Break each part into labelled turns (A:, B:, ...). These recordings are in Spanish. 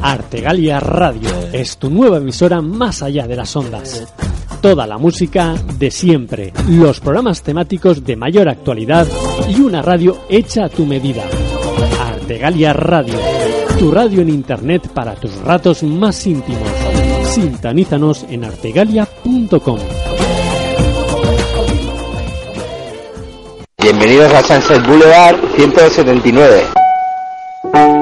A: Artegalia Radio es tu nueva emisora más allá de las ondas. Toda la música de siempre, los programas temáticos de mayor actualidad y una radio hecha a tu medida. Artegalia Radio, tu radio en internet para tus ratos más íntimos. Sintonízanos en artegalia.com.
B: Bienvenidos a Sunset Boulevard 179.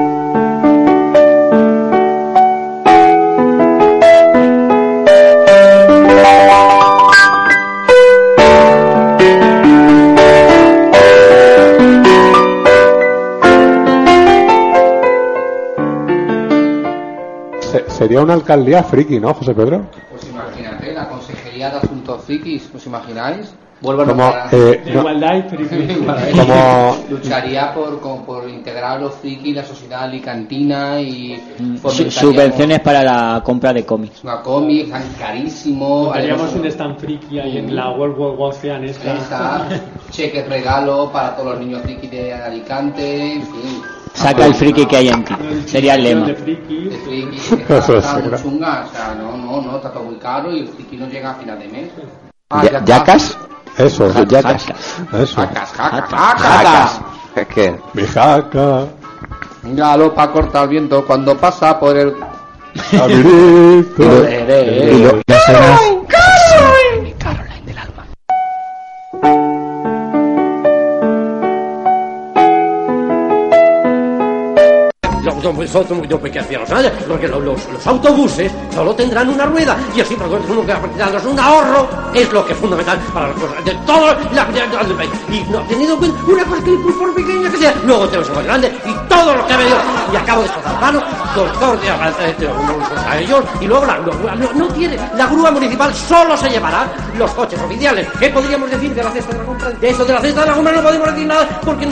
C: Sería una alcaldía friki, ¿no, José Pedro?
D: Pues imagínate, la Consejería de Asuntos Frikis, ¿os imagináis? Vuelvo a
C: Como,
D: nombrar-
C: eh, no-
A: Igualdad y
C: como-
D: Lucharía por, con- por integrar a los frikis, la sociedad alicantina y
E: Su-
D: fomentaríamos
E: subvenciones para la compra de cómics.
D: Una cómic tan carísimo.
A: Haríamos un stand friki ahí en la World War Ocean esta.
D: esta, cheques regalo para todos los niños frikis de Alicante, en fin.
E: Saca el friki que hay en ti. Sería el lema.
A: De friki.
D: Está, chunga, o sea, no, no, no, está todo muy caro y el friki no llega a final de mes. Ah,
B: Ya-
D: ya está.
B: ¿Yacas?
C: Eso,
B: Yacas.
C: eso.
D: Jacas, jacas,
E: Jacas.
D: jacas.
B: Es que
C: Bijaca,
D: Míralo para cortar viento cuando pasa por el...
C: Camirito.
B: y lo- las escenas-
F: Los, los, los. Porque los, autobuses solo tendrán una rueda y así pues, uno que un ahorro es lo que es fundamental para las cosas de todo la, de- de-. Y no teniendo en cuenta una cosa que por pequeña que sea, luego tenemos más grande y todo lo que ha venido y acabo de destrozar mano, doctor de a ellos y luego la, la- no, no tiene la grúa municipal solo se llevará los coches oficiales. ¿Qué podríamos decir de la cesta de la compra? De eso de la cesta de la compra no podemos decir nada porque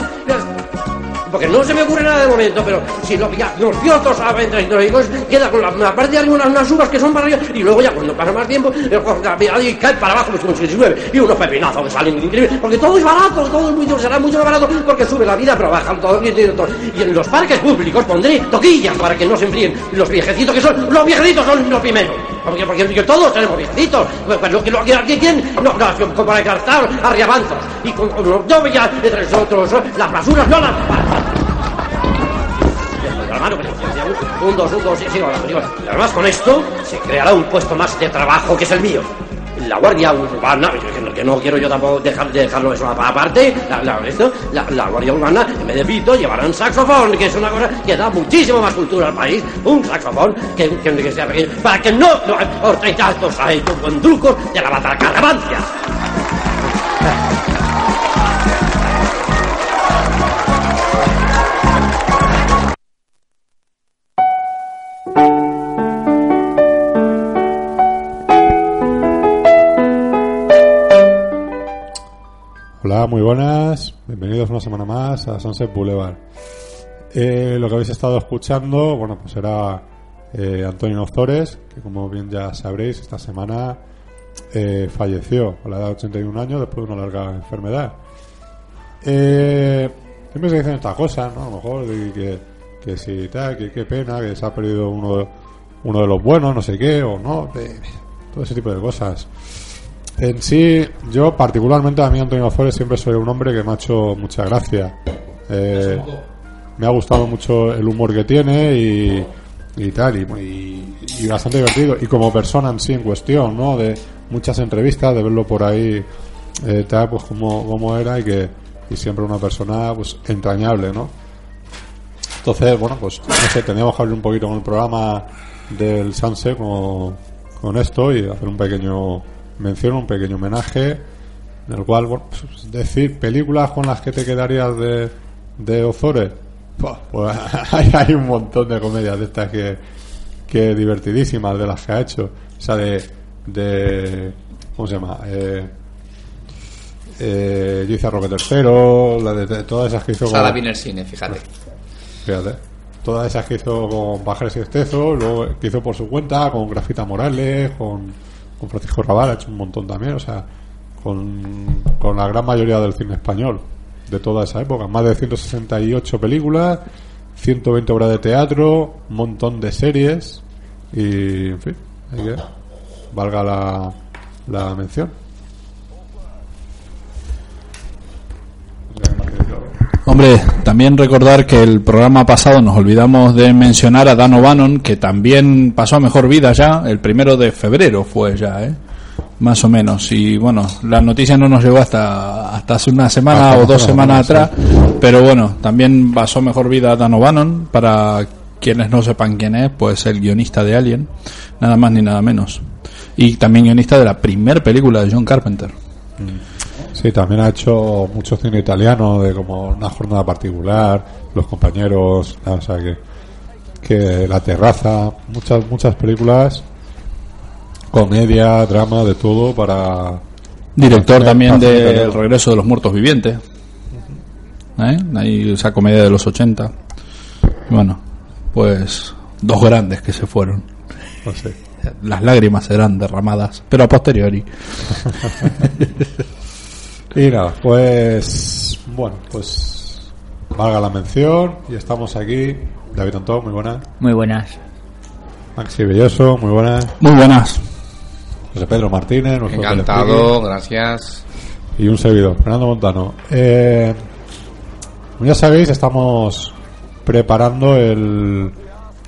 F: porque no se me ocurre nada de momento, pero si lo pilla, los pilotos saben queda con la, la parte de arriba unas, uvas que son para arriba, y luego ya cuando pasa más tiempo, el la pilla y cae para abajo como si se llueve, y unos pepinazos que salen increíbles, porque todo es barato, todo es mucho, será mucho más barato, porque sube la vida, pero bajan todo, y, todo. y en los parques públicos pondré toquillas para que no se enfríen los viejecitos, que son, los viejecitos son los primeros, porque, porque, porque todos tenemos viejecitos, pues, pues, lo que que quién, no, no, como para cartar arriabanzos, y con, los no ya entre nosotros, las basuras no las la mano, pero, un, dos, un, dos, digo, y además con esto se creará un puesto más de trabajo que es el mío. La Guardia Urbana, que no, quiero yo tampoco dejar, dejarlo eso aparte, la, la- esto, la, la Guardia Urbana, en vez de pito, llevarán saxofón, que es una cosa que da muchísimo más cultura al país, un saxofón que, que, que sea pequeño, para que no, no os ahí con trucos de la batacarabancia.
C: Muy buenas. Bienvenidos una semana más a Sunset Boulevard. Eh, lo que habéis estado escuchando, bueno, pues era eh, Antonio Ozores, que como bien ya sabréis, esta semana eh, falleció a la edad de 81 años después de una larga enfermedad. Eh, siempre se dicen estas cosas, ¿no? A lo mejor de que, que si tal, que qué pena, que se ha perdido uno de, uno de los buenos, no sé qué, o no, de- todo ese tipo de cosas. En sí, yo particularmente a mí Antonio Ozores siempre soy un hombre que me ha hecho mucha gracia. Eh, me ha gustado mucho el humor que tiene y, y tal, y, bastante divertido. Y como persona en sí en cuestión, ¿no? De muchas entrevistas, de verlo por ahí, eh, tal, pues como, como era y que y siempre una persona pues entrañable, ¿no? Entonces, bueno, pues no sé, teníamos que hablar un poquito con el programa del Sanse con, con esto y hacer un pequeño mención, un pequeño homenaje en el cual, bueno, pues, decir películas con las que te quedarías de, de Ozores. Buah, Pues hay, hay un montón de comedias de estas que, que divertidísimas de las que ha hecho. O sea, de, de ¿cómo se llama? Eh, eh, yo hice a Roque III, la de, de todas esas que hizo con-
G: Sala viene el cine, fíjate.
C: Fíjate. Todas esas que hizo con Pajares y Estezo, luego que hizo por su cuenta, con Grafita Morales, con, con Francisco Raval, ha hecho un montón también, o sea, con, con la gran mayoría del cine español de toda esa época. Más de 168 películas, 120 obras de teatro, un montón de series y, en fin, que valga la, la mención.
G: Hombre, también recordar que el programa pasado nos olvidamos de mencionar a Dan O'Bannon, que también pasó a mejor vida ya, el primero de febrero fue ya, ¿eh? Más o menos. Y bueno, la noticia no nos llegó hasta, hasta hace una semana o dos semanas
C: semana,
G: atrás, pero bueno, también pasó a mejor vida Dan O'Bannon, para quienes no sepan quién es, pues el guionista de Alien, nada más ni nada menos. Y también guionista de la primer película de John Carpenter.
C: Sí, también ha hecho mucho cine italiano de como una jornada particular, los compañeros, o sea que, que la terraza, muchas muchas películas, comedia, drama, de todo para
G: Director también de El regreso de los muertos vivientes. ¿Eh? Ahí esa comedia de los 80. Bueno, pues dos grandes que se fueron.
C: No sé.
G: Las lágrimas serán derramadas, pero a posteriori.
C: Y nada, pues bueno, pues valga la mención y estamos aquí. David Antón, muy buena.
E: Muy buenas.
C: Maxi Belloso, muy buena.
G: Muy buenas.
C: José Pedro Martínez, nuestro
H: Encantado, gracias.
C: y un servidor, Fernando Montano. Eh, como ya sabéis, estamos preparando el,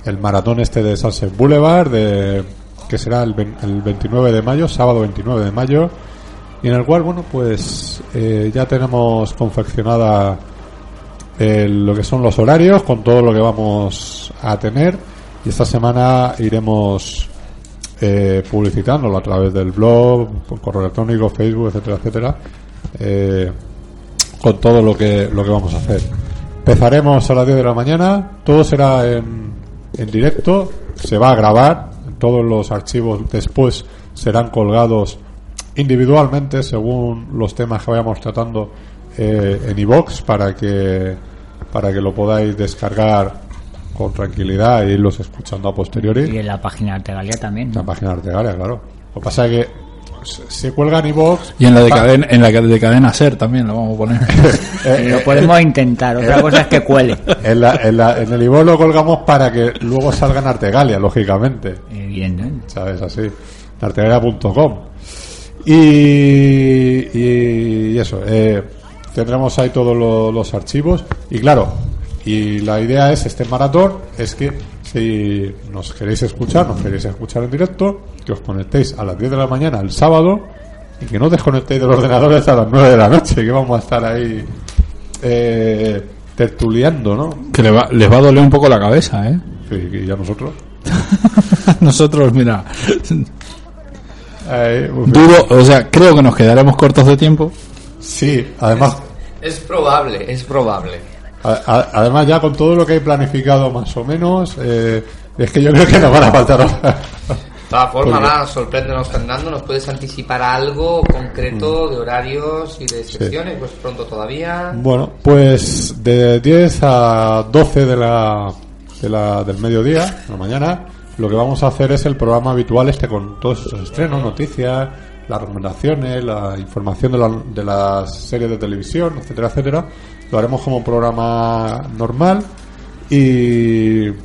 C: el maratón este de Sunset Boulevard, de, que será el, el 29 de mayo, sábado 29 de mayo, y en el cual, bueno, pues eh, ya tenemos confeccionada el- lo que son los horarios, con todo lo que vamos a tener, y esta semana iremos eh, publicitándolo a través del blog, por correo electrónico, Facebook, etcétera, etcétera, eh, con todo lo que, lo que vamos a hacer. Empezaremos a las 10 de la mañana, todo será en, en directo, se va a grabar, todos los archivos después serán colgados individualmente según los temas que vayamos tratando eh, en iBox para que para que lo podáis descargar con tranquilidad e irlos escuchando a posteriori
E: Y en la página de Artegalia también.
C: la página de Artegalia, claro. Lo que pasa es que se, se cuelga en iVoox.
G: Y en la de, cadena, en la de cadena ser también lo vamos a poner.
C: Eh,
E: Lo podemos intentar, otra cosa es que cuele.
C: En, la- en la- en el iVoox lo colgamos para que luego salga en Artegalia, lógicamente.
E: Evidentemente.
C: ¿Sabes? Así. En artegalia.com. Y, y, y eso. eh, tendremos ahí todos lo- los archivos. Y claro, y la idea es, este maratón, es que si nos queréis escuchar, nos queréis escuchar en directo, que os conectéis a las 10 de la mañana el sábado y que no desconectéis del ordenador hasta las 9 de la noche, que vamos a estar ahí eh, tertuliando, ¿no?
G: que le va- les va a doler un poco la cabeza, ¿eh?
C: Sí, y ya nosotros.
G: Nosotros, mira,
C: Uf,
G: dudo, o sea, creo que nos quedaremos cortos de tiempo.
C: sí, además,
H: Es probable, es probable.
C: a- a- además ya con todo lo que hay planificado más o menos, eh, es que yo creo que nos van a faltar horas.
H: De todas formas, nada, sorpréndenos, Fernando. ¿Nos puedes anticipar algo concreto de horarios y de secciones? Pues pronto todavía.
C: Bueno, pues de 10 a 12 de la, de la, del mediodía, de la mañana, lo que vamos a hacer es el programa habitual este con todos esos estrenos, noticias, las recomendaciones, la información de, la, de las series de televisión, etcétera, etcétera. Lo haremos como un programa normal y, y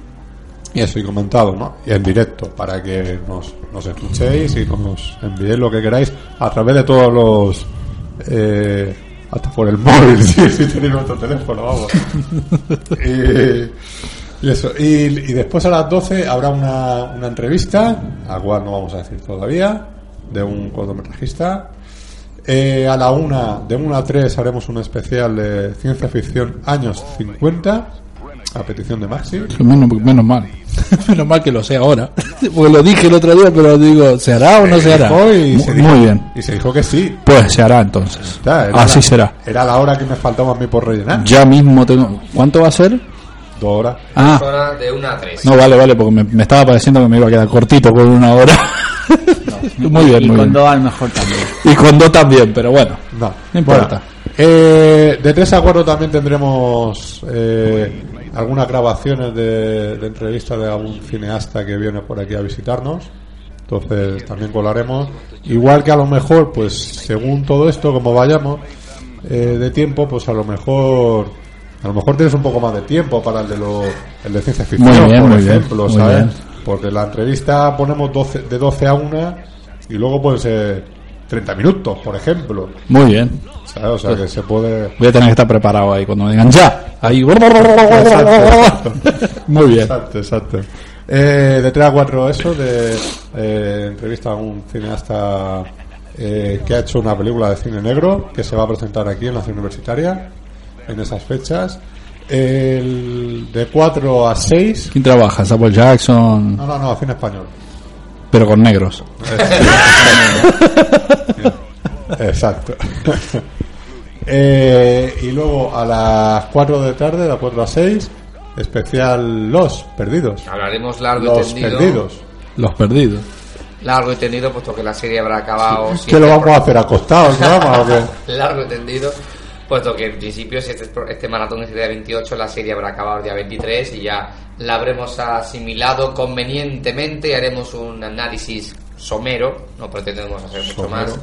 C: eso, y comentado, ¿no? Y en directo, para que nos, nos escuchéis y nos enviéis lo que queráis a través de todos los... eh, hasta por el móvil, si tenéis nuestro teléfono, vamos. y, y eso. Y, y después a las 12 habrá una, una entrevista, a cual no vamos a decir todavía, de un cortometrajista. Eh, a la una, de 1 a 3 haremos un especial de ciencia ficción años 50, a petición de Maxi.
G: Menos, menos mal. menos mal que lo sé ahora. Porque lo dije el otro día, pero digo, ¿se hará o no se hará?
C: Y
G: Mu-
C: se dijo-
G: Muy bien.
C: Y se dijo que sí.
G: Pues se hará entonces.
C: Era
G: Así
C: la-
G: será.
C: Era la hora que me faltaba a mí por rellenar.
G: Ya mismo tengo. ¿Cuánto va a ser?
C: Dos horas.
G: Ah,
H: Hora de 1 a 3.
G: no, vale, vale, porque me, me estaba pareciendo que me iba a quedar cortito con una hora. muy bien,
E: y
G: muy
E: con
G: bien.
E: dos a lo mejor también.
G: Y con dos también, pero bueno.
C: No,
G: No importa.
C: Bueno, eh, de 3 a 4 también tendremos eh, algunas grabaciones de, de entrevistas de algún cineasta que viene por aquí a visitarnos. Entonces también colaremos. Igual que a lo mejor, pues según todo esto, como vayamos eh, de tiempo, pues a lo mejor a lo mejor tienes un poco más de tiempo para el de, lo, el de ciencia ficción,
G: Muy bien,
C: por
G: muy bien,
C: ejemplo,
G: muy
C: ¿sabes?
G: bien.
C: Porque la entrevista ponemos 12, de 12 a 1 y luego puede ser 30 minutos, por ejemplo.
G: Muy bien.
C: ¿sabes? O sea, que se puede...
G: Voy a tener que estar preparado ahí cuando me digan ya. Ahí.
C: Exacto,
G: Muy bien.
C: Exacto, exacto. Eh, de 3 a 4 eso, de eh, entrevista a un cineasta eh, que ha hecho una película de cine negro que se va a presentar aquí en la ciudad universitaria en esas fechas. El de 4 a 6...
G: ¿Quién trabaja? Samuel Jackson.
C: No, no, no, cine español.
G: Pero con negros.
C: Exacto. Eh, y luego a las 4 de tarde, de las 4 a 6, especial Los Perdidos.
H: Hablaremos largo y
C: Los
H: tendido.
C: Perdidos.
G: Los perdidos.
H: Largo y tendido, puesto que la serie habrá acabado.
C: ¿Qué
H: siete
C: lo vamos a hacer? ¿Acostado el programa o qué?
H: largo y tendido, puesto que en principio si este, este maratón es el día 28, la serie habrá acabado el día 23 y ya la habremos asimilado convenientemente y haremos un análisis somero, no pretendemos hacer mucho
C: Somero.
H: más,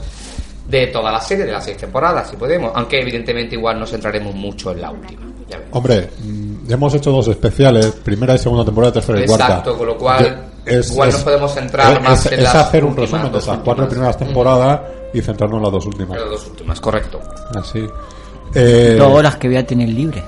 H: de toda la serie, de las seis temporadas, si podemos, aunque evidentemente igual nos centraremos mucho en la última. ya.
C: Hombre, mm, hemos hecho dos especiales, primera y segunda temporada, tercera y cuarta.
H: Exacto, con lo cual
C: Yo-
H: igual nos podemos centrar
C: es-
H: más
C: es-
H: en
C: es
H: las
C: hacer un
H: últimas,
C: resumen de esas cuatro primeras temporadas y centrarnos en las dos últimas.
H: Las dos últimas, correcto.
C: Así. Eh,
E: Dos horas que voy a tener libres.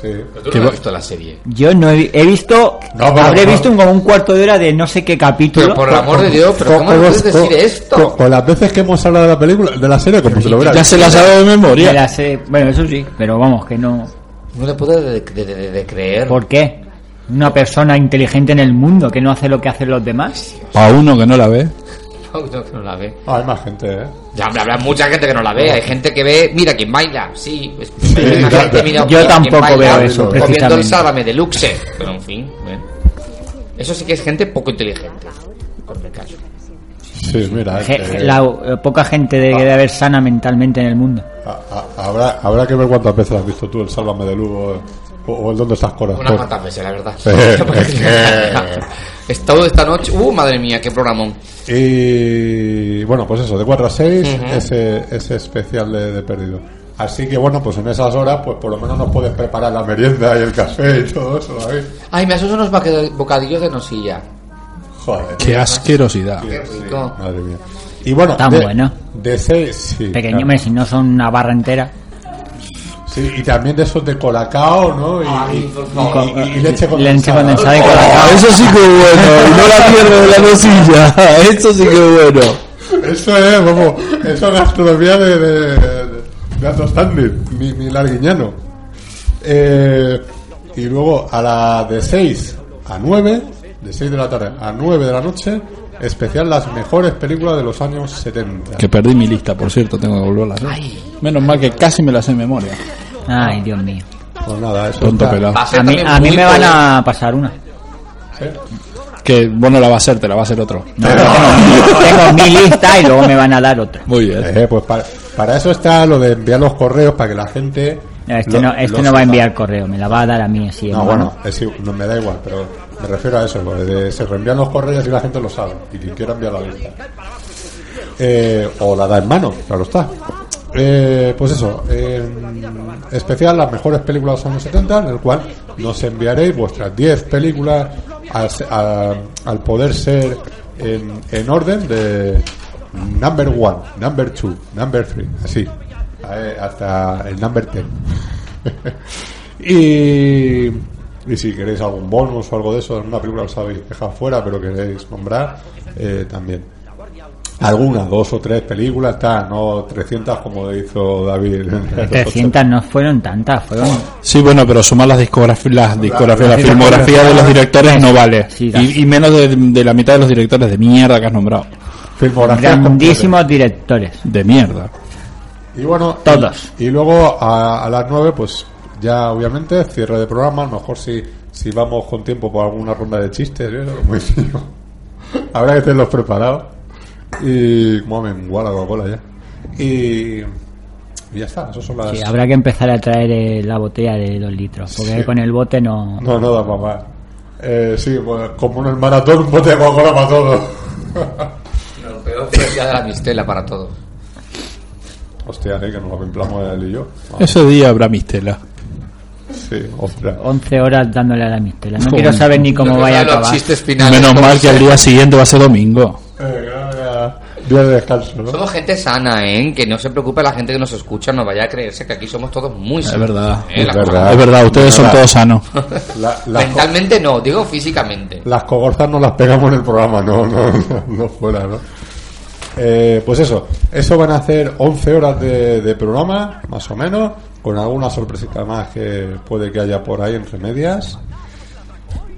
C: sí.
H: Pero tú no has visto la serie.
E: Yo no he, he visto,
C: No, pero
E: habré
C: no.
E: visto un- como un cuarto de hora de no sé qué capítulo.
H: Pero por el amor de Dios, pero ¿cómo puedes decir esto?
C: Con, las veces que hemos hablado de la película, de la serie, como si lo hubiera
G: Ya se la sabe de
E: Me
G: memoria.
E: la sé- bueno, eso sí, pero vamos, que no.
H: No le puedo de, de- de- de creer.
E: ¿Por qué? Una persona inteligente en el mundo que no hace lo que hacen los demás.
G: A uno que no la ve.
H: No, que no la ve.
C: Ah, hay más gente, ¿eh?
H: Ya, hombre, habrá mucha gente que no la ve. Hay gente que ve, mira quién baila. Sí, es- hay una
C: ya,
H: gente,
C: ya.
H: mira,
E: Yo
H: mira quién
E: tampoco
H: baila,
E: veo
C: eso,
H: o viendo el. Sálvame Deluxe. Pero en fin, bueno. Eso sí que es gente poco inteligente. Por mi caso.
C: Sí, mira.
E: Je-
C: eh,
E: la, eh, poca gente de- que debe haber sana mentalmente en el mundo.
C: a- a- habrá, habrá que ver cuántas veces has visto tú el Sálvame de Lugo o, o el Dónde estás corazón.
H: Unas cuantas veces, la verdad.
C: Es que-
H: He estado esta noche. Uh, madre mía, qué programón.
C: Y bueno, pues eso, de 4 a 6,
H: Ujú.
C: ese, ese especial de, de perdido. Así que bueno, pues en esas horas, pues por lo menos nos puedes preparar la merienda y el café y todo eso, David.
H: Ay, me asustan unos bocadillos de nosilla.
C: Joder.
G: Qué asquerosidad.
H: Qué rico.
C: Madre mía. Y bueno,
E: Tan
C: de,
E: bueno.
C: De 6, sí.
E: Pequeño,
C: claro.
E: si no son una barra entera.
C: Sí, y también de esos de colacao, ¿no? Y,
H: Ay,
C: y- y- y- y leche
E: Leche
C: condensada.
E: condensada y colacao.
G: eso sí que es bueno. Y no la mierda de la mesilla. Eso sí que es bueno.
C: Eso es, vamos, eso es gastronomía de, de, de, alto mi, mi larguiñano. Eh, y luego a la de 6 a 9, de 6 de la tarde a 9 de la noche, especial las mejores películas de los años 70.
G: Que perdí mi lista, por cierto, tengo que volverla a hacer. Menos mal que casi me la sé en memoria.
E: Ay, Dios mío.
C: Pues nada, eso
G: Tonto
C: está-
G: pelado.
H: Va a ser
E: A mí, a mí me van a pasar una.
C: ¿eh?
G: Que bueno la va a ser, te la va a hacer otro.
E: No, tengo, tengo mi lista y luego me van a dar otra.
G: Muy bien.
C: Eh, pues para, para eso está lo de enviar los correos para que la gente.
E: Este
C: lo-
E: no, este
C: lo
E: no va a enviar correo, me la va a dar a mí así.
C: No, bueno, es no me da igual, pero me refiero a eso, lo de se reenvían los correos y la gente lo sabe, y quien quiera enviar la lista. Eh, o la da en mano, claro está. Eh, pues eso, eh, especial las mejores películas de los años 70, en el cual nos enviaréis vuestras 10 películas al, se- a- al poder ser en, en orden de number one, number two, number three, así, eh, hasta el number 10. y, si queréis algún bonus o algo de eso, una película os habéis dejado fuera, pero queréis nombrar, eh, también. Algunas, dos o tres películas, está, no 300 como hizo David.
E: 300 no fueron tantas, fueron.
G: Sí, bueno, pero sumar las discografías, las discografías, la filmografía de los directores no vale.
E: Sí,
G: Y, y menos de, de la mitad de los directores de mierda que has nombrado.
E: Grandísimos directores.
G: De mierda.
C: Y bueno,
E: Todos.
C: Y, y luego a, a las 9, pues ya obviamente cierre de programa. A lo mejor si, si vamos con tiempo por alguna ronda de chistes, ¿eh? habrá que tenerlos preparados. Y como me la Coca-Cola ya. Y, y ya está, eso son las.
E: Sí, habrá que empezar a traer eh, la botella de dos litros, porque
C: Sí.
E: con el bote no.
C: No, no da para más. Eh, sí, pues, como en el maratón, un bote de Coca-Cola para todo.
H: Lo peor es el día de la mistela para todos.
C: Hostia, eh, que nos lo templamos él y yo.
G: Ese día habrá mistela.
C: Sí, ostras.
E: 11 horas dándole a la mistela. No quiero saber ni cómo
H: que
E: vaya a acabar.
G: Menos mal que el día siguiente va a ser domingo.
C: Eh, ya, Día de descanso, ¿no?
H: Somos gente sana, ¿eh? Que no se preocupe la gente que nos escucha, no vaya a creerse que aquí somos todos muy
G: Es
H: sanos.
G: verdad.
H: ¿eh?
C: Es verdad.
G: Es verdad, ustedes son
C: verdad.
G: todos sanos.
C: La-
H: Mentalmente no, digo físicamente.
C: las cogorzas no las pegamos en el programa, no, no, no, no fuera, ¿no? Eh, pues eso, eso van a hacer 11 horas de, de programa, más o menos, con alguna sorpresita más que puede que haya por ahí entre medias.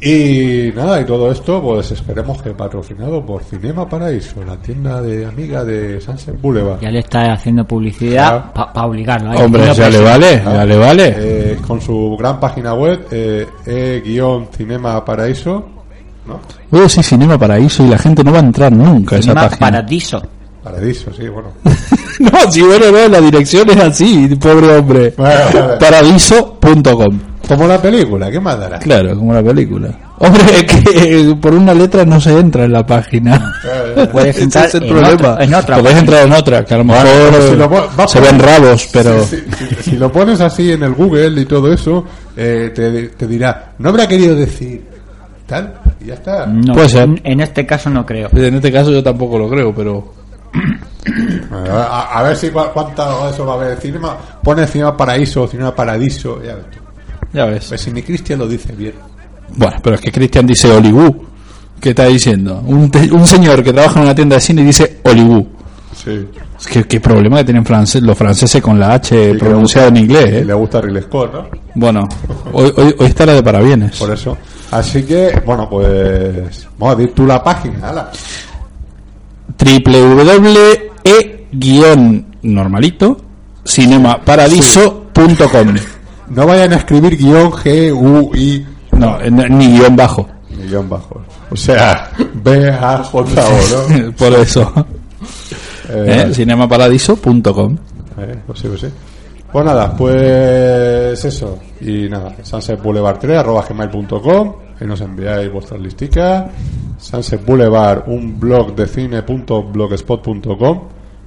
C: Y nada, y todo esto, pues esperemos que patrocinado por Cinema Paraíso, la tienda de amiga de Sunset Boulevard.
E: Ya le está haciendo publicidad para obligarlo. ¿eh?
G: Hombre, ya le vale, ya le vale.
C: Eh, con su gran página web, eh, e-cinema paraíso, ¿no?
G: Voy a decir Cinema Paraíso y la gente no va a entrar nunca a esa
E: Cinema
G: página.
E: Paradiso.
C: Paradiso, sí, bueno.
G: no, si bueno, no, la dirección es así, pobre hombre.
C: Bueno, vale.
G: Paradiso.com.
C: Como la película, ¿qué más dará?
G: Claro, como la película. Hombre, es que por una letra no se entra en la página.
E: Puedes
G: Ese
E: entrar
G: es el
E: en
G: problema.
E: otra- en otra
G: Podés
E: página.
G: entrar en otra, que a lo mejor
C: pero si lo pon- va
G: se ven rabos, pero...
C: Si, si- si lo pones así en el Google y todo eso, eh, te, te dirá, no habrá querido decir tal, y ya está.
E: No,
G: Puede ser.
E: en- En este caso no creo.
G: En este caso yo tampoco lo creo, pero...
C: A, ver si cuánta de eso va a haber. Cinema, pone Cinema Paraíso, Cinema Paradiso, ya ves tú.
G: Ya ves.
C: Pues si ni Cristian lo dice bien.
G: Bueno, pero es que Cristian dice Hollywood. ¿Qué está diciendo? Un, te- un señor que trabaja en una tienda de cine dice Hollywood.
C: Sí.
G: Es que qué problema que tienen francés, los franceses con la H pronunciada en inglés, ¿eh?
C: le gusta Ridley Scott, ¿no?
G: Bueno, hoy, hoy, hoy está la de parabienes.
C: Por eso. Así que, bueno, pues. Vamos a decir tú la página, ala.
G: www.e-normalito cinemaparadiso.com
C: No vayan a escribir guion G, U, I,
G: No, ni guion bajo.
C: ni guion bajo. O sea, B, A, J, O, ¿no?
G: Por eso.
C: Eh,
G: ¿Eh? Cinemaparadiso.com.
C: Eh, pues sí, pues sí. Pues nada, pues eso. Y nada, Sunset Boulevard 3 arroba gmail.com. Ahí nos enviáis vuestras listicas. Sunset Boulevard, un blog de cine.blogspot.com.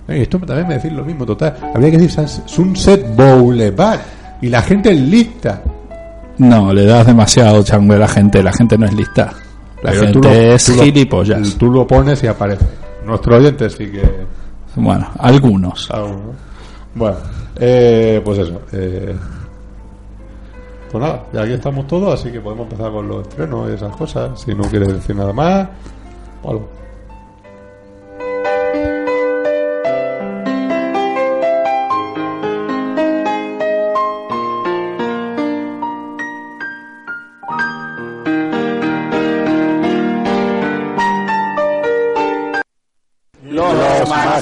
C: Eh, esto también me decís lo mismo, total. Habría que decir Sunset Boulevard. Y la gente es lista.
G: No, le das demasiado changue a la gente. La gente no es lista. La
C: Pero
G: gente
C: tú lo-
G: es
C: tú lo-
G: gilipollas.
C: Tú lo pones y aparece. Nuestro oyente sí que.
G: Bueno, algunos.
C: ¿no? Bueno, eh, pues eso. eh, pues nada, ya aquí estamos todos, así que podemos empezar con los estrenos y esas cosas. Si no quieres decir nada más, o algo.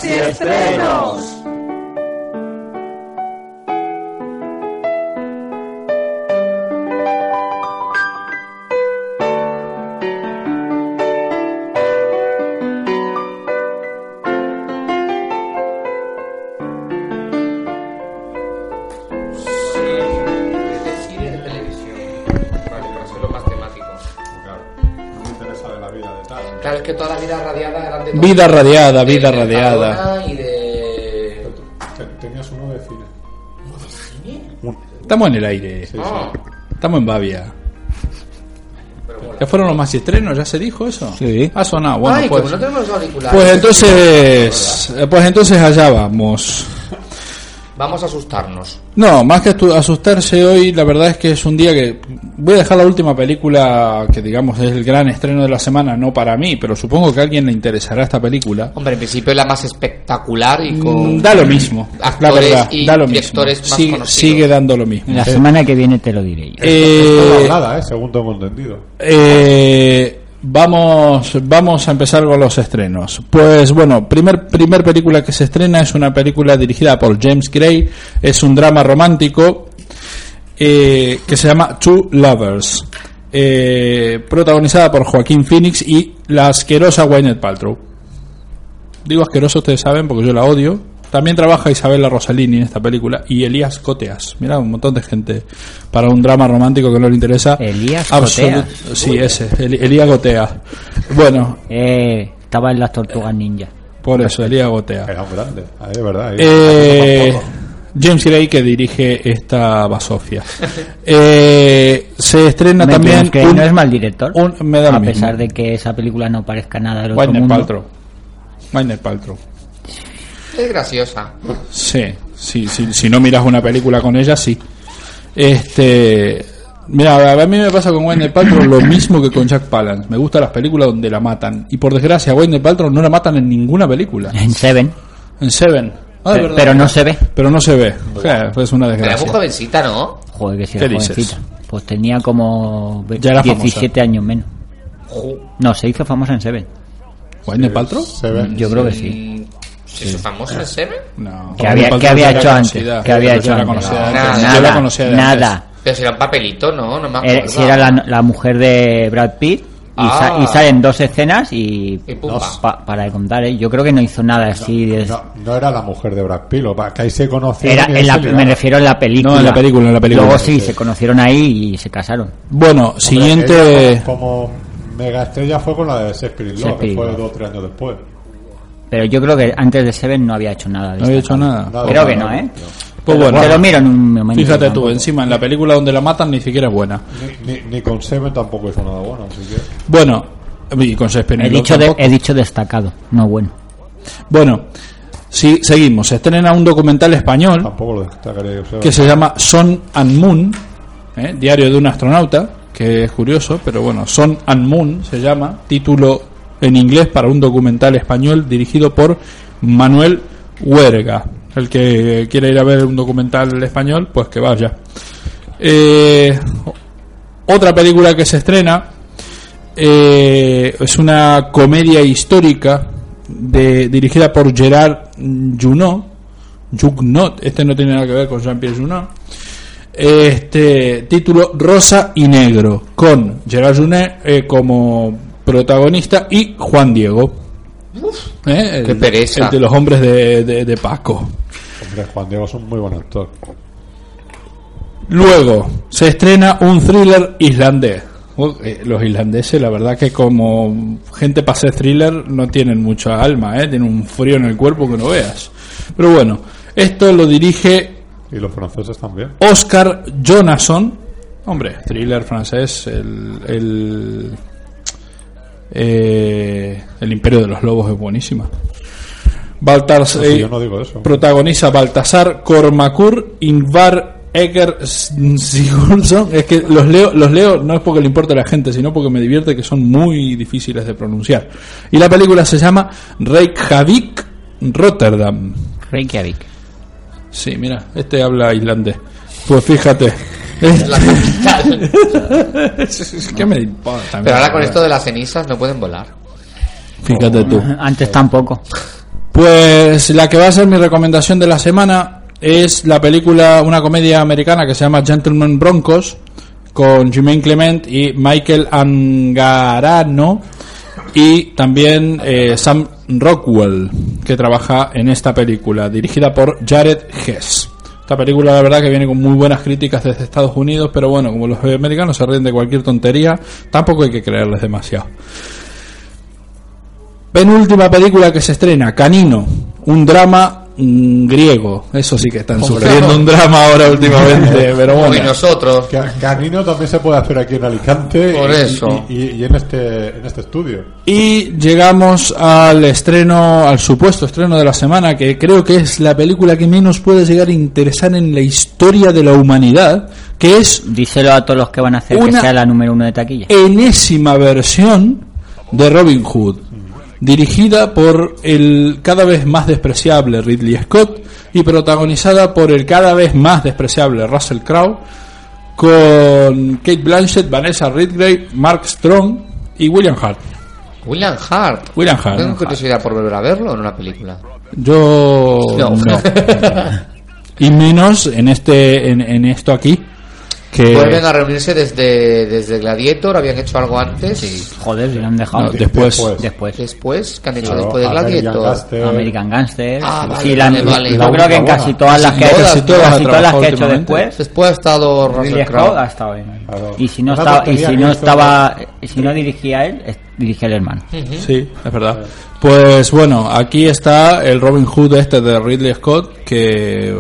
H: De
C: Vida
G: radiada,
H: de
G: vida radiada.
H: Y de...
C: Tenías uno de cine. Un-
G: Estamos en el aire.
C: sí,
H: Ah,
G: Estamos en Bavia. ¿Ya fueron los más estrenos? ¿Ya se dijo eso?
E: Sí.
G: Ha sonado. Bueno,
H: Ay,
G: pues,
H: no tenemos los auriculares.
G: pues entonces, eh, pues entonces allá vamos.
H: Vamos a asustarnos.
G: No, más que asustarse hoy, la verdad es que es un día que voy a dejar la última película que digamos es el gran estreno de la semana, no para mí, pero supongo que a alguien le interesará esta película.
H: Hombre, en principio es la más espectacular y
G: Mm,
H: con...
G: Da lo mismo, la
H: actores
G: verdad,
H: y
G: da lo mismo.
H: directores más
G: Sigue,
H: conocidos.
G: sigue dando lo mismo.
E: La semana que viene te lo diré yo.
G: Eh,
C: nada, ¿eh? Según tengo entendido.
G: Eh, vamos, vamos a empezar con los estrenos. Pues bueno, primer, primer película que se estrena es una película dirigida por James Gray, es un drama romántico eh, que se llama Two Lovers, eh, protagonizada por Joaquín Phoenix y la asquerosa Gwyneth Paltrow. Digo asqueroso, ustedes saben, porque yo la odio. También trabaja Isabella Rossellini en esta película y Elías Coteas. Mira, un montón de gente para un drama romántico que no le interesa.
E: Elías
G: Absolut-
E: Coteas.
G: Sí, ese, El- Elías Gotea. Bueno,
E: Eh, estaba en las tortugas ninja.
G: por eso, Elías Gotea.
C: Era un grande, ahí es verdad. ahí-
G: Eh, James Gray que dirige esta basofia. Eh, se estrena
E: Me
G: también
E: que
G: un-
E: no es mal director.
G: un- me da
E: a
G: mismo.
E: pesar de que esa película no parezca nada del otro
G: Gwyneth
E: mundo.
G: Paltrow.
H: Es graciosa.
G: Sí, sí, sí, si no miras una película con ella, sí. Este, mira, a mí me pasa con Gwyneth Paltrow lo mismo que con Jack Palance. Me gustan las películas donde la matan. Y por desgracia, a Gwyneth Paltrow no la matan en ninguna película.
E: En Seven.
G: En Seven. Ah, de
E: Pe-
G: verdad.
E: pero no se ve.
G: Pero no se ve. Ja, Es una
H: Era muy
G: desgracia.
H: jovencita, ¿no?
E: Joder, que si
G: ¿Qué
E: era
G: dices?
E: jovencita. Pues tenía como
G: Ya era
E: 17 años menos. No, se hizo famosa en Seven.
G: ¿Gwyneth Paltrow?
C: Se ve.
E: Yo creo que sí.
H: ¿Se hizo famosa en Seven?
G: No.
E: ¿Qué había, qué había hecho antes? ¿Qué había hecho antes?
H: Nada.
E: Nada,
G: Yo la conocía de antes.
E: nada.
H: Pero si era un papelito, ¿no? No me acuerdo.
E: si era la, la mujer de Brad Pitt y, sa-
H: Ah.
E: y salen dos escenas y
H: Y
E: pa- para de contar, ¿eh? yo creo que no hizo nada así. de-
C: No, no era la mujer de Brad Pitt, que ahí se conocieron.
E: era en la- me refiero en la película.
G: No, en la película, en la película.
E: Luego sí, se conocieron ahí y se casaron.
G: Bueno,
C: Hombre,
G: siguiente.
C: como, como mega estrella fue con la de in Love, que fue dos o tres años después.
E: Pero yo creo que antes de Seven no había hecho nada.
G: No había hecho nada.
C: Nada,
E: Creo que
C: nada,
E: no, ¿eh?
G: Pues bueno.
E: te lo miro en un momento.
G: Fíjate tú, encima en la película donde la matan ni siquiera es buena.
C: Ni, ni, ni con Seven tampoco hizo nada bueno, así que.
G: Bueno, y con in
E: He dicho, de- he dicho destacado, no bueno.
G: Bueno, sí, seguimos. Se estrena un documental español
C: Tampoco lo. Seven.
G: que se llama Son and Moon, ¿eh? diario de un astronauta, que es curioso, pero bueno, Son and Moon se llama, título en inglés para un documental español dirigido por Manuel Huerga. El que quiera ir a ver un documental español, pues que vaya. Eh, otra película que se estrena eh, es una comedia histórica de, dirigida por Gerard Junot. Jugnot, este no tiene nada que ver con Jean-Pierre Junot. Este título Rosa y Negro, con Gerard Junet eh, como protagonista y Juan Diego. Eh, el-
H: qué pereza.
G: el de los hombres de, de- de Paco.
C: Hombre, Juan Diego es un muy buen actor.
G: Luego se estrena un thriller islandés. Uh, eh, Los islandeses, la verdad que como gente para hacer thriller no tienen mucha alma, ¿eh? tienen un frío en el cuerpo que no veas. Pero bueno, esto lo dirige
C: Y los franceses también.
G: Oscar Jonasson. Hombre, thriller francés, el, el, eh, el Imperio de los Lobos es buenísima. Baltas,
C: No, si
G: eh,
C: yo no digo eso.
G: protagoniza Baltasar Cormacur, Ingvar Egger Sigurdsson. Es que los leo, los leo no es porque le importe a la gente, sino porque me divierte que son muy difíciles de pronunciar. Y la película se llama Reykjavik, Rotterdam.
E: Reykjavik.
G: Sí, mira, este habla islandés. Pues fíjate.
H: La capital.
G: ¿Qué me importa?
H: Pero ahora con esto de las cenizas no pueden volar.
G: Fíjate tú.
E: Antes tampoco.
G: Pues la que va a ser mi recomendación de la semana es la película, una comedia americana que se llama Gentleman Broncos, con Jermaine Clement y Michael Angarano, y también eh, Sam Rockwell, que trabaja en esta película, dirigida por Jared Hess. Esta película, la verdad, que viene con muy buenas críticas desde Estados Unidos, pero bueno, como los americanos se ríen de cualquier tontería, tampoco hay que creerles demasiado. Penúltima película que se estrena, Canino, un drama griego. Eso sí que están sufriendo un drama ahora últimamente, pero
H: Y
G: bueno.
H: nosotros.
C: Ca- Canino también se puede hacer aquí en Alicante
H: Por
C: y,
H: eso.
C: y, y- y en este en este estudio.
G: Y llegamos al estreno, al supuesto estreno de la semana, que creo que es la película que menos puede llegar a interesar en la historia de la humanidad, que es
E: Díselo a todos los que van a hacer
G: Una-
E: que sea la número uno de taquilla.
G: enésima versión de Robin Hood, dirigida por el cada vez más despreciable Ridley Scott y protagonizada por el cada vez más despreciable Russell Crowe, con Kate Blanchett, Vanessa Redgrave, Mark Strong y William Hart.
H: William Hart.
G: William Hart.
H: Tengo curiosidad por volver a verlo en una película.
G: Yo
H: No.
G: no. y menos en este en, en esto aquí que
H: Vuelven a reunirse desde, desde Gladiator, habían hecho algo antes y
E: Joder, se lo han dejado.
G: No, después.
E: Después.
H: después, ¿qué han hecho
C: Claro,
H: después de
C: American
H: Gladiator?
C: Gangster,
E: American Gangster.
H: Ah, vale,
E: Sí, la-
H: vale, vale.
E: Yo
C: La
E: creo que en casi
C: buena.
E: todas las que ha hecho,
H: todas,
E: casi
G: todas
E: las que ha
G: trabajado
E: hecho después.
H: Después ha estado Russell
E: Ridley
H: Crowe.
E: Scott ha estado bien.
C: Claro.
E: Y si no estaba, y si no estaba, y si no dirigía él, dirigía el hermano.
G: Sí, es verdad. Pues bueno, aquí está el Robin Hood este de Ridley Scott que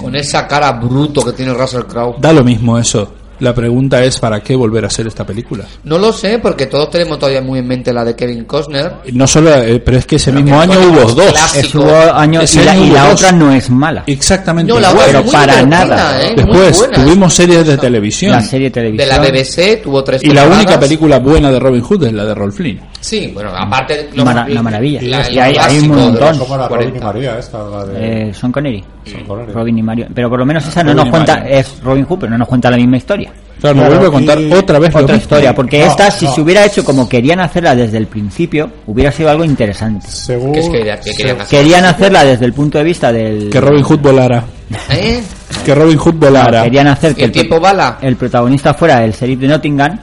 H: Con esa cara bruto que tiene Russell Crowe.
G: Da lo mismo eso. La pregunta es ¿para qué volver a hacer esta película?
H: No lo sé, porque todos tenemos todavía muy en mente la de Kevin Costner.
G: No solo, eh, pero es que ese mismo año hubo dos.
E: Estuvo años
G: Ese
E: y la,
G: año
E: y
G: hubo
E: la
G: dos.
E: otra no es mala.
G: Exactamente.
H: No, la
G: igual.
H: otra
E: pero
H: es muy
E: para nada.
H: ¿eh?
G: Después
H: buena.
G: tuvimos series de televisión.
E: La serie de
H: De
E: televisión.
H: la BBC tuvo tres
G: Y la única película buena de Robin Hood es la de Rolf Flynn.
H: Sí, bueno, aparte... lo-
E: Mara- la maravilla.
H: la-
E: Y
H: la
E: hay- hay un montón.
H: los
C: ¿Cómo era Robin y
H: 40.
C: María esta? La de...
E: Eh, Son Connery.
C: Sean Connery.
E: Robin y Mario. Pero por lo menos esa no
G: Robin
E: nos cuenta, es Robin Hood, pero no nos cuenta la misma historia.
G: Claro, nos
C: Claro,
G: vuelve a contar
C: y-
G: otra vez
E: Otra historia, porque
C: No,
E: esta, si
C: no.
E: se hubiera hecho como querían hacerla desde el principio, hubiera sido algo interesante.
C: Según...
H: Que es que, que querían hacer.
E: Querían hacerla desde el punto de vista del.
G: Que Robin Hood volara.
H: ¿Eh?
G: Que Robin Hood volara.
E: Querían hacer que
H: ¿El
E: pro-
H: tiempo bala?
E: el protagonista fuera el sheriff de Nottingham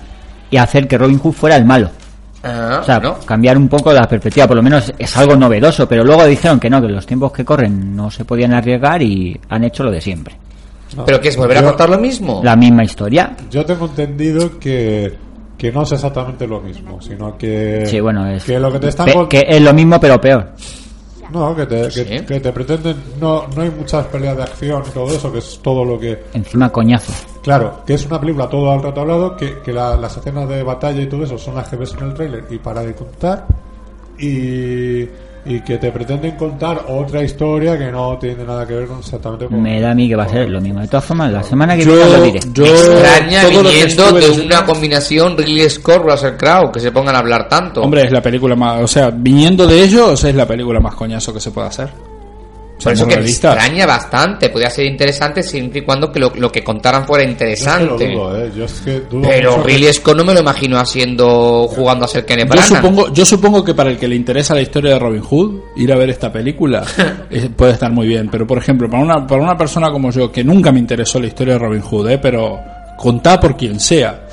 E: y hacer que Robin Hood fuera el malo.
H: Ah,
E: O sea,
H: ¿no?
E: cambiar un poco la perspectiva, por lo menos es algo novedoso, pero luego dijeron que no, que los tiempos que corren no se podían arriesgar y han hecho lo de siempre.
H: ¿Pero qué es? ¿Volver a contar lo mismo?
E: La misma historia.
C: Yo tengo entendido que, que no es exactamente lo mismo, sino que...
E: Sí, bueno, es
C: Que lo que te están...
E: pe- que es lo mismo pero peor.
C: No, que te, que,
H: Sí.
C: que te pretenden... No, no hay muchas peleas de acción y todo eso, que es todo lo que...
E: Encima coñazo.
C: Claro, que es una película todo al rato hablado, que, que la- las escenas de batalla y todo eso son las que ves en el tráiler y para de contar y, y que te pretenden contar otra historia que no tiene nada que ver con exactamente con...
E: Me da a mí que va a ser lo mismo. De todas formas, la semana que
G: Yo-
E: viene lo diré.
G: yo-
H: extraña viniendo de una combinación Ridley Scott Russell Crowe que se pongan a hablar tanto.
G: Hombre, es la película más. O sea, viniendo de ellos, es la película más coñazo que se puede hacer.
H: Por eso
G: Seamos
H: que me extraña bastante. Podría ser interesante siempre y cuando que lo, lo que contaran fuera
C: Yo es que lo
H: interesante.
C: dudo, ¿eh? Yo es que dudo
H: Pero Ridley Scott no me lo imagino haciendo jugando a ser Kenneth
G: Yo
H: Branagh.
G: supongo, yo supongo que para el que le interesa la historia de Robin Hood, ir a ver esta película eh, puede estar muy bien. Pero, por ejemplo, para una, para una persona como yo, que nunca me interesó la historia de Robin Hood, eh, pero contada por quien sea,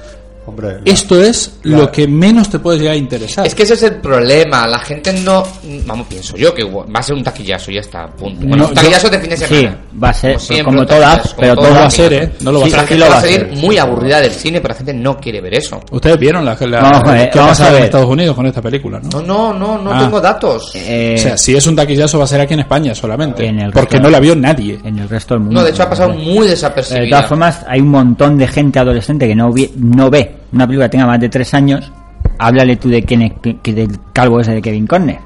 C: Hombre, la-
G: esto es
C: la-
G: lo que menos te puede llegar a interesar.
H: Es que ese es el problema. La gente no. Vamos, pienso yo que va a ser un taquillazo y ya está. Punto. Bueno,
G: No,
H: un taquillazo
G: yo-
H: de fin de
E: Sí, va a ser
H: siempre,
E: como todas, pero todas.
G: va a ser, ¿eh? No lo va a
H: Sí,
G: ser.
H: la gente va a
E: a
H: salir
E: ser.
H: muy aburrida del cine, pero la gente no quiere ver eso.
G: Ustedes vieron la, la-
E: Vamos a ver,
G: qué ha
E: vamos a
G: pasado en
E: ver.
G: Estados Unidos con esta película, ¿no?
H: No, no, no, no
G: Ah.
H: tengo datos.
E: Eh,
G: O sea, si es un taquillazo va a ser aquí en España solamente,
E: En el
G: porque
E: resto-
G: no la vio nadie.
E: en el resto del mundo.
H: No, de hecho ha pasado muy
E: Eh, De todas formas, hay un montón de gente adolescente que no ve una película que tenga más de tres años. Háblale tú de quién es, que del calvo ese de Kevin Conner.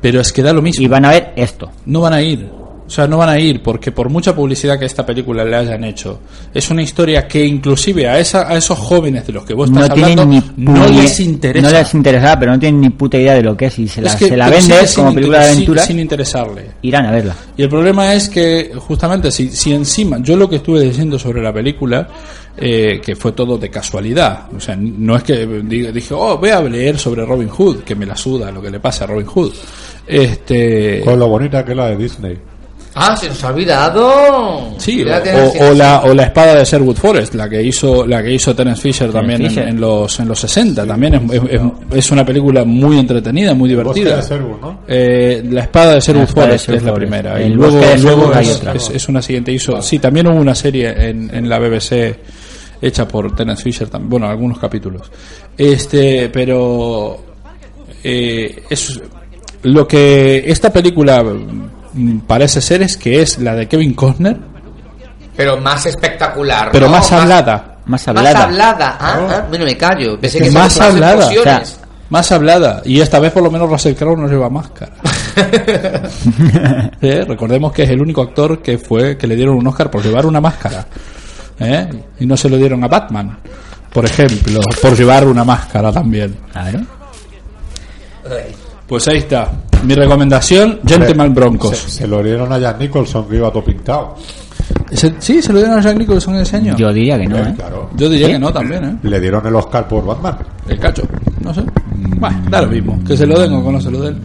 G: Pero es que da lo mismo.
E: Y van a ver esto.
G: No van a ir. O sea, no van a ir porque por mucha publicidad que esta película le hayan hecho, es una historia que inclusive a, esa, a esos jóvenes de los que vos
E: No
G: estás
E: tienen
G: hablando
E: ni
G: no les interesa.
E: No les interesa, pero no tienen ni puta idea de lo que es. Y se la,
G: Es que-
E: se la vendes como película de aventura,
G: sin, sin interesarle.
E: irán a verla.
G: Y el problema es que, justamente, si, si encima, yo lo que estuve diciendo sobre la película, eh, que fue todo de casualidad, o sea, no es que diga- dije, oh, voy a leer sobre Robin Hood, que me la suda lo que le pasa a Robin Hood. Este.
C: Con lo bonita que es la de Disney.
H: Ah, se nos ha olvidado.
G: Sí, o,
H: tienes-
G: o- o la, o la espada de Sherwood Forest, la que hizo la que hizo Terence Fisher también en-
E: Fisher.
G: En, los en los 60, también es, es- es- es una película muy entretenida, muy divertida.
C: de Sherwood, ¿no?
G: Eh, la espada de Sherwood
E: espada de
G: Forest
E: Sherwood
G: es la primera y luego, luego
E: Sherwood hay
G: es,
E: otra.
G: es- es una siguiente hizo sí también hubo una serie en, en la BBC hecha por Terence Fisher también bueno algunos capítulos este pero eh, es lo que esta película mm, parece ser es que es la de Kevin Costner
H: Pero más espectacular.
G: pero
H: ¿no?
G: más hablada
E: Más
H: Más
E: hablada.
H: hablada. Ah, ah, bueno, me callo. Pensé que
G: más hablada. más hablada y esta vez por lo menos Russell Crowe no lleva máscara ¿Eh? recordemos que es el único actor que fue que le dieron un Oscar por llevar una máscara ¿Eh? y no se lo dieron a Batman por ejemplo por llevar una máscara también
E: Claro.
G: pues ahí está mi recomendación Gentleman
C: Se,
G: Broncos
C: se lo dieron a Jack Nicholson que iba todo pintado.
G: Se- sí se lo dieron a Jack Nicholson ese año
E: Yo diría que no,
C: Eh,
E: ¿eh?
C: Claro.
G: Yo diría que no también ¿eh?
C: Le dieron el Oscar por Batman.
G: el cacho no sé bueno da lo mismo que se lo den o que no se lo den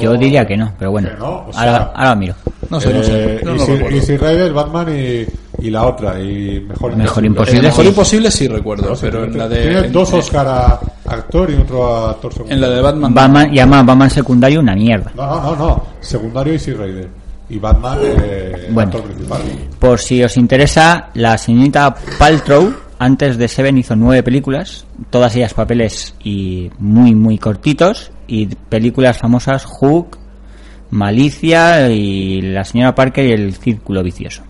E: Yo diría que no, pero bueno.
C: No, o
E: ahora,
C: sea-
E: ahora miro.
G: no sé no sé
C: Eh,
G: no
C: Easy. Easy Rider, Batman y, y la otra. Y Mejor
E: Mejor
G: El
E: Imposible,
G: mejor
E: sí.
G: imposible sí recuerdo, pero en la de
C: Tiene dos Oscar a actor y otro a actor secundario.
G: en la de Batman.
E: Batman, y además Batman secundario, una mierda.
C: No, no, no, no. Secundario Easy Rider. Y Batman, eh,
E: Bueno.
C: actor principal.
E: Por si os interesa, la señorita Paltrow, antes de Seven hizo nueve películas, todas ellas papeles y muy, muy cortitos, y películas famosas Hook, Malicia y La señora Parker y El Círculo Vicioso.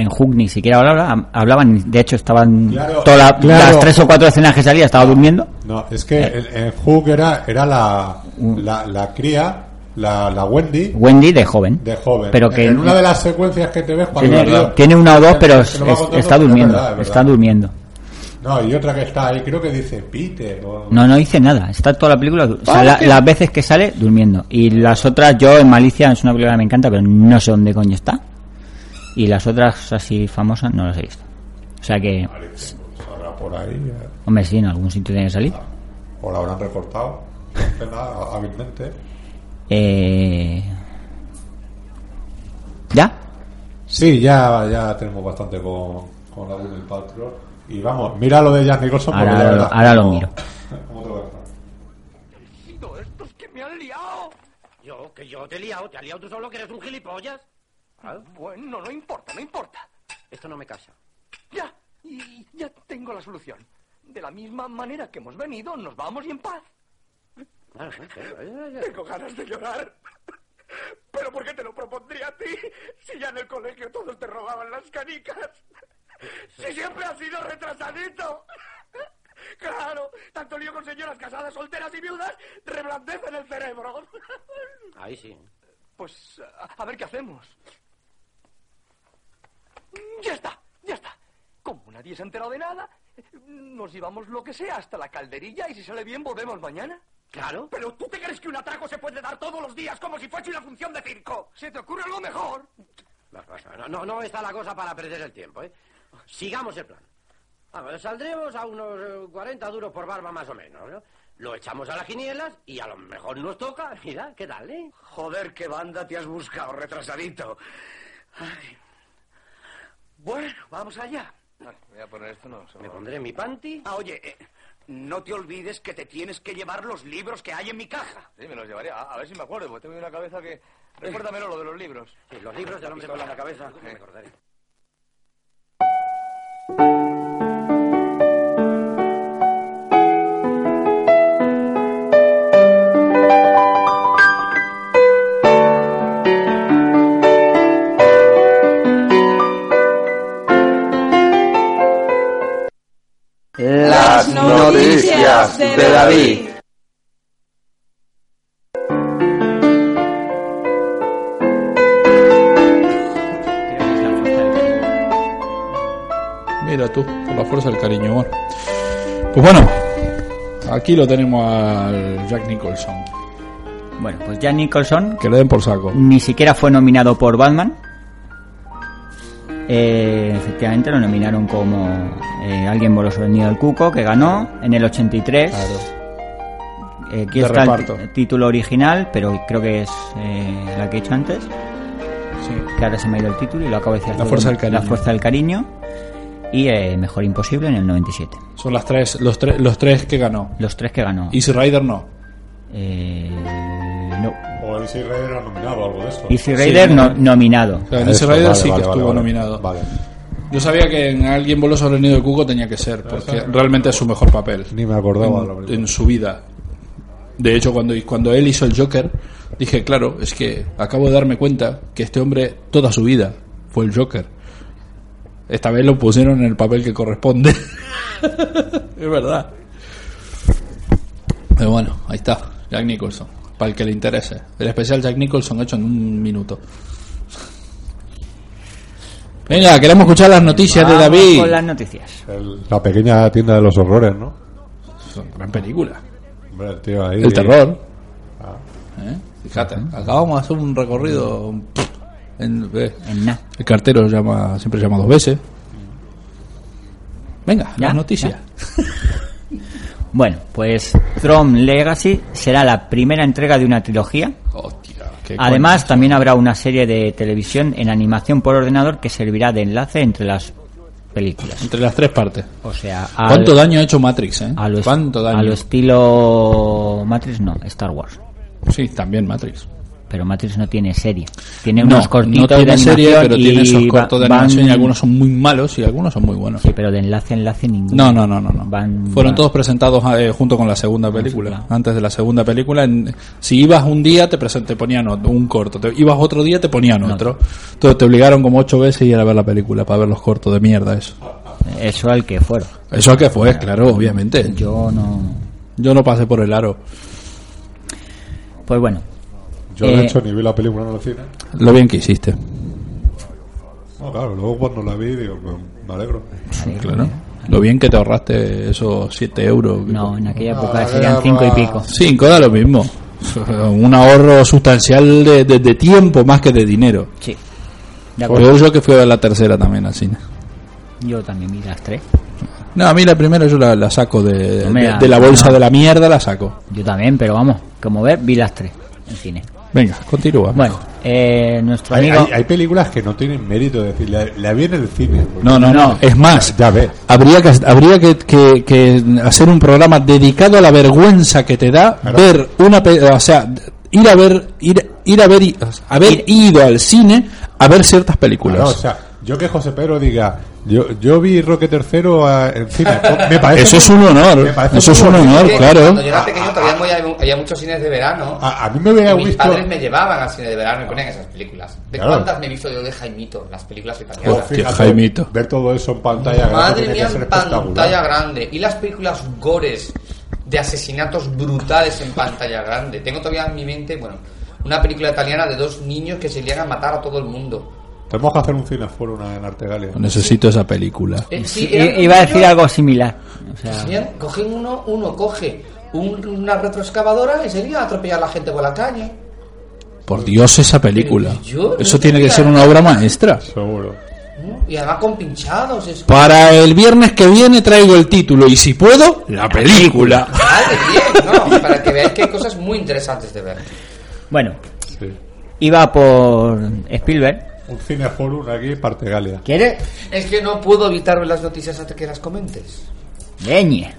E: En Hook ni siquiera hablaban, hablaban de hecho estaban
C: Claro,
E: todas la-
C: claro.
E: las tres o cuatro escenas que salía estaba durmiendo.
C: No, es que
E: Eh.
C: en, en Hook era, era la, la, la cría, la, la Wendy,
E: Wendy de joven.
C: de joven.
E: Pero que
C: en una de las secuencias que te ves cuando
E: tiene, una o dos, pero es- es- está
C: es
E: durmiendo.
C: verdad, es verdad.
E: está durmiendo.
C: No, y otra que está ahí, creo que dice Peter. o-
E: No, no dice nada. Está toda la película. O sea, la- las veces que sale, durmiendo. Y las otras, yo en Malicia es una película que me encanta, pero no sé dónde coño está. Y las otras así famosas no las he visto. O sea que,
C: Ahora por ahí, eh,
E: hombre, sí, en algún sitio tiene que salir.
C: o la habrán recortado. Hábilmente.
E: Eh... ¿Ya?
C: Sí, ya, ya tenemos bastante con, con la Gwyneth Paltrow. Y vamos, mira lo de Jack Nicholson. porque
E: Ahora
C: de
E: lo-
C: verdad,
E: ahora lo
C: ¿cómo-
E: miro.
C: cómo te va
I: estos que me han liado. Yo, que yo te he liado, te has liado tú solo que eres un gilipollas. Bueno, no importa, no importa. Esto no me casa. Ya, y ya tengo la solución. De la misma manera que hemos venido, nos vamos y en paz. Tengo ganas de llorar. ¿Pero por qué te lo propondría a ti? Si ya en el colegio todos te robaban las canicas. Si siempre has sido retrasadito. Claro, tanto lío con señoras casadas, solteras y viudas reblandecen el cerebro.
F: Ahí sí.
I: Pues a, a ver qué hacemos. Ya está, ya está. Como nadie se ha enterado de nada, nos llevamos lo que sea hasta la calderilla y si sale bien volvemos mañana.
F: Claro.
I: Pero tú te crees que un atraco se puede dar todos los días como si fuese una función de circo. ¿Se te ocurre algo mejor?
F: No, no, no está la cosa para perder el tiempo, ¿eh? Sigamos el plan. A ver, saldremos a unos eh, 40 duros por barba más o menos, ¿no? Lo echamos a las quinielas y a lo mejor nos toca. Mira, ¿qué tal, eh?
I: Joder, qué banda te has buscado, retrasadito. Ay. Bueno, vamos allá.
F: Voy a poner esto, no. Me pondré mi panty.
I: Ah, oye, eh, no te olvides que te tienes que llevar los libros que hay en mi caja.
J: Sí, me los llevaría. A, a ver si me acuerdo, porque tengo una cabeza que... Recuérdamelo lo de los libros.
F: Sí, los libros del hombre con la cabeza.
J: Sí.
F: Me acordaré.
B: Las noticias de David.
G: Mira tú, por la fuerza del cariño. Bueno. Pues bueno, aquí lo tenemos al Jack Nicholson.
E: Bueno, pues Jack Nicholson
G: Que le den por saco.
E: ni siquiera fue nominado por Batman. Eh, efectivamente lo nominaron como eh, Alguien voló el nido del cuco, que ganó en el 83. Eh, aquí
G: De
E: está el
G: reparto.
E: t- título original, pero creo que es eh, la que he hecho antes. Que ahora se me ha ido el título y lo acabo de decir.
G: La fuerza del cariño.
E: La fuerza del cariño. Y eh, Mejor Imposible en el 97.
G: Son las tres, los, tres, los tres que ganó.
E: Los tres que ganó.
G: Easy Rider no.
E: Eh, no.
C: Easy Rider ha nominado algo de esto.
E: Easy Rider
G: Sí,
E: no-
G: no.
E: nominado.
G: O sea, en Easy Rider
C: vale,
G: sí
C: vale,
G: que
C: vale,
G: estuvo
C: vale.
G: nominado.
C: Vale.
G: Yo sabía que en Alguien voló sobre el nido del cuco tenía que ser, porque realmente es su mejor papel.
C: Ni me acordaba.
G: en, en su vida. De hecho, cuando, cuando él hizo el Joker, dije, claro, es que acabo de darme cuenta que este hombre toda su vida fue el Joker. Esta vez lo pusieron en el papel que corresponde. es verdad. Pero bueno, ahí está, Jack Nicholson, para el que le interese. El especial Jack Nicholson hecho en un minuto. Venga, queremos escuchar las noticias de David.
E: Con las noticias.
C: El- la pequeña tienda de los horrores, ¿no?
G: Es una gran película.
C: Hombre, el tío ahí.
G: El terror. ¿Eh? Fíjate, acabamos de hacer un recorrido. En, eh,
E: En nada.
G: el cartero llama, siempre llama dos veces. Venga,
E: ¿Ya?
G: las noticias.
E: Bueno, pues Tron Legacy será la primera entrega de una trilogía.
G: Hostia,
E: Además, también habrá una serie de televisión en animación por ordenador que servirá de enlace entre las películas.
G: Entre las tres partes.
E: O sea, al-
G: ¿Cuánto daño ha hecho Matrix, eh?
E: a lo,
G: ¿Cuánto daño?
E: a lo estilo Matrix, no, Star Wars.
G: Sí, también Matrix.
E: Pero Matrix no tiene serie. Tiene
G: No,
E: unos cortitos
G: no tiene
E: de
G: serie, pero tiene esos
E: y
G: cortos de
E: van-
G: animación y algunos son muy malos y algunos son muy buenos.
E: Sí, pero de enlace a enlace ninguno.
G: No, no, no, no. no.
E: Van-
G: Fueron
E: van-
G: todos presentados eh, junto con la segunda película. Antes de la segunda película, en- si ibas un día te, ponían otro- un corto, te, ibas otro día te ponían otro. Entonces te obligaron como ocho veces a ir a ver la película para ver los cortos de mierda eso.
E: Eso al que fuera.
G: Eso que fue, claro, obviamente.
E: Yo no.
G: Yo no pasé por el aro.
E: Pues bueno.
C: Yo,
E: Eh,
C: de hecho, ni vi la película en el cine.
G: Lo bien que hiciste.
C: No, claro, luego cuando la vi, digo, pues, me alegro.
G: Claro. Lo bien que te ahorraste esos 7 euros.
E: No, en aquella
C: Ah,
E: época serían cinco y pico.
G: 5 da lo mismo. Un ahorro sustancial de, de- de tiempo más que de dinero.
E: Sí. De acuerdo.
G: Peor yo que fui a la tercera también al cine.
E: Yo también vi las tres.
G: No, a mí la primera yo la, la saco de,
E: No
G: de,
E: da-
G: de la bolsa
E: no.
G: de la mierda, la saco.
E: Yo también, pero vamos, como ves, vi las tres en cine.
G: Venga, continúa.
E: Bueno, eh, nuestro
C: Hay,
E: amigo.
C: hay- hay películas que no tienen mérito, es decir, la, la vi en el cine.
G: No, no, no. Es más,
C: Ya ves.
G: habría que habría que, que- que hacer un programa dedicado a la vergüenza que te da
C: Claro.
G: ver una, o sea, ir a ver, ir, ir a ver, haber ido al cine a ver ciertas películas.
C: Claro, o sea, yo que José Pedro diga, yo, yo vi Roque tercero a- en cine, me parece
G: Eso es un honor,
C: me parece
G: eso es un honor,
H: Que
G: claro.
H: Cuando yo era pequeño todavía había, había muchos cines de verano.
C: A, a mí me hubiera
H: y mis
C: visto.
H: padres me llevaban al cine de verano y me ponían esas películas. ¿De
C: Claro.
H: cuántas me he visto yo de Jaimito? Las películas italianas.
C: Pues fíjate,
G: Jaimito.
C: Ver todo eso en pantalla grande
H: Madre mía, en pantalla grande. Y las películas gores de asesinatos brutales en pantalla grande. Tengo todavía en mi mente, bueno, una película italiana de dos niños que se lían a matar a todo el mundo.
C: Tenemos que hacer un cineforo una en Artegalia.
G: Necesito esa película.
H: Eh, sí,
E: iba a decir algo similar. O sea,
H: Hacían- cogen uno, uno coge un- una retroexcavadora y se lía a atropellar a la gente por la calle.
G: Por Dios, esa película. Eso
H: no
G: tiene que ser una obra maestra.
C: Seguro.
H: Y además con pinchados. Es...
G: Para el viernes que viene traigo el título y si puedo, la película.
H: Vale, bien, ¿no? Para que veáis que hay cosas muy interesantes de ver.
E: bueno,
C: Sí.
E: iba por Spielberg.
C: Un cineforum aquí en Artegalia.
E: ¿Quieres?
H: Es que no puedo evitar ver las noticias hasta que las comentes.
E: Leñe.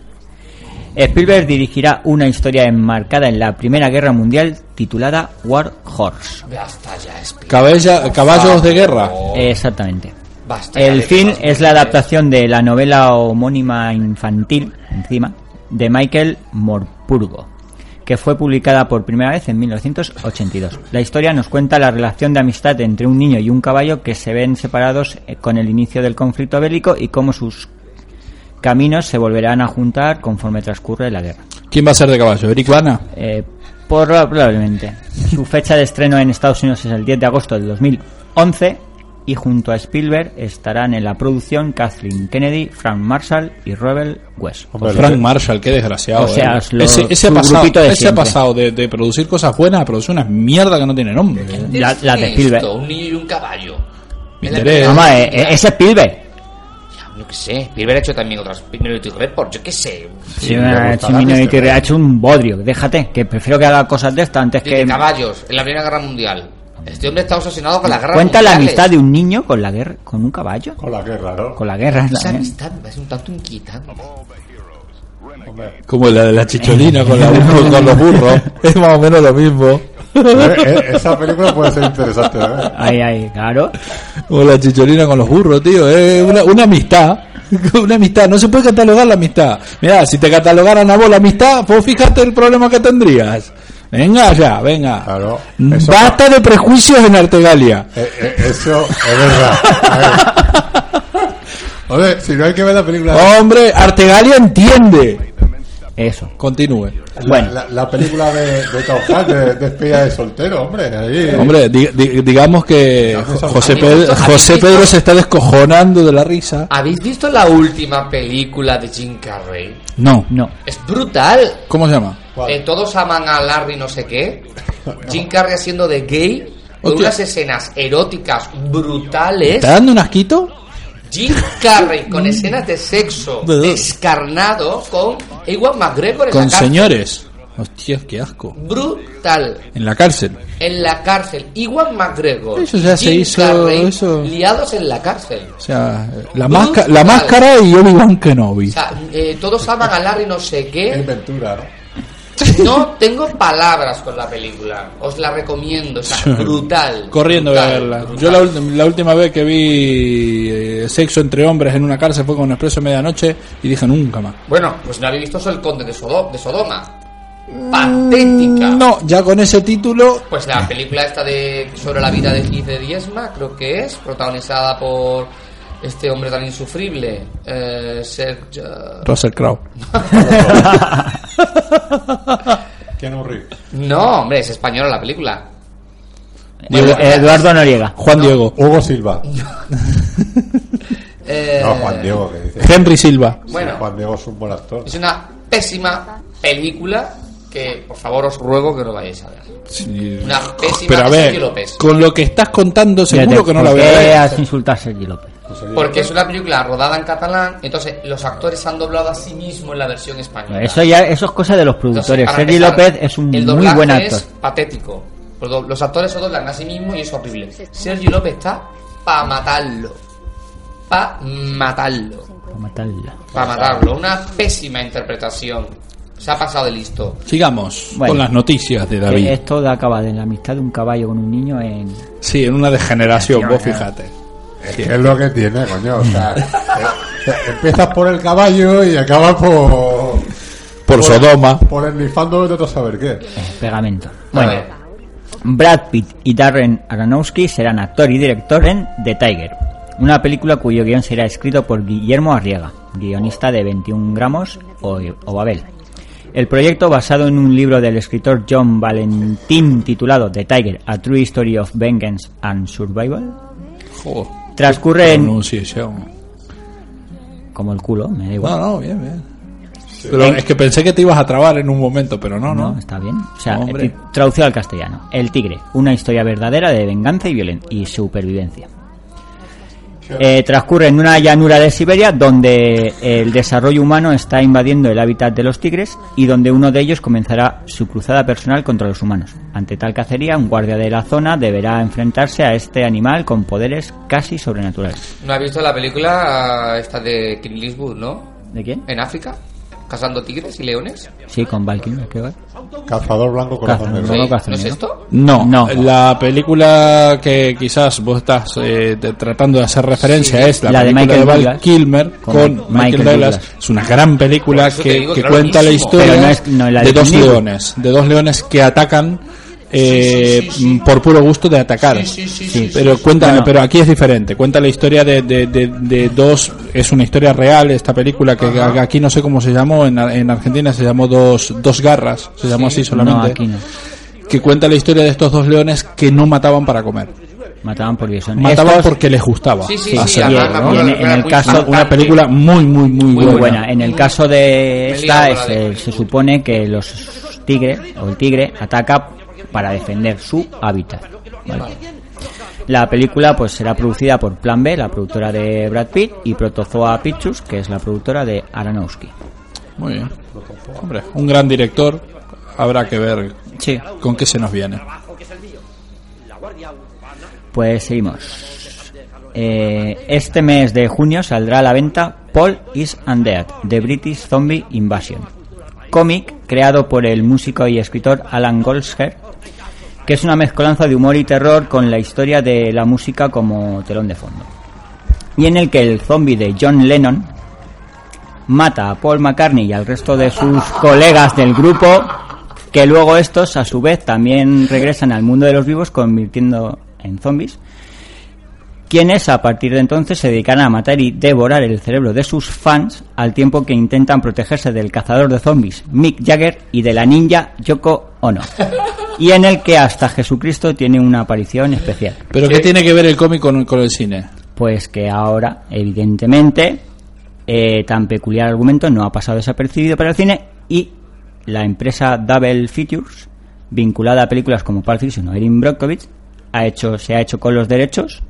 E: Spielberg dirigirá una historia enmarcada en la Primera Guerra Mundial titulada War Horse.
H: Basta ya, Spielberg.
G: Cabella- caballos de guerra.
E: Exactamente.
H: Basta
E: El film es la adaptación de la novela homónima infantil, encima, de Michael Morpurgo, que fue publicada por primera vez en 1982. La historia nos cuenta la relación de amistad entre un niño y un caballo que se ven separados eh, con el inicio del conflicto bélico y cómo sus caminos se volverán a juntar conforme transcurre la guerra.
G: ¿Quién va a ser de caballo? ¿Eric Bana?
E: Eh, probablemente. Su fecha de estreno en Estados Unidos es el 10 de agosto del 2011 y junto a Spielberg estarán en la producción Kathleen Kennedy, Frank Marshall y Rebel West.
C: Hombre,
G: Frank Marshall, qué desgraciado.
E: O sea,
G: eh.
E: lo-
G: ese, ese pasado,
E: grupito de
G: ese ha pasado de, de producir cosas buenas a producir unas mierda que no tiene nombre.
E: La, la de
H: Esto,
E: Spielberg.
H: Un niño y un caballo.
G: Me
H: Es la
G: interesa.
H: primera-
E: Vamos, eh, eh, es Spielberg.
H: Yo qué sé, Spielberg ha hecho también otras Minority Report, yo qué sé.
E: Sí, Minority ha hecho un bodrio. Déjate, que prefiero que haga cosas de esta antes
H: De
E: que...
H: caballos, en la Primera Guerra Mundial. Este hombre está obsesionado con la guerra
E: Cuenta la amistad de un niño con la guerra, con un caballo.
C: Con la guerra, ¿no?
E: Con la guerra.
H: Esa
E: también.
H: amistad me parece un tanto inquietante.
G: Como la de la chicholina con, la- con los burros. Es más o menos lo mismo.
C: eh, esa película puede ser interesante, ¿eh?
E: Ahí, ahí, claro.
G: Como la chicholina con los burros, tío. Es una, una amistad. Una amistad. No se puede catalogar la amistad. Mira, si te catalogaran a vos la amistad, pues fíjate el problema que tendrías. Venga ya, venga.
C: Claro.
G: Basta de prejuicios en Artegalia.
C: eh, eh, eso es verdad. Oye, si no hay que ver la película.
G: Hombre, Artegalia entiende.
E: Eso.
G: Continúe.
C: La,
E: Bueno.
C: la, la película de, de Tom Hanks, de, de espía de soltero, hombre. Ahí,
G: Hombre, di- di- digamos que Jo- José, Pedro,
H: ¿habéis
G: José? Pedro se está descojonando de la risa.
H: ¿Habéis visto la última película de Jim Carrey?
G: No.
E: No.
H: Es brutal.
G: ¿Cómo se llama?
H: Eh, todos aman a Larry no sé qué. Jim Carrey haciendo de gay. Con
G: Hostia.
H: unas escenas eróticas brutales.
G: ¿Está dando un asquito?
H: Jim Carrey con escenas de sexo descarnado con Ewan McGregor en
G: Con
H: la cárcel.
G: señores. Hostia, qué asco.
H: Brutal.
G: En la cárcel.
H: En la cárcel. Iwan McGregor.
G: Eso ya se
H: Jim
G: hizo,
H: Carrey,
G: eso.
H: Liados en la cárcel.
G: O sea, la, máscara, la máscara y Obi-Wan Kenobi.
H: O sea, eh, todos aman a Larry no sé
C: Es
H: qué.
C: Ventura, ¿no?
H: No tengo palabras con la película. Os la recomiendo. O sea, brutal.
G: Corriendo a
H: brutal,
G: verla.
H: brutal.
G: Yo la, la última vez que vi eh, sexo entre hombres en una cárcel fue con un expreso medianoche y dije nunca más.
H: Bueno, pues no habéis visto el conde de, Sodo- de Sodoma. Patética.
G: No, ya con ese título.
H: Pues la película esta de sobre la vida de Heath de Diezma, creo que es, protagonizada por este hombre tan insufrible, eh, Sergio...
G: Russell Crowe.
C: Keanu Reeves.
H: No, hombre, es española la película.
E: Diego- Eduardo Noriega.
G: Juan Diego.
C: Hugo Silva.
H: Eh,
C: No, Juan Diego, que dice.
G: Henry Silva.
H: Bueno.
C: Sí, Juan Diego es un buen actor.
H: Es una pésima película que, por favor, os ruego que no vayáis a ver.
G: Sí.
H: Una pésima
G: Pero a
H: de
G: ver,
H: Sergio López.
G: con lo que estás contando, seguro que no la
E: ¿por
G: voy a
E: qué
G: ver.
E: has insultado a Sergi López?
H: Porque es una película rodada en catalán, entonces los actores han doblado a sí mismos en la versión española.
E: Eso ya, eso es cosa de los productores.
H: para
E: Sergi
H: empezar,
E: López es un
H: el
E: muy buen actor.
H: es patético. Los, actores se doblan a sí mismos y es horrible. Sergi López está pa' matarlo. Pa' matarlo.
E: Para matarla.
H: Pa' matarlo. Una pésima interpretación. Se ha pasado de listo.
G: Sigamos
E: Bueno.
G: con las noticias de David.
E: Esto da acaba de la amistad de un caballo con un niño en...
G: Sí, en una degeneración, vos fíjate.
C: Es que es lo que tiene, coño. O sea, eh, empiezas por el caballo y acabas por.
G: Por Sodoma.
C: Por el nifando de otro saber qué.
E: pegamento. Bueno. Brad Pitt y Darren Aronofsky serán actor y director en The Tiger, una película cuyo guion será escrito por Guillermo Arriaga, guionista de 21 gramos o, o Babel. El proyecto, basado en un libro del escritor John Valentin titulado The Tiger, A True Story of Vengeance and Survival,
G: Joder,
E: transcurre en...
G: pronunciación.
E: Como el culo, me da igual.
G: No, no, bien, bien. Pero es que pensé que te ibas a trabar en un momento, pero no, no.
E: No, está bien. O sea,
G: Hombre.
E: eh, traducido al castellano. El tigre, una historia verdadera de venganza y violen y supervivencia. Eh, transcurre en una llanura de Siberia donde el desarrollo humano está invadiendo el hábitat de los tigres y donde uno de ellos comenzará su cruzada personal contra los humanos. Ante tal cacería, un guardia de la zona deberá enfrentarse a este animal con poderes casi sobrenaturales.
H: ¿No has visto la película ah, esta de Clint Eastwood, no?
E: ¿De quién?
H: En África. Cazando tigres y leones.
E: Sí, con Valkyrie, ¿qué va?
C: Cazador blanco, corazón negro.
H: Sí, ¿No es esto?
G: No,
E: No.
G: la película que quizás vos estás eh, de- tratando de hacer referencia
H: Sí.
G: es la,
E: La de
G: película
E: Michael
G: de Val
E: Douglas.
G: Kilmer
E: Con
G: con, Michael,
E: Michael
G: Douglas.
E: Douglas.
G: Es una gran película
H: Por eso te
G: que,
H: digo
G: que cuenta la
H: buenísimo.
G: historia
E: Pero no es- no la
G: de
E: de
G: dos leones, de dos leones que atacan eh,
H: Sí, sí, sí, sí.
G: por puro gusto de atacar.
H: Sí, sí, sí,
E: Sí,
H: sí,
G: Pero cuenta,
E: Bueno.
G: pero aquí es diferente. Cuenta la historia de, de, de, de dos, es una historia real esta película que
H: Ajá.
G: aquí no sé cómo se llamó en, en Argentina se llamó dos, dos garras, se llamó así solamente
E: No, aquí no.
G: que cuenta la historia de estos dos leones que no mataban para comer.
E: Mataban por.
G: Mataban
E: Estos-
G: porque les gustaba.
H: Sí, sí, sí,
G: hacerlo,
H: además,
G: ¿no?
H: me
E: Y en- el caso-
G: Una película muy, muy, muy,
E: muy
G: buena.
E: buena. En el caso de esta, es, eh, se supone que los tigres o el tigre ataca para defender su hábitat. ¿vale? La película pues será producida por Plan B, la productora de Brad Pitt, y Protozoa Pictures, que es la productora de Aronofsky.
G: Muy bien. Hombre, un gran director. Habrá que ver
E: Sí.
G: con qué se nos viene.
E: Pues seguimos. Eh, este mes de junio saldrá a la venta Paul is Undead, The British Zombie Invasion. Cómic creado por el músico y escritor Alan Goldsher, que es una mezcolanza de humor y terror con la historia de la música como telón de fondo. Y en el que el zombie de John Lennon mata a Paul McCartney y al resto de sus colegas del grupo, que luego estos a su vez también regresan al mundo de los vivos convirtiendo en zombies, quienes a partir de entonces se dedican a matar y devorar el cerebro de sus fans al tiempo que intentan protegerse del cazador de zombies Mick Jagger y de la ninja Yoko Ono. Y en el que hasta Jesucristo tiene una aparición especial.
G: Pero ¿qué tiene que ver el cómic con, con el cine?
E: Pues que ahora, evidentemente, eh, tan peculiar argumento no ha pasado desapercibido para el cine y la empresa Double Features, vinculada a películas como Pulp Fiction o Erin Brockovich, ha hecho, se ha hecho con los derechos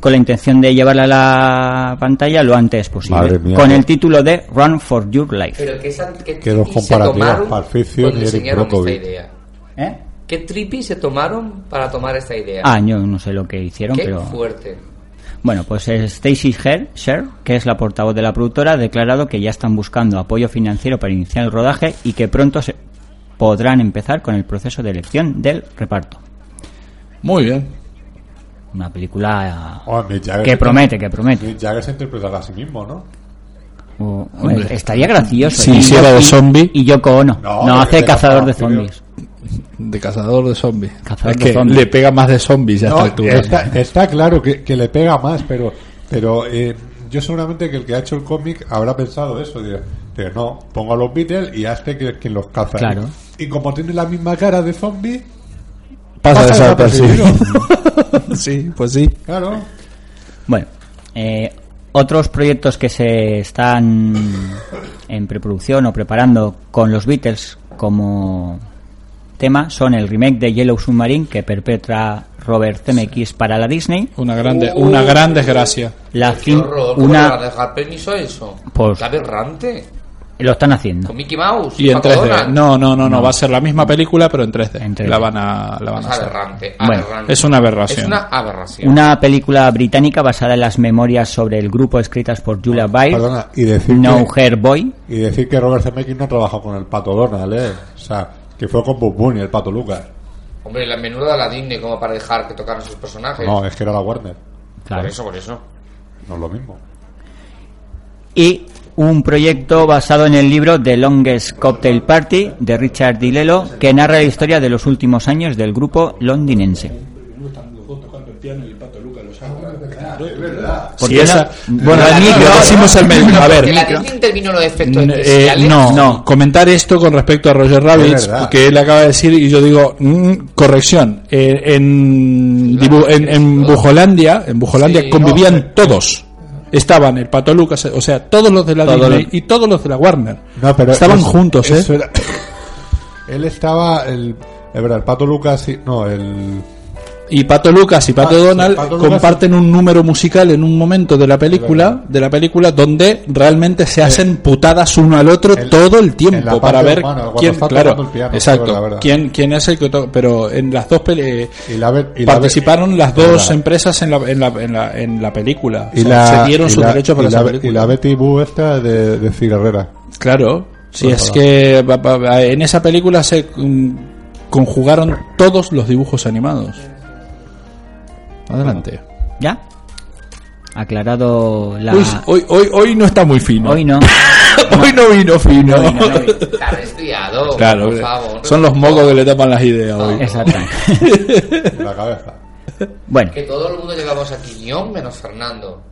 E: con la intención de llevarla a la pantalla lo antes posible.
C: Mía,
E: con el título de Run for Your Life.
H: Pero que esa, que
C: Qué dos comparativas,
H: cuando
C: y Eric
H: idea.
E: ¿Eh?
H: ¿Qué trippy se tomaron para tomar esta idea?
E: Ah, yo no sé lo que hicieron,
H: Qué
E: pero...
H: fuerte.
E: Bueno, pues eh, Stacy Her- Sher, que es la portavoz de la productora, ha declarado que ya están buscando apoyo financiero para iniciar el rodaje y que pronto se podrán empezar con el proceso de elección del reparto.
G: Muy bien.
E: Una película
C: Oh,
E: que promete, que promete.
C: Mick Jagger se interpretará a sí mismo, ¿no?
E: O-
G: Hombre.
E: estaría gracioso.
G: Si
E: Y
G: hiciera
E: Yo-
G: de zombie.
E: Y Yoko Ono.
C: No,
E: No,
C: que
E: hace
C: te
E: cazador de zombies.
G: De cazador de zombies.
E: Cazador
G: es
E: de
G: que
E: zombies.
G: le pega más de zombies a
C: No,
G: esta altura.
C: está, está claro que, que le pega más, pero pero eh, yo seguramente que el que ha hecho el cómic habrá pensado eso. De, de, no, pongo a los Beatles y a este que quien los caza.
E: Claro.
C: Y como tiene la misma cara de zombie,
G: Pasa
C: pasa
G: desapercibido.
C: desapercibido.
G: sí, pues sí.
C: claro.
E: Bueno, eh, otros proyectos que se están en preproducción o preparando con los Beatles como tema son el remake de Yellow Submarine que perpetra Robert Zemeckis para la Disney.
G: Una grande, una gran desgracia.
E: La cin-
H: horror, ¿cómo le van a
E: una
H: dejar permiso a eso?
E: Pues-
H: aberrante.
E: Lo están haciendo.
H: Con Mickey Mouse.
G: Y en
H: Pato
G: 3D.
H: Donald.
G: No, no, no, no,
E: No.
G: va a ser la misma película, pero en 3D.
E: En 3D.
G: La van a, la van
H: Es
G: a hacer.
H: aberrante,
E: Bueno,
H: aberrante.
G: Es una aberración.
H: Es una aberración.
E: Una película británica basada en las memorias sobre el grupo escritas por Julia Baird,
C: Perdona, y decir,
E: No
C: que,
E: Hair Boy.
C: y decir que Robert Zemeckis no trabajó con el Pato Donald, ¿eh? O sea, que fue con Bob Bunny, el Pato Lucas.
H: Hombre, la menuda de la Disney como para dejar que tocaran sus personajes.
C: No, es que era la Warner.
E: Claro.
H: Por eso, por eso.
C: No es lo mismo.
E: y un proyecto basado en el libro The Longest Cocktail Party de Richard DiLello que narra la historia de los últimos años del grupo londinense.
G: Sí,
E: qué
G: esa-
E: no?
G: bueno,
E: No,
G: el
E: no,
G: micro,
E: no,
G: decimos el medio. A ver,
H: la en los efectos
G: N- eh, no,
E: No.
G: comentar esto con respecto a Roger Rabbit, que él acaba de decir, y yo digo, mm, corrección, eh, en, en, en Bujolandia, en Bujolandia
H: Sí,
G: convivían
H: no.
G: todos. Estaban el Pato Lucas, o sea, todos los de la
E: Todos
G: Disney
E: los-
G: y todos los de la Warner.
C: No, pero
G: Estaban
C: eso-
G: juntos, ¿eh?
C: era- Él estaba, el, es verdad, el Pato Lucas, y- no, el...
G: Y Pato Lucas y Pato
C: Ah,
G: Donald
C: Pato Lucas-
G: comparten un número musical en un momento de la película, de la película donde realmente se hacen putadas uno al otro todo el tiempo para ver
C: humana,
G: quién, claro,
C: piano,
G: exacto,
C: la verdad.
G: quién quién es el que toca, pero en las dos pele-
C: Y la, Be- y la Be-
G: participaron las dos empresas en la, en la, en la, en la película. O
C: y
G: sea,
C: la,
G: se dieron
C: y
G: sus
C: la-
G: derechos para esa película.
C: y la Betty Boo esta de, de Cira Herrera.
G: Claro, si
C: Pues
G: es que en esa película se mm, conjugaron todos los dibujos animados. Adelante.
E: ¿Ya? Aclarado la...
G: Uy, hoy, hoy, hoy no está muy fino.
E: Hoy no.
G: Hoy no vino fino.
E: No vino, no vino.
H: Está resfriado.
G: Claro,
H: por favor.
G: son los mocos que le tapan las ideas hoy.
E: Exactamente.
C: En la cabeza.
E: Bueno,
H: Que todo el mundo llevamos aquí guion menos Fernando.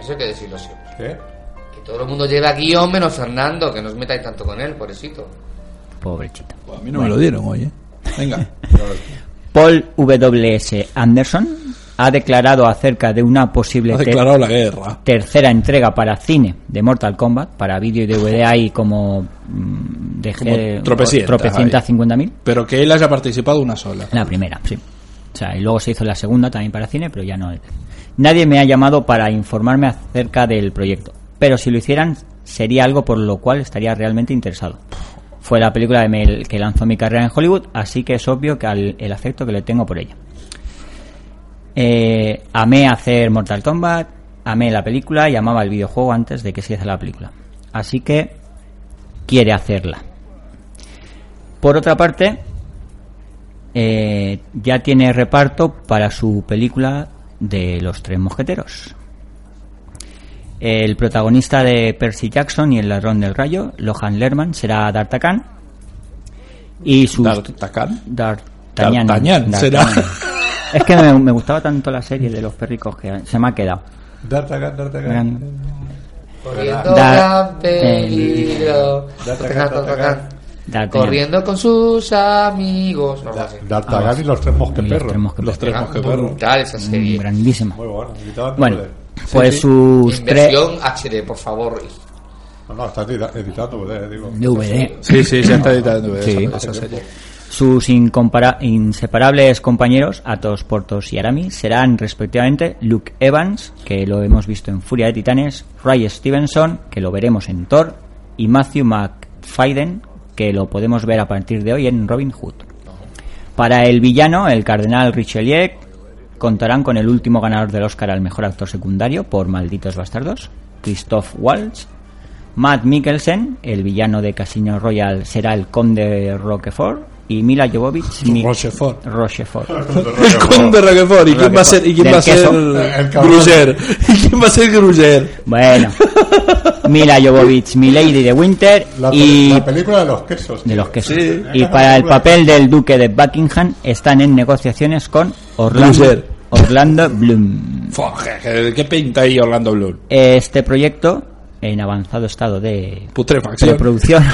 H: Eso hay que decirlo siempre.
C: ¿Qué?
H: Que todo el mundo lleva guion menos Fernando. Que no os metáis tanto con él, pobrecito.
E: pobrecito.
G: A mí no me lo dieron hoy, ¿eh? Venga.
E: Paul W.S. Anderson ha declarado acerca de una posible
G: Ha
E: ter-
G: declarado la guerra.
E: tercera entrega para cine de Mortal Kombat, para vídeo y DVD hay como mm, de
G: Como tropecientas
E: tropecientas
G: hay.
E: cincuenta mil.
G: Pero que él haya participado una sola.
E: La primera, sí. O sea, y luego se hizo la segunda también para cine, pero ya no. Nadie me ha llamado para informarme acerca del proyecto, pero si lo hicieran sería algo por lo cual estaría realmente interesado. Fue la película de Mel que lanzó mi carrera en Hollywood, así que es obvio que al- el afecto que le tengo por ella. Eh, amé hacer Mortal Kombat, amé la película y amaba el videojuego antes de que se hiciera la película. Así que quiere hacerla. Por otra parte, eh, ya tiene reparto para su película de Los Tres Mosqueteros. El protagonista de Percy Jackson y el ladrón del rayo, Lohan Lerman, será D'Artagnan. Y su
G: ¿D'Artagnan?
E: D'Artagnan.
G: D'Artagnan, será.
E: Es que me, me gustaba tanto la serie de los perricos que se me ha quedado.
C: D'Artagnan, D'Artagnan.
E: Gran-
H: Corriendo
E: Da-
H: gran peligro. Corriendo con sus amigos. o algo así.
C: D'Artagnan y los tres mosqueperros.
E: los tres mosqueteros.
G: Los tres
H: Era
G: mosqueteros.
H: brutal esa
E: Mm,
H: serie.
E: Grandísima.
C: Muy bueno.
E: Bueno,
C: DVD.
E: pues
G: sí.
E: sus tres
H: Inversión HD, por favor.
C: No, no, está edita- editado DVD, digo.
E: DVD.
G: Sí, sí, ya está editando
E: Sí.
G: esa, esa serie.
E: Sus inseparables compañeros, Atos, Portos y Aramis, serán respectivamente Luke Evans, que lo hemos visto en Furia de Titanes, Ray Stevenson, que lo veremos en Thor, y Matthew McFadden, que lo podemos ver a partir de hoy en Robin Hood. Para el villano, el cardenal Richelieu, contarán con el último ganador del Oscar al mejor actor secundario por Malditos Bastardos, Christoph Waltz. Matt Mikkelsen, el villano de Casino Royale, será el conde Roquefort. Y Mila Jovovich, mi-
G: Rochefort.
E: Rochefort.
G: El conde Roquefort. ¿Y quién va a ser, y quién va a ser. Gruyer? ¿Y quién va a ser Gruyer?
E: Bueno, Mila Jovovich, mi Lady de Winter
C: La,
E: y
C: la película de los quesos.
E: de
C: tío.
E: los quesos.
G: Sí.
E: Y para el papel del duque de Buckingham están en negociaciones con Orlando,
G: Blucher.
E: Orlando Bloom.
G: Fua, ¿Qué qué pinta ahí Orlando Bloom?
E: Este proyecto, en avanzado estado de
G: Putrefacción.
E: preproducción,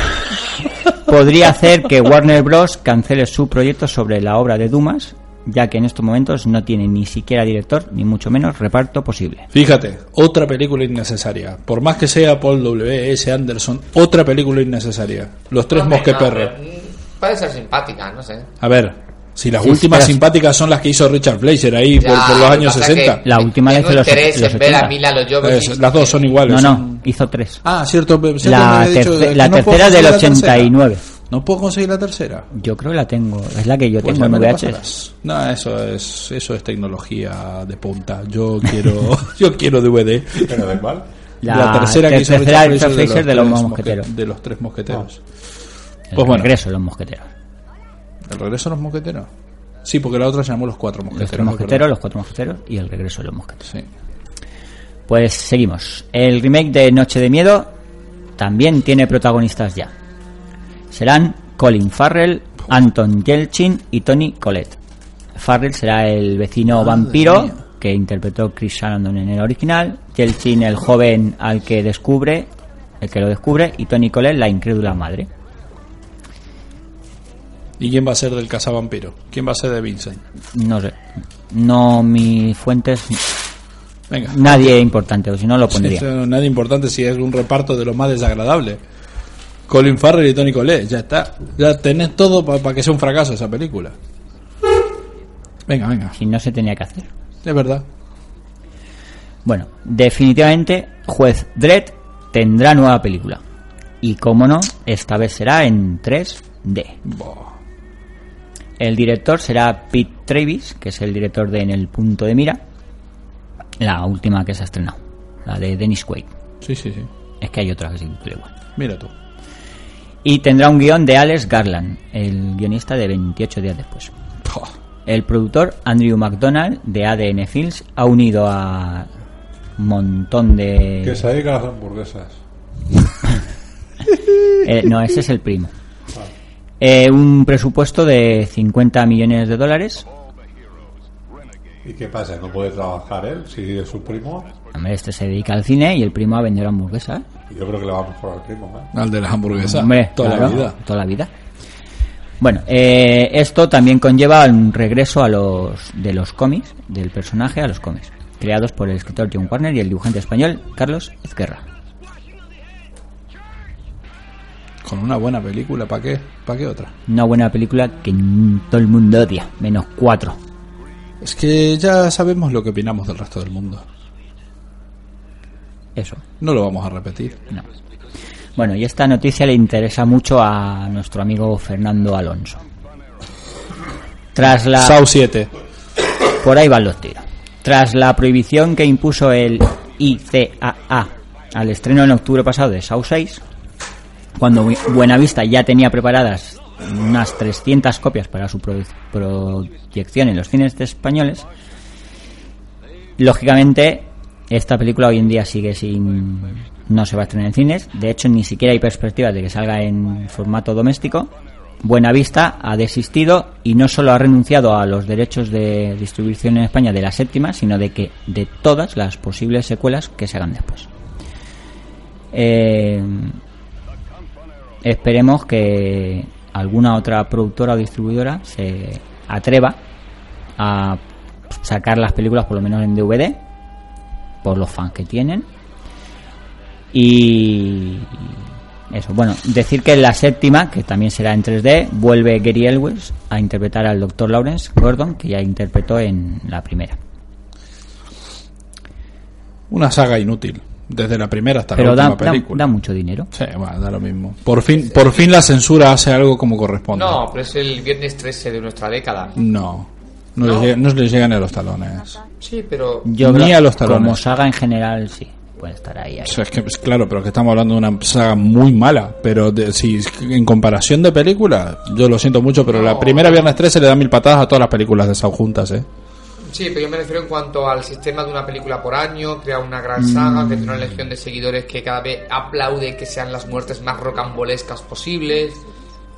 E: podría hacer que Warner Bros. cancele su proyecto sobre la obra de Dumas, ya que en estos momentos no tiene ni siquiera director, ni mucho menos reparto posible.
G: Fíjate, otra película innecesaria. Por más que sea Paul W. S. Anderson, otra película innecesaria. Los tres
H: Hombre,
G: mosqueperros.
H: no, Puede ser simpática, no sé.
G: A ver, si las
E: Sí,
G: últimas
E: pero-
G: simpáticas son las que hizo Richard Fleischer ahí por,
H: Ya,
G: por los
H: lo que
G: años
H: pasa es
G: 60.
H: que
E: La última
H: tengo
E: hizo los- los
H: a
E: 80.
H: Mila Jovovich.
G: Es- las dos son iguales.
E: No,
G: son-
E: no, hizo tres.
G: Ah, cierto. cierto,
E: La,
G: había dicho
E: la
G: no
E: tercera del
G: conseguir la tercera.
E: 89.
G: No puedo conseguir la tercera.
E: Yo creo que la tengo. Es la que yo
G: Pues
E: tengo en
G: la
E: VHS.
G: No, eso es eso es tecnología de punta. Yo quiero yo quiero DVD.
C: ¿Pero de cuál?
E: La
G: tercera que hizo
E: tercera
G: Richard
E: de los
G: tres
E: mosqueteros.
G: mosque- de los tres mosqueteros.
E: El
G: Pues bueno.
E: regreso de los mosqueteros.
G: ¿El regreso de los mosqueteros? Sí, porque la otra se llamó los cuatro
E: Los
G: mosqueteros.
E: tres
G: es
E: mosqueteros, los cuatro mosqueteros y el regreso de los mosqueteros.
G: Sí.
E: Pues seguimos. El remake de Noche de Miedo también tiene protagonistas ya. Serán Colin Farrell, Anton Yelchin y Tony Collette. Farrell será el vecino vampiro que interpretó Chris Sarandon en el original, Yelchin el joven al que descubre, el que lo descubre, y Tony Collette la incrédula madre.
G: ¿Y quién va a ser del cazavampiro? ¿Quién va a ser de Vincent?
E: No sé. No mis fuentes.
G: Venga.
E: Nadie importante, o si no lo pondría.
G: Sí, nada importante si es un reparto de lo más desagradable. Colin Farrell y Tony Collette, ya está. Ya tenés todo para que sea un fracaso esa película. Venga, venga.
E: Si no se tenía que hacer.
G: Es verdad.
E: Bueno, definitivamente Juez Dredd tendrá nueva película. Y como no, esta vez será en 3D. El director será Pete Travis, que es el director de En el punto de mira, la última que se ha estrenado, la de Dennis Quaid.
G: Sí, sí, sí.
E: Es que hay otra que se titula igual.
G: Mira tú.
E: Y tendrá un guion de Alex Garland, el guionista de 28 días después. El productor Andrew McDonald de ADN Films ha unido a un montón de...
C: Que se dedica a las hamburguesas.
E: Eh, no, ese es el primo. Eh, un presupuesto de 50 millones de dólares.
C: ¿Y qué pasa? ¿No puede trabajar él si es su primo?
E: Hombre, este se dedica al cine y el primo a vender hamburguesas.
C: Yo creo que le va mejor al primo, ¿eh?
G: Al de las hamburguesas.
E: Hombre,
G: toda
E: claro,
G: la vida.
E: Toda la vida. Bueno, eh, esto también conlleva un regreso a los de los cómics, del personaje a los cómics, creados por el escritor John Warner y el dibujante español Carlos Ezquerra.
G: Con una buena película, ¿para qué? ¿Para qué otra?
E: Una buena película que todo el mundo odia, menos cuatro.
G: Es que ya sabemos lo que opinamos del resto del mundo.
E: Eso.
G: No lo vamos a repetir.
E: No. Bueno, y esta noticia le interesa mucho a nuestro amigo Fernando Alonso. Tras la
G: Sau 7.
E: por ahí van los tiros. Tras la prohibición que impuso el ICAA al estreno en octubre pasado de Saw 6, cuando Bu- Buenavista ya tenía preparadas unas 300 copias para su proyección en los cines de españoles, lógicamente esta película hoy en día sigue sin no se va a estrenar en cines. De hecho ni siquiera hay perspectivas de que salga en formato doméstico. Buenavista ha desistido y no solo ha renunciado a los derechos de distribución en España de la séptima sino de que de todas las posibles secuelas que se hagan después. Eh, esperemos que alguna otra productora o distribuidora se atreva a sacar las películas por lo menos en DVD por los fans que tienen y eso, bueno, decir que en la séptima, que también será en 3D, vuelve Gary Elwes a interpretar al Dr. Lawrence Gordon, que ya interpretó en la primera.
G: Una saga inútil. Desde la primera hasta
E: Pero
G: la
E: da,
G: última
E: da-
G: película.
E: da mucho dinero.
G: Sí, bueno, da lo mismo. Por fin, por fin la censura hace algo como corresponde.
H: No, pero es el viernes 13 de nuestra década.
G: No. No,
H: No.
G: Les, llega- no les llegan a los talones.
H: Sí, pero
E: Yo
G: Ni a los talones.
E: como saga en general, sí. pueden estar ahí. ahí.
G: O sea, es que, pues, claro, pero que estamos hablando de una saga muy mala. Pero de- si en comparación de películas, yo lo siento mucho, pero la primera Viernes 13 le da mil patadas a todas las películas de Saw juntas, ¿eh?
H: Sí, pero yo me refiero en cuanto al sistema de una película por año, crea una gran
G: Mm.
H: saga, que tiene una legión de seguidores que cada vez aplaude que sean las muertes más rocambolescas posibles.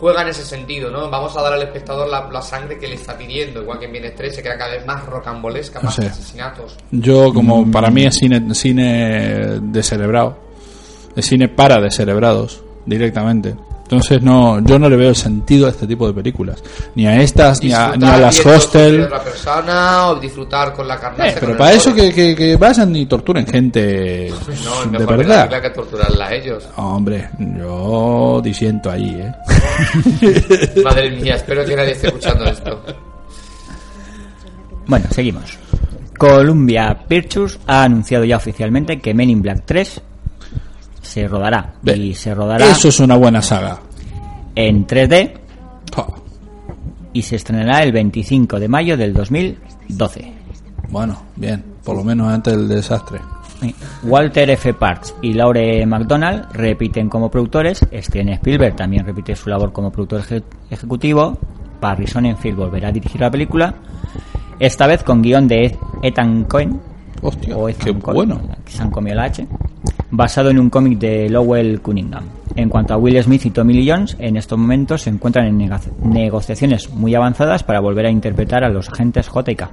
H: Juega en ese sentido, ¿no? Vamos a dar al espectador la, la sangre que le está pidiendo, igual que en Viernes 13, que era cada vez más rocambolesca,
G: No
H: más
G: sé.
H: asesinatos.
G: Yo, como para mí es cine, cine descerebrado. Es cine para descerebrados, directamente. Entonces, no, yo no le veo el sentido a este tipo de películas. Ni a estas, ni a, ni a las hostel.
H: otra persona o disfrutar con la carne.
G: Eh, pero para eso que, que, que vayan y torturen gente
H: No, es
G: de
H: la
G: verdad.
H: película que torturarla a ellos.
G: Hombre, yo disiento ahí, ¿eh?
H: Madre mía, espero que nadie esté escuchando esto.
E: Bueno, seguimos. Columbia Pictures ha anunciado ya oficialmente que Men in Black 3 se rodará. Y se rodará
G: Eso es una buena saga.
E: en 3D
G: Pa.
E: y se estrenará el 25 de mayo del 2012.
G: Bueno, bien, por lo menos antes del desastre.
E: Walter F. Parks y Laure McDonald repiten como productores. Steven Spielberg también repite su labor como productor eje- ejecutivo. Barry Sonnenfeld volverá a dirigir la película. Esta vez con guion de Ethan Cohen.
G: Hostia,
E: o Ethan
G: qué
E: Cohen,
G: bueno.
E: que se han comido la H. Basado en un cómic de Lowell Cunningham. En cuanto a Will Smith y Tommy Lee Jones, en estos momentos se encuentran en negociaciones muy avanzadas para volver a interpretar a los agentes JK.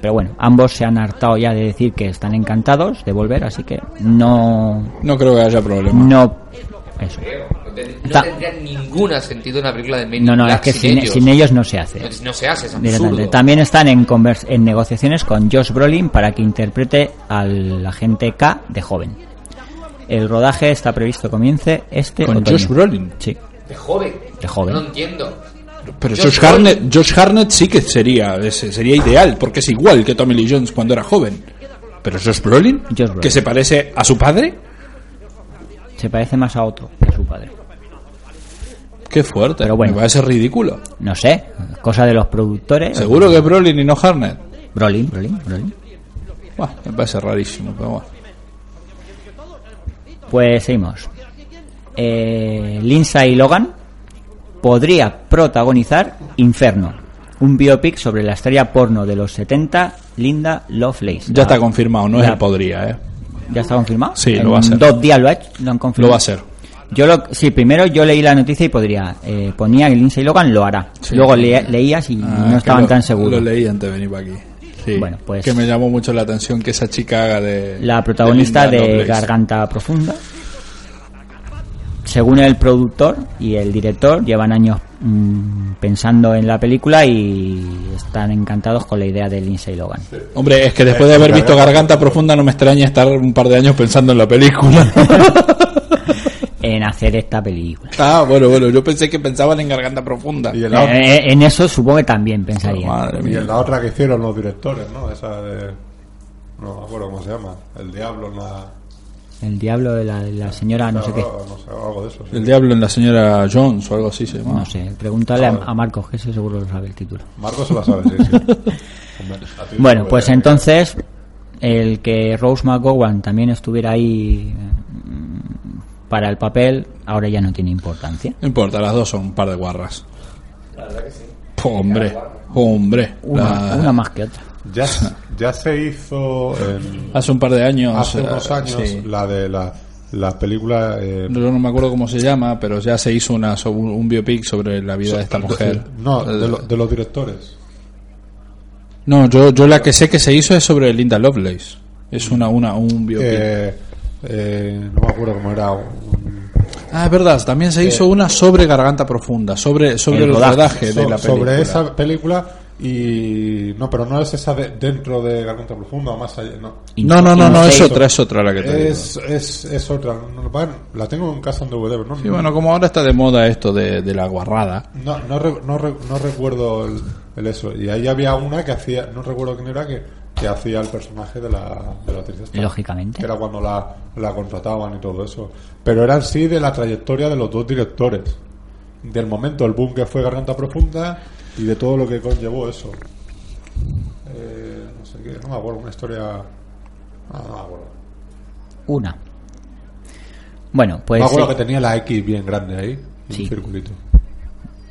E: Pero bueno, ambos se han hartado ya de decir que están encantados de volver, así que no.
G: No creo que haya problema.
E: No. Eso.
H: No, tendría ningún sentido una película de
E: No, no, es que sin,
H: ellos.
E: sin ellos no se hace.
H: No, no se hace, es.
E: También están en, convers- en negociaciones con Josh Brolin para que interprete al agente K de joven. El rodaje está previsto que comience este
G: ¿Con
E: otoño.
G: Josh Brolin?
E: Sí,
H: De joven.
E: de joven.
H: No entiendo.
G: Pero
H: Josh
G: Josh, Harnett, Josh Harnett sí que sería ese- sería ideal, porque es igual que Tommy Lee Jones cuando era joven. Pero Josh Brolin,
E: Josh Brolin.
G: que se parece a su padre,
E: Se parece más a otro que a su padre.
G: qué fuerte.
E: Pero bueno.
G: Me parece ridículo.
E: No sé, cosa de los productores.
G: Seguro que es Brolin y no Harnett.
E: Brolin, Brolin, Brolin.
G: Buah, me parece rarísimo, pero bueno.
E: Pues seguimos. Eh, Lindsay Logan podría protagonizar Inferno, un biopic sobre la estrella porno de los 70, Linda Lovelace.
G: Ya está confirmado, no es el podría, ¿eh?
E: ¿Ya está confirmado?
G: Sí,
E: En
G: lo va a ser.
E: Dos días lo, ha hecho, lo han confirmado.
G: Lo va a ser.
E: Yo lo, sí, primero yo leí la noticia y podría. Eh, ponía que Lindsay Logan lo hará.
G: Sí.
E: Luego le- leías y
G: Ah,
E: no estaban
G: lo-
E: tan seguros.
G: Lo leí antes de venir para aquí. Sí.
E: Bueno, pues-
G: Que me llamó mucho la atención que esa chica haga de.
E: La protagonista de,
G: Lovelace.
E: Garganta Profunda. Según el productor y el director, llevan años mm, pensando en la película y están encantados con la idea de Lindsay Logan.
G: Hombre, es que después de haber visto Garganta Profunda no me extraña estar un par de años pensando en la película.
E: Hacer esta película.
G: ah, bueno, bueno, yo pensé que pensaban en Garganta Profunda.
C: Y en la,
E: Eh, en eso supongo que también pensaría.
G: Madre
C: y en la otra que hicieron los directores, ¿no? Esa de. No me acuerdo cómo se llama. El Diablo en la.
E: El diablo de la, de la señora no sé qué.
C: No sé, algo de eso. sí.
G: El diablo en la señora Jones o algo así se llama.
E: No sé, pregúntale a, a Marcos, que ese seguro lo sabe el título.
C: Marcos se la sabe, sí, sí.
E: Bueno, pues entonces el que Rose McGowan también estuviera ahí mm, para el papel ahora ya no tiene importancia.
G: No importa, las dos son un par de guarras. Hombre, hombre.
E: Una,
G: La-
E: una más que otra.
C: Ya, ya se hizo en-
G: Hace un par de años.
C: hace
G: eh,
C: unos años
G: sí.
C: la de la, la película. eh,
G: Yo no me acuerdo cómo se llama, pero ya se hizo una, so- un, un biopic sobre la vida de esta mujer.
C: No,
G: Eh,
C: de, lo- de los directores.
G: No, yo, yo la que sé que se hizo es sobre Linda Lovelace. Es una, una, un biopic.
C: Eh, eh, no me acuerdo cómo era. un-
G: ah, es verdad, también se hizo una sobre Garganta Profunda, sobre, sobre
E: El
G: el,
E: rodaje.
G: rodaje,
C: so-
G: de la película.
C: sobre esa película y no, pero no es esa de- dentro de Garganta Profunda o más allá. No.
G: No, no, no, no, es otra, es otra la que te
C: Es, es, es otra. No, bueno, la tengo en casa en DVD, no.
G: Sí, bueno, como ahora está de moda esto de, de la guarrada.
C: no, no, re- no, re- no recuerdo el, el eso. Y ahí había una que hacía, no recuerdo quién era, que, que hacía el personaje de la, de la actriz esta.
E: Lógicamente.
C: Que era cuando la, la contrataban y todo eso. Pero era en sí de la trayectoria de los dos directores. Del momento, el boom que fue Garganta Profunda y de todo lo que conllevó eso. Eh, no sé qué, no me acuerdo, una historia. Ah, no me acuerdo.
E: una. Bueno, pues.
C: Me acuerdo que tenía la X bien grande ahí.
E: Sí.
C: Un circulito.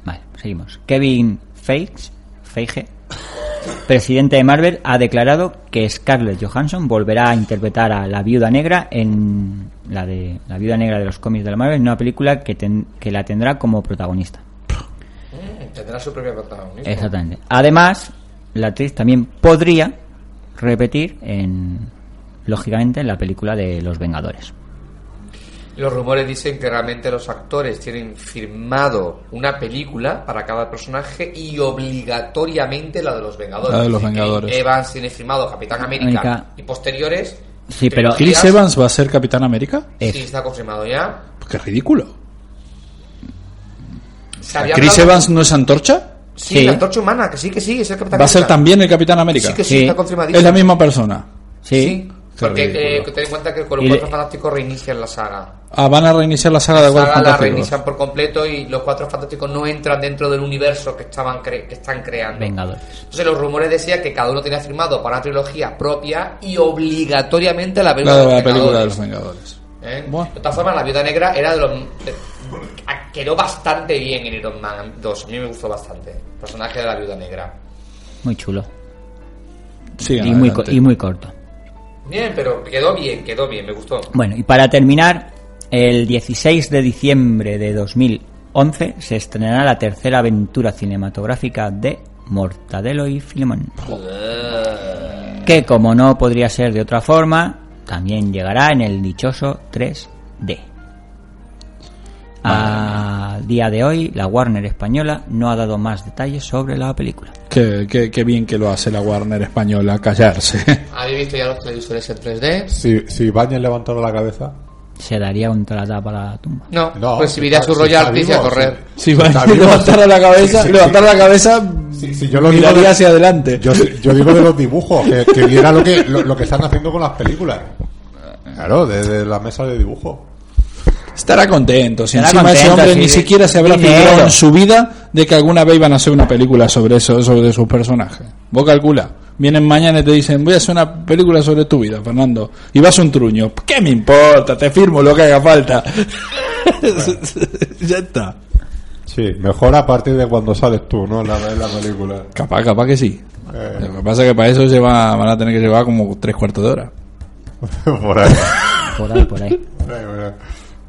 E: Vale, seguimos. Kevin Feige, Feige, presidente de Marvel, ha declarado que Scarlett Johansson volverá a interpretar a la Viuda Negra en la de la Viuda Negra de los cómics de la Marvel, en una película que, ten- que la tendrá como protagonista.
H: Mm, Tendrá su propia protagonista.
E: Exactamente. Además, la actriz también podría repetir en lógicamente en la película de Los Vengadores.
H: Los rumores dicen que realmente los actores tienen firmado una película para cada personaje y obligatoriamente la de los Vengadores.
G: La de los Vengadores.
H: Evans tiene firmado Capitán América,
E: América.
H: y posteriores.
E: Sí, pero.
G: ¿Chris Evans va a ser Capitán América?
H: Sí, está confirmado ya.
G: Qué ridículo. ¿Chris
H: hablado-
G: Evans no es Antorcha?
H: Sí,
E: Sí.
H: la antorcha humana, que sí, que sí, es el Capitán
G: ¿Va a ser también el Capitán América?
H: Sí, que sí,
E: Sí.
H: está confirmadísimo.
G: Es la misma persona.
E: Sí.
H: Porque
G: ridículo.
H: eh, ten en cuenta que con los Cuatro Fantásticos reinician la saga.
G: Ah, van a reiniciar la saga de
H: La
G: Cuatro
H: saga la
G: Fantásticos.
H: reinician por completo y los Cuatro Fantásticos no entran dentro del universo que estaban cre- que están creando.
E: Vengadores.
H: Entonces los rumores decían que cada uno tenía firmado para una trilogía propia y obligatoriamente la
G: La,
H: película
G: de
H: de los
G: la película de
H: Vengadores.
G: los Vengadores.
H: ¿eh? De todas formas, la Viuda Negra era de los... de- quedó bastante bien en Iron Man 2. A mí me gustó bastante. El personaje de la Viuda Negra.
E: Muy chulo.
G: Sigan
E: Y muy, y muy corto.
H: Bien, pero quedó bien, quedó bien, me gustó.
E: Bueno, y para terminar, el 16 de diciembre de 2011 se estrenará la tercera aventura cinematográfica de Mortadelo y Filemón. Que como no podría ser de otra forma, también llegará en el dichoso 3D. A día de hoy, la Warner española no ha dado más detalles sobre la película.
G: Qué, qué- qué bien que lo hace la Warner española, callarse.
H: ¿Habéis visto ya los televisores en 3D?
C: Si, si Bañez levantara la cabeza.
E: Se daría contra la tapa la tumba.
H: No,
C: No,
H: recibiría
C: si
H: su
C: si está
H: royalties y a correr.
G: Si va
C: Está
G: a
C: vivo,
G: levantar
C: sí.
G: la cabeza,
C: Sí, sí,
G: levantar
C: sí.
G: la cabeza,
C: Si, yo lo digo
G: miraría
C: de-
G: hacia adelante.
C: Yo, yo digo de los dibujos, que, que viera lo que, lo, lo que están haciendo con las películas. Claro, desde la mesa de dibujo.
G: Estará contento. Si
E: Estará
G: encima ese hombre
E: sí.
G: ni siquiera se habrá figurado en su vida de que alguna vez iban a hacer una película sobre eso, sobre sus personajes. Vos calcula. Vienen mañana y te dicen, voy a hacer una película sobre tu vida, Fernando. Y vas a un truño. ¿Qué me importa? Te firmo lo que haga falta. ya está.
C: Sí, mejor a partir de cuando sales tú, ¿no? En la, en la película.
G: Capaz, capaz que sí.
C: Eh.
G: Lo que pasa es que para eso lleva, van a tener que llevar como tres cuartos de hora.
C: por ahí.
E: Por ahí, por ahí.
C: Por ahí, por ahí.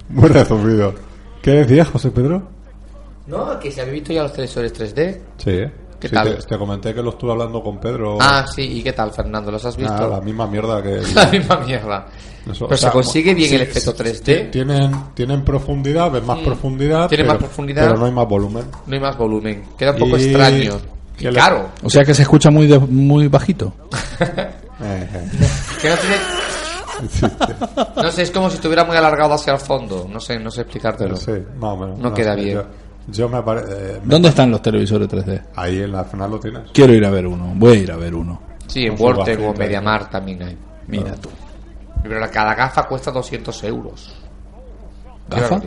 C: Muy resumido. ¿Qué decías, José Pedro?
H: No, que si habéis visto ya los televisores 3D.
C: Sí, ¿eh?
H: ¿Qué
C: Sí,
H: tal?
C: Te, te comenté que lo estuve hablando con Pedro.
H: Ah, sí, ¿y qué tal, Fernando? ¿Los has visto?
C: Ah, la misma mierda que.
H: La misma mierda.
C: Eso,
H: Pero
C: o sea,
H: se consigue bien
C: sí,
H: el efecto
C: sí,
H: 3D.
C: Tienen, tienen profundidad, ves más
H: Mm.
C: profundidad.
H: Tiene
C: pero,
H: más profundidad.
C: Pero no hay más volumen.
H: No hay más volumen. Queda un poco
C: Y-
H: extraño. Y caro.
G: O sea que se escucha muy de- muy bajito.
H: Que no tiene... No sé, es como si estuviera muy alargado hacia el fondo. No sé, no sé explicártelo.
C: Sí, más o menos.
H: No queda bien.
C: Yo, yo me parece.
G: ¿Dónde están los televisores 3D?
C: Ahí en la final lo tienes.
G: Quiero ir a ver uno. Voy a ir a ver uno.
H: Sí, en Vortex o. Mediamar también hay. Mira
C: Ah.
H: tú. Pero la- cada gafa cuesta 200 euros. Qué
G: ¿Gafa?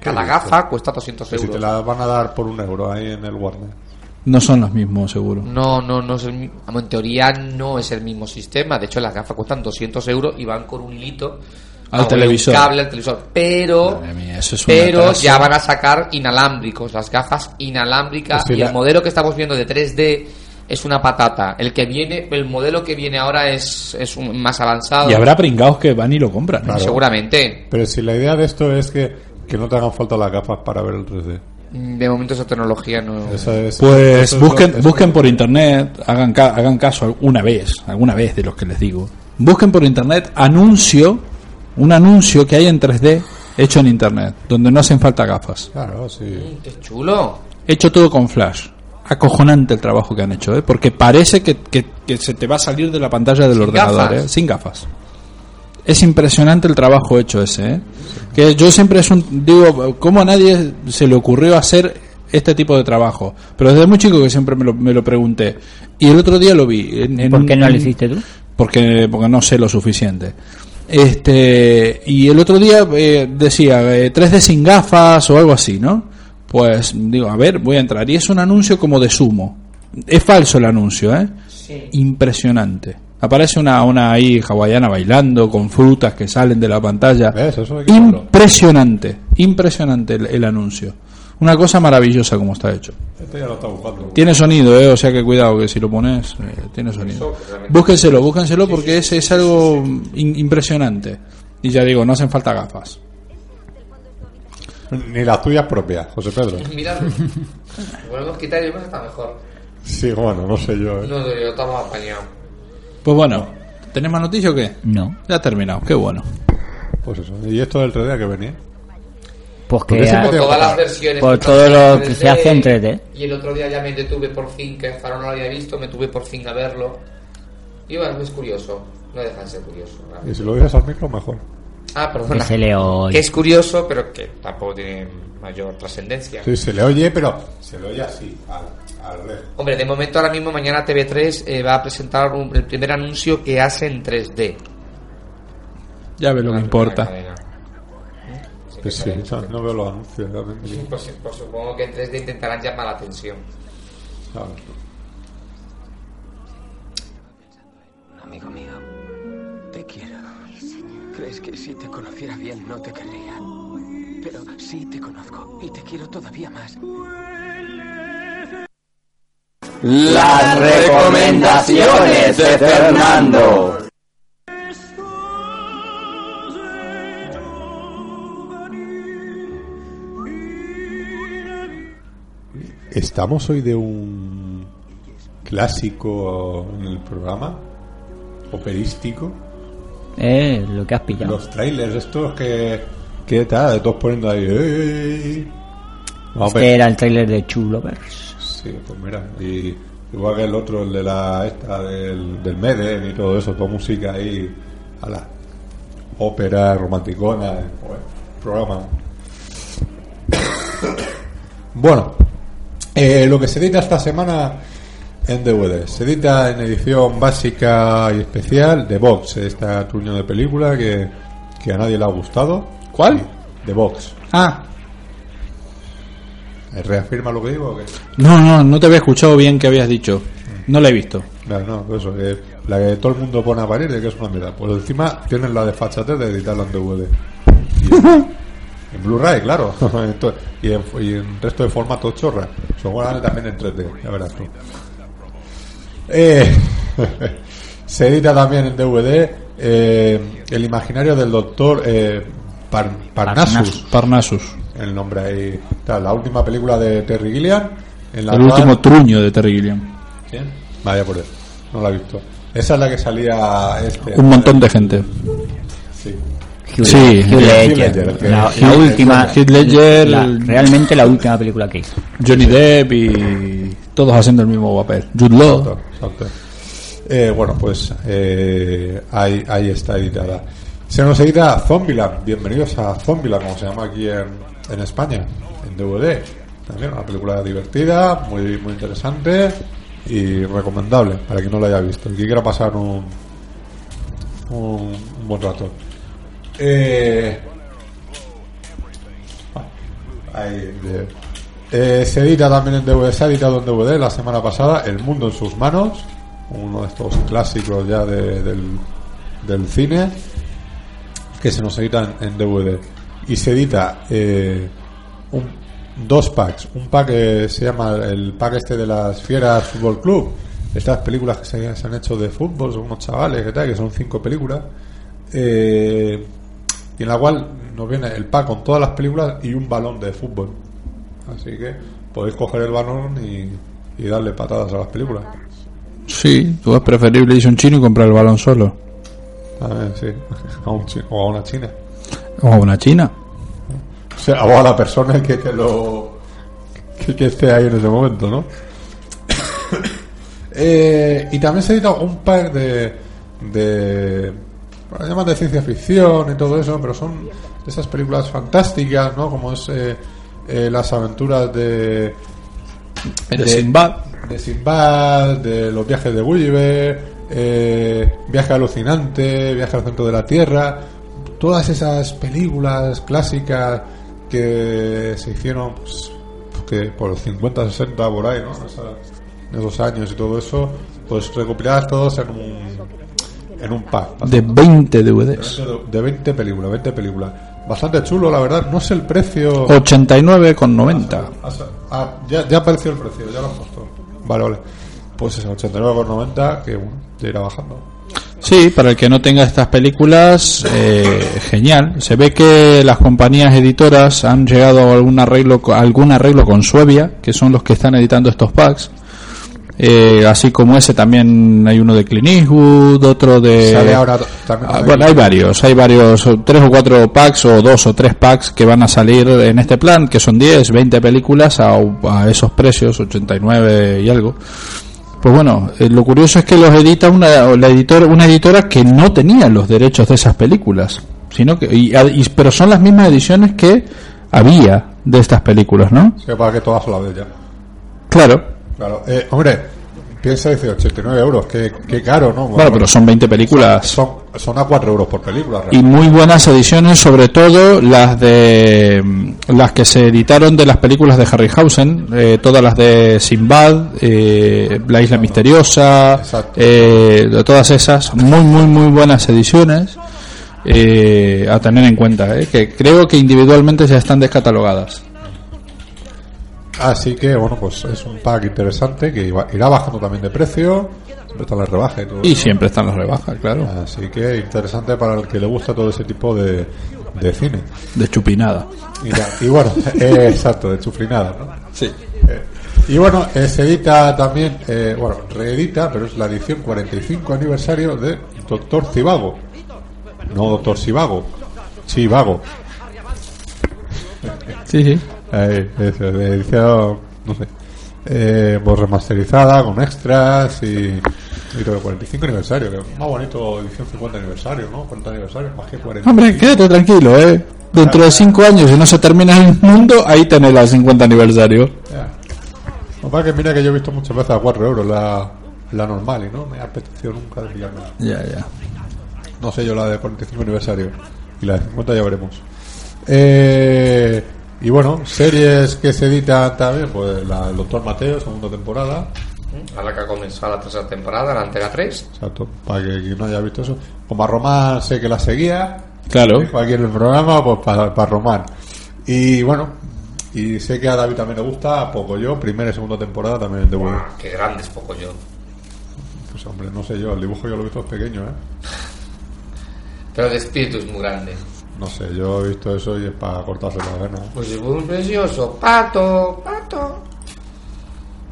H: Cada
C: ¿Qué
H: gafa cuesta 200
C: Que si
H: euros.
C: te la van a dar por un euro ahí en el Warner.
G: No son los mismos, seguro.
H: No, no, no es el mismo. En teoría no es el mismo sistema. De hecho, las gafas cuestan 200 euros y van con un hilito
G: Al
H: un
G: televisor.
H: cable al televisor. Pero,
G: Madre mía, eso es un
H: pero ya van a sacar inalámbricos, las gafas inalámbricas.
C: Sí,
H: y
C: la-
H: el modelo que estamos viendo de 3D es una patata. El que viene, el modelo que viene ahora es, es un- más avanzado.
G: Y habrá pringados que van y lo compran. ¿eh?
C: Claro.
H: Seguramente.
C: Pero si la idea de esto es que, que no te hagan falta las gafas para ver el 3D.
H: De momento esa tecnología no.
C: Esa es-
G: Pues
C: eso es
G: busquen,
C: lo-
G: busquen por internet, hagan, ca- hagan caso alguna vez, alguna vez de los que les digo. Busquen por internet anuncio, un anuncio que hay en 3D hecho en internet, donde no hacen falta gafas.
C: Claro, sí.
H: Qué chulo.
G: Hecho todo con flash. Acojonante el trabajo que han hecho, ¿eh? porque parece que, que- que se te va a salir de la pantalla del
H: Sin
G: ordenador,
H: gafas.
G: ¿eh? sin gafas. Es impresionante el trabajo hecho ese, ¿eh? Que yo siempre es un, digo, ¿cómo a nadie se le ocurrió hacer este tipo de trabajo? Pero desde muy chico que siempre me lo, me lo pregunté. Y el otro día lo vi. En, en
E: ¿Por qué no lo hiciste tú?
G: Porque, porque no sé lo suficiente. Este, y el otro día eh, decía eh, 3D sin gafas o algo así, ¿no? Pues digo, a ver, voy a entrar. Y es un anuncio como de sumo. Es falso el anuncio, ¿eh? Impresionante. Aparece una, una ahí hawaiana bailando con frutas que salen de la pantalla.
C: ¿Ves? Eso.
G: Impresionante, impresionante el, el anuncio. Una cosa maravillosa como está hecho.
C: Este ya lo está buscando.
G: Tiene sonido, eh, o sea que cuidado que si lo pones, eh, tiene sonido. Búsquenselo, búsquenselo porque es, es algo in- impresionante. Y ya digo, no hacen falta gafas.
C: Ni las tuyas propias, José Pedro.
H: Mirad, podemos quitar y está mejor.
C: Sí, bueno, no sé yo. ¿eh?
H: No, yo estamos apañados.
G: Pues bueno, ¿tenés más noticias o qué?
E: No.
G: Ya ha terminado, qué bueno.
C: Pues eso. ¿Y esto del 3D que venía?
E: Pues
C: Porque
E: que
H: Por todas las versiones.
E: por
H: que
E: todo lo que
H: 3D,
E: se hace en 3D.
H: Y el otro día ya me detuve por fin, que Faro no lo había visto, me tuve por fin a verlo. Y bueno, es curioso. No deja de ser curioso.
C: Y si lo dices al micro, mejor.
H: Ah,
E: que
H: perdona.
E: se le oye.
H: Que es curioso, pero que tampoco tiene mayor trascendencia.
C: Sí, se le oye, pero se le oye así, al, al.
H: Hombre, de momento ahora mismo mañana TV3 eh, va a presentar un- el primer anuncio que hace en 3D.
G: Ya ves lo que
H: La
G: importa.
H: Cadena. Sí,
C: no, veo los anuncios.
H: Pues, pues supongo que en 3D intentarán llamar la atención.
C: Claro.
K: Amigo mío, te quiero. Crees que si te conociera bien no te querría. Pero sí te conozco y te quiero todavía más.
B: Las recomendaciones de Fernando.
C: Estamos hoy de un clásico en el programa, operístico.
E: Eh, lo que has pillado.
C: Los trailers estos que, que tal, todos poniendo ahí. "Ey". Vamos.
E: Este era el tráiler de True Lovers.
C: Sí, pues mira, y igual que el otro, el de la esta del, del Meden y todo eso, toda música ahí, a la ópera romanticona, joder, programa. bueno, eh, lo que se edita esta semana en DVD, se edita en edición básica y especial de Vox, esta truño de película que, que a nadie le ha gustado.
G: ¿Cuál?
C: De Vox.
G: Ah,
C: ¿Reafirma lo que digo o qué?
G: no, no, no te había escuchado bien que habías dicho. No la he visto.
C: Claro, no, eso, que la que todo el mundo pone a parir de que es una mierda. Pues encima tienen la desfachatez de editarla en DVD. En, Blu-ray, claro. Y, en, y en resto de formatos chorra. Seguramente también en 3D, ya verás tú. Eh, se edita también en DVD eh, El imaginario del doctor eh, Par- Parnassus.
G: Parnassus.
C: El nombre ahí. Está, la última película de Terry Gilliam. En la
G: El
C: cual-
G: último truño de Terry Gilliam.
C: ¿Quién? Vaya por eso. No la he visto. Esa es la que salía este.
G: Un montón de gente.
C: Sí.
E: Hugh,
G: Sí,
E: Hugh
G: Hugh
E: Ledger.
C: Ledger, que-
E: la, última.
G: Heath Ledger,
E: la- realmente la última película que hizo.
G: Johnny Depp y todos haciendo el mismo papel. Jude Law.
C: Exacto, exacto. Eh, bueno, pues eh, ahí, ahí está editada. Se nos edita Zombieland. Bienvenidos a Zombieland, como se llama aquí en, en España, en DVD. También una película divertida, muy, muy interesante y recomendable para quien no la haya visto y que quiera pasar un, un, un buen rato. Eh, eh, se edita también en DVD, se ha editado en DVD la semana pasada El Mundo en sus manos, uno de estos clásicos ya de- del, cine, que se nos edita en, DVD. Y se edita eh, dos packs, un pack que se llama el pack este de las Fieras Fútbol Club, estas películas que se, se han hecho de fútbol, son unos chavales que tal, que son cinco películas, eh, y en la cual nos viene el pack con todas las películas y un balón de fútbol. Así que podéis coger el balón y, y darle patadas a las películas.
G: Sí, tú es preferible irse a un chino y comprar el balón solo.
C: A ver, sí. A un chi- o a una china.
G: O a una china.
C: O, sea, o a la persona que te lo. que, que esté ahí en ese momento, ¿no? Eh, y también se edita un pack de. de. Bueno, llaman de ciencia ficción y todo eso, pero son de esas películas fantásticas, ¿no? Como es eh, eh, las aventuras de.
G: De Sinbad.
C: De Sinbad, de los viajes de Gulliver, eh, Viaje alucinante, Viaje al centro de la Tierra, todas esas películas clásicas que se hicieron pues, que por los 50, 60 por ahí, ¿no? Esa- en esos años y todo eso, pues recopiladas todos en un, en un pack.
G: De 20 DVDs.
C: De, de 20 películas, 20 películas. Bastante chulo, la verdad. No sé el precio.
G: 89,90.
C: Ah, ya, ya apareció el precio, ya lo han puesto. Vale, vale. Pues es 89,90 que bueno, ya irá bajando.
G: Sí, para el que no tenga estas películas, eh, genial. Se ve que las compañías editoras han llegado a algún arreglo, a algún arreglo con Suevia, que son los que están editando estos packs. Eh, así como ese también hay uno de Clint Eastwood, otro de...
C: Sale ahora también
G: Ah, bueno, hay varios, hay varios, tres o cuatro packs o dos o tres packs que van a salir en este plan, que son 10, 20 películas a, a esos precios, 89 y algo. Pues bueno, eh, lo curioso es que los edita una, la editor, una editora que no tenía los derechos de esas películas, sino que, y- y- pero son las mismas ediciones que había de estas películas, ¿no?
C: Sí, para que todas a la vez ya.
G: Claro.
C: Claro. Eh, hombre, piensa, dice 89 euros, qué, qué caro, ¿no?
G: Bueno, pero son 20 películas.
C: Son, son a 4 euros por película.
G: y muy buenas ediciones, sobre todo las de mm, las que se editaron de las películas de Harryhausen, eh, todas las de Sinbad, eh, La Isla Misteriosa, eh, todas esas, muy muy muy buenas ediciones eh, a tener en cuenta, eh, que creo que individualmente ya están descatalogadas.
C: Así que, bueno, pues es un pack interesante que iba- irá bajando también de precio. Siempre están las rebajas y todo.
G: Y
C: eso.
G: siempre están las rebajas, claro.
C: Así que interesante para el que le gusta todo ese tipo de, de cine.
G: De chupinada.
C: Y, bueno, eh, exacto, de chuflinada, ¿no?
G: Sí.
C: Eh, y bueno, eh, se edita también, eh, bueno, reedita, pero es la edición 45 aniversario de Doctor Cibago. No Doctor Sivago, Chivago.
G: Sí, sí.
C: Ahí, eso, de edición, no sé, eh, pues remasterizada, con extras y, y todo el 45 aniversario, que es más bonito edición 50 aniversario, ¿no? 40 aniversario, más que 40.
G: Hombre, quédate tranquilo, eh. Dentro de 5 años, si no se termina el mundo, ahí tenés el 50 aniversario.
C: Ya. Lo que mira que yo he visto muchas veces a 4 euros la, la normal y no me ha apetecido nunca de pillarla.
G: Ya, ya.
C: No sé yo la de 45 aniversario y la de 50 ya veremos. Eh, y bueno, series que se editan también, pues la del Doctor Mateo, segunda temporada.
H: Ahora que ha comenzado la tercera temporada, la Antena 3.
C: Exacto, para que quien no haya visto eso. Como a Román sé que la seguía.
G: Claro.
C: Dijo aquí en el programa, pues para, Román. Y bueno, y sé que a David también le gusta, poco yo, primera y segunda temporada también de bueno.
H: Qué grande es poco yo.
C: Pues hombre, no sé yo, el dibujo yo lo he visto es pequeño, ¿eh?
H: Pero de espíritu es muy grande.
C: No sé, yo he visto eso y es para cortarse la vena.
H: Pues es muy precioso. Pato, pato.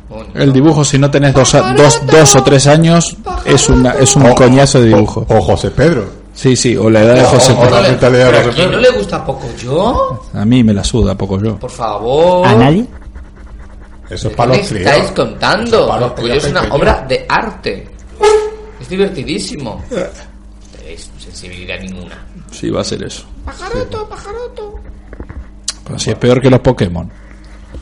H: Bonito.
G: El dibujo, si no tenés dos, a- dos, dos o tres años, es, una, es un coñazo de dibujo.
C: O José Pedro.
G: Sí, sí, o la edad de José
H: O
G: Pedro.
H: ¿Pero a quién no le gusta poco yo?
G: A mí me la suda poco yo.
H: Por favor.
E: ¿A nadie?
C: Eso es
H: ¿Qué
C: para
H: me
C: los críos.
H: estáis contando?
C: Para los
H: Porque
C: críos
H: es una
C: pequeños.
H: obra de arte. Es divertidísimo. No tenéis sensibilidad ninguna.
G: Sí, va a ser eso.
H: Pajaroto, pajaroto.
G: Pero si es peor que los Pokémon.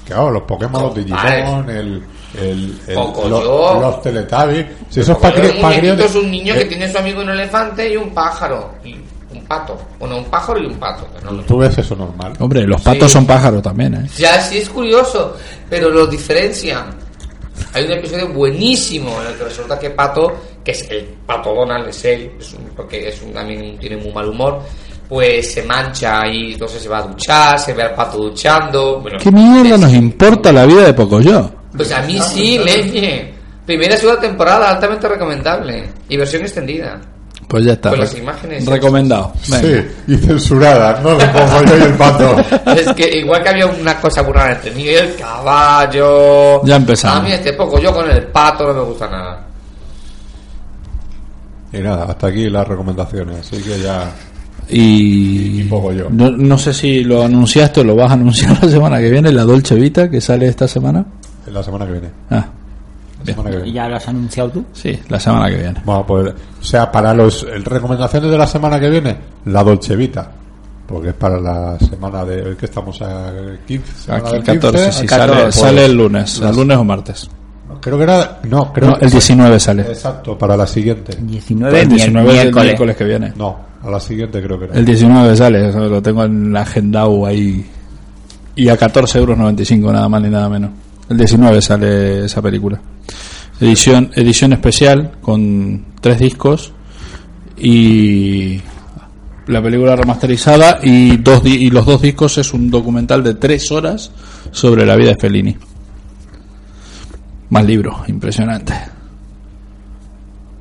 C: Claro, los Pokémon, los Digimon, el, el, el- los, los Teletubbies. Si eso es para
H: Porque
C: cri-
H: un
C: para críos
H: muñequito
C: de-
H: es un niño
C: eh,
H: que tiene su amigo un elefante y un pájaro. Y un pato. Bueno, un pájaro y un pato. no lo-
C: Tú ves eso normal.
G: Hombre, los patos
H: Sí.
G: son pájaros también, ¿eh?
H: Ya sí es curioso, pero lo diferencian. Hay un episodio buenísimo en el que resulta que Pato, que es el Pato Donald, es él, es un- porque es un, también tiene muy mal humor, pues se mancha y entonces se va a duchar, se ve al pato duchando. Bueno,
G: ¿Qué mierda nos importa la vida de Pocoyo?
H: Pues a mí sí, leñe. Primera y segunda temporada, altamente recomendable. Y versión extendida.
G: Pues ya está.
H: Con las imágenes.
G: Recomendado. Venga.
C: Sí, y censuradas, ¿no? De como yo y el pato.
H: Es que igual que había una cosa muy rara entre mí y el caballo.
G: Ya empezamos.
H: A mí este poco, yo con el pato no me gusta nada.
C: Y nada, hasta aquí las recomendaciones. Así que ya.
G: Y,
C: poco yo.
G: No, no sé si lo anunciaste o lo vas a anunciar la semana que viene, la Dolce Vita que sale esta semana.
C: La semana que viene.
G: Ah,
C: Que viene.
E: ¿Ya lo has anunciado tú?
G: sí, la semana que viene.
C: Bueno, pues, o sea, para los recomendaciones de la semana que viene, la Dolce Vita. Porque es para la semana de. Hoy que estamos a 15. semana
G: Aquí
C: del
G: 14, sí,
C: 15,
G: sale,
C: pues,
G: sale el lunes,
C: las-
G: el lunes o martes.
C: Creo que era. No, creo
G: No, el 19 sale.
C: Exacto, para la siguiente.
E: 19,
G: El 19 es el
E: miércoles.
G: miércoles que viene.
C: No, a la siguiente creo que era.
G: El 19 sale, eso lo tengo en la agendado ahí. Y a 14 euros 95, nada más ni nada menos. El 19 sale esa película. Edición, edición especial con tres discos y la película remasterizada y, dos di- y los dos discos es un documental de tres horas sobre la vida de Fellini. Más libro, impresionante.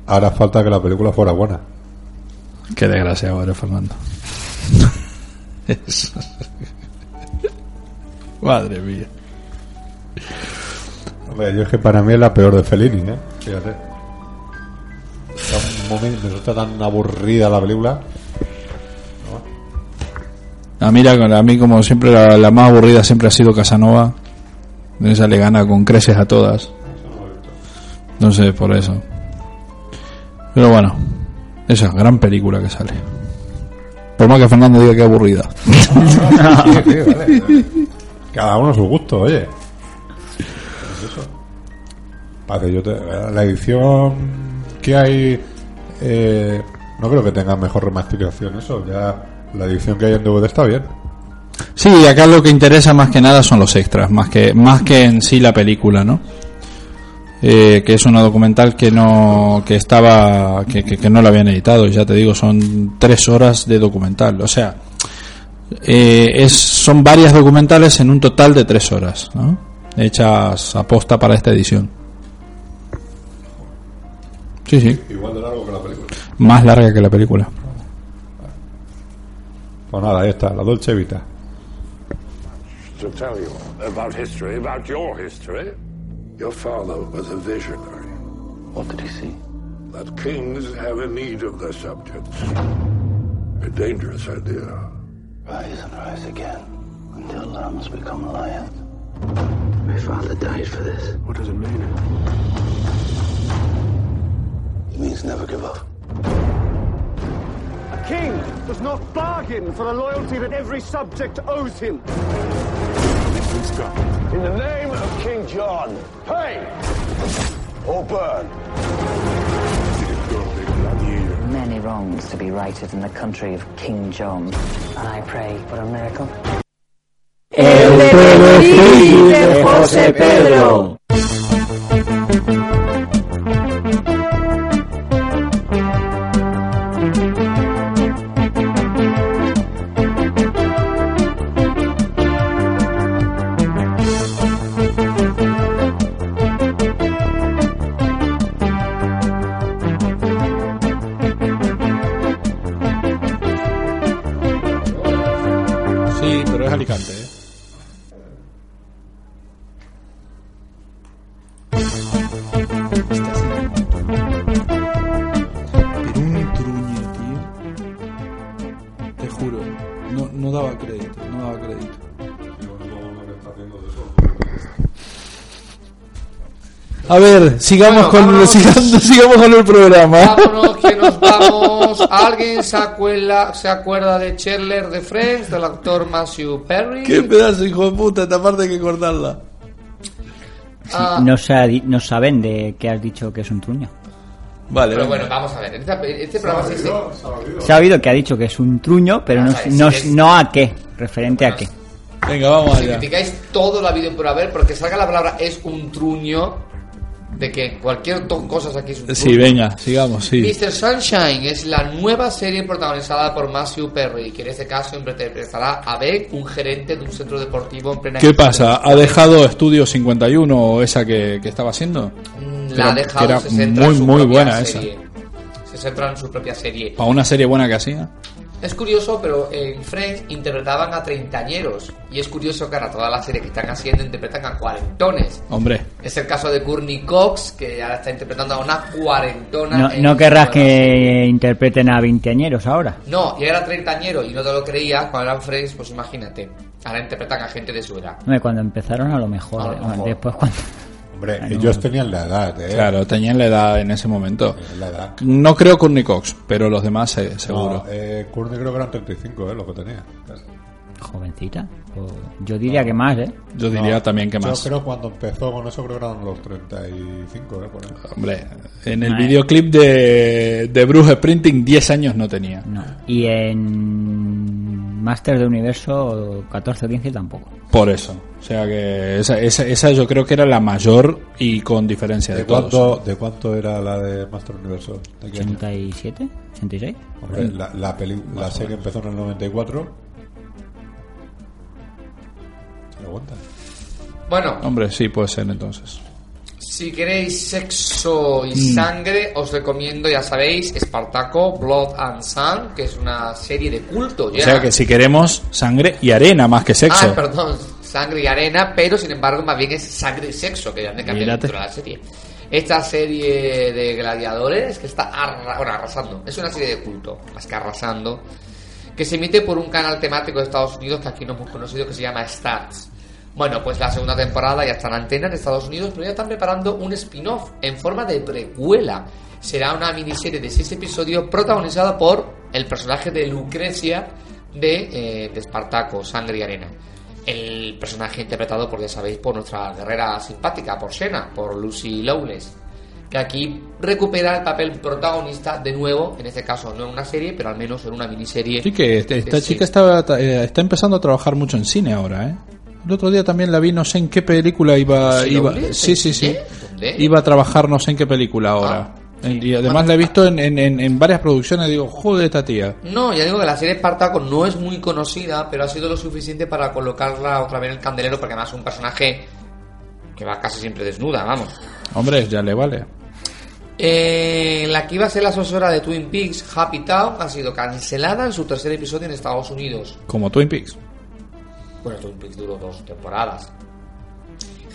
C: Ahora falta que la película fuera buena.
G: Qué desgraciado eres, Fernando. Madre mía.
C: Hombre, yo es que para mí es la peor de Fellini, ¿eh? Fíjate. Está un momento- me resulta tan aburrida la película.
G: A mí, a mí como siempre, la, la más aburrida siempre ha sido Casanova. Esa le gana con creces a todas. Entonces, por eso. Pero bueno, esa gran película que sale. Por más que Fernando diga que es aburrida.
C: Sí, sí, vale. Cada uno a su gusto, oye. La edición que hay eh, no creo que tenga mejor remasterización eso ya la edición que hay en DVD está bien
G: Sí, acá lo que interesa más que nada son los extras, más que más que en sí la película, ¿no? Eh, que es una documental que no que estaba que, que, que no la habían editado, ya te digo, son tres horas de documental, o sea, eh, es son varias documentales en un total de tres horas, ¿no? Hechas aposta para esta edición. Sí, sí,
C: igual de largo que la película
G: más larga que la película.
C: pues nada ahí está la Dolce Vita
L: to tell you about history, about your history. Your father was a visionary. What did he see? That kings have a need of their subjects. A dangerous idea.
M: Rise and rise again until lambs become lions. My father died for this.
L: What does it mean?
M: It means never give up.
N: A king does not bargain for the loyalty that every subject owes him.
L: In the name of King John, pay or burn.
O: Many wrongs to be righted in the country of King John. And I pray for a miracle.
B: El Pedofil de José Pedro.
G: A ver, sigamos
H: Bueno,
G: con
H: vámonos.
G: sigamos, sigamos con el programa.
H: Vámonos, que nos vamos. ¿Alguien se acuerda, se acuerda de Chandler de Friends, del actor Matthew Perry?
G: Qué pedazo, hijo de puta, esta parte hay que cortarla.
H: Ah,
E: No, se ha di- no saben de qué has dicho que es un truño.
G: Vale,
H: pero bueno, vamos a ver. en esta- Este, programa sí se-
E: Se ha oído que ha dicho que es un truño, pero no, no,
H: si
E: no a qué. Referente a qué.
G: Venga, vamos
H: Si criticáis todo la vídeo por haber, porque salga la palabra es un truño, de que cualquier to- cosa aquí es un.
G: Sí, venga, sigamos, sí.
H: Mr. Sunshine es la nueva serie protagonizada por Matthew Perry, que en este caso interpretará a Beck, un gerente de un centro deportivo en plena
G: ¿Qué pasa? ¿Ha dejado Estudio 51 o esa que, que estaba haciendo?
H: Mm, La ha dejado,
G: que era
H: se centra
G: muy,
H: en su
G: muy buena
H: serie. Se centra en su propia serie.
G: Para una serie buena que hacía.
H: Es curioso, pero en Friends interpretaban a treintañeros. Y es curioso que ahora toda la serie que están haciendo interpretan a cuarentones.
G: Hombre,
H: Es el caso de Courtney Cox, que ahora está interpretando a una cuarentona.
E: No, no querrás que interpreten a veinteañeros ahora.
H: No, y era treintañero y no te lo creías cuando eran Friends, pues imagínate. Ahora interpretan a gente de su edad.
E: Hombre, cuando empezaron a lo mejor.
H: A lo
E: eh,
H: mejor.
E: Después cuando...
C: hombre
E: Ay, no.
C: ellos tenían la edad ¿eh?
G: claro, tenían la edad en ese momento.
C: la edad
G: No creo Courtney Cox, pero los demás eh, seguro.
C: no, eh, Courtney creo que eran 35 ¿eh? lo que tenía
E: Jovencita. O- Yo diría que más, ¿eh?
G: Yo diría
C: No,
G: también que
C: yo
G: más.
C: creo cuando empezó con eso creo que eran los 35 ¿eh? por ahí.
G: Hombre, en el videoclip de, de Bruce Sprinting 10 años no tenía.
E: No. Y en Master de Universo 14 o 15 tampoco.
G: Por eso. O sea que esa, esa, esa yo creo que era la mayor y con diferencia de,
C: ¿De
G: todos.
C: cuánto, ¿De cuánto era la de Master Universo? ¿De qué año?
E: ¿87? ¿86?
C: Hombre, la, la, peli- la serie empezó en el 94. ¿Se aguanta?
H: Bueno,
G: Hombre, sí, puede ser entonces.
H: Si queréis sexo y
G: Mm.
H: sangre, os recomiendo, ya sabéis, Espartaco, Blood and Sun, que es una serie de culto.
G: O
H: ya.
G: sea que si queremos sangre y arena más que sexo.
H: Ah, perdón, sangre y arena, pero sin embargo más bien es sangre y sexo, que ya de cambiar
G: Mírate.
H: dentro de la serie. Esta serie de gladiadores que está arra- bueno, arrasando, es una serie de culto, más que arrasando, que se emite por un canal temático de Estados Unidos que aquí no hemos conocido que se llama Stats. Bueno, pues la segunda temporada ya está en antena en Estados Unidos, pero ya están preparando un spin-off en forma de precuela. Será una miniserie de seis episodios protagonizada por el personaje de Lucrecia de, eh, de Espartaco, Sangre y Arena. El personaje interpretado, por ya sabéis, por nuestra guerrera simpática, por Shena, por Lucy Lawless, que aquí recupera el papel protagonista de nuevo, en este caso no en una serie, pero al menos en una miniserie.
G: Sí, que este- esta chica está, eh, está empezando a trabajar mucho en cine ahora, ¿eh? El otro día también la vi, no sé en qué película iba.
H: ¿Sí,
G: iba sí, sí, sí.
H: ¿Dónde?
G: Iba a trabajar no sé en qué película ahora. En- y además la he visto en, en, en- en varias producciones. Digo, joder, esta tía.
H: No, ya digo que la serie Espartaco no es muy conocida, pero ha sido lo suficiente para colocarla otra vez en el candelero, porque además es un personaje que va casi siempre desnuda, vamos.
G: Hombre, ya le vale.
H: Eh, la que iba a ser la asesora de Twin Peaks, Happy Town, ha sido cancelada en su tercer episodio en Estados Unidos.
G: Como Twin Peaks.
H: Bueno, Twin duró dos temporadas.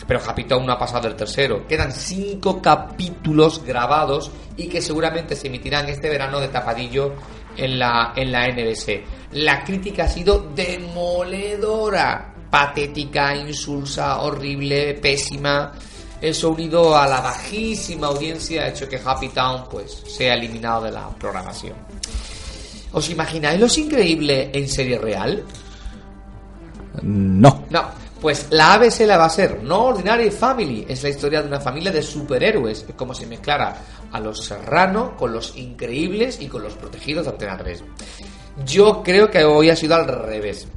H: Pero Happy Town no ha pasado el tercero. Quedan cinco capítulos grabados y que seguramente se emitirán este verano de tapadillo en la, en la NBC. La crítica ha sido demoledora. Patética, insulsa, horrible, pésima. Eso unido a la bajísima audiencia ha hecho que Happy Town pues sea eliminado de la programación. ¿Os imagináis lo increíble en serie real?
G: No.
H: No, pues la ABC la va a ser No Ordinary Family. Es la historia de una familia de superhéroes. Es como si mezclara a los Serrano con los increíbles y con los protegidos de Antena 3. Yo creo que hoy ha sido al revés.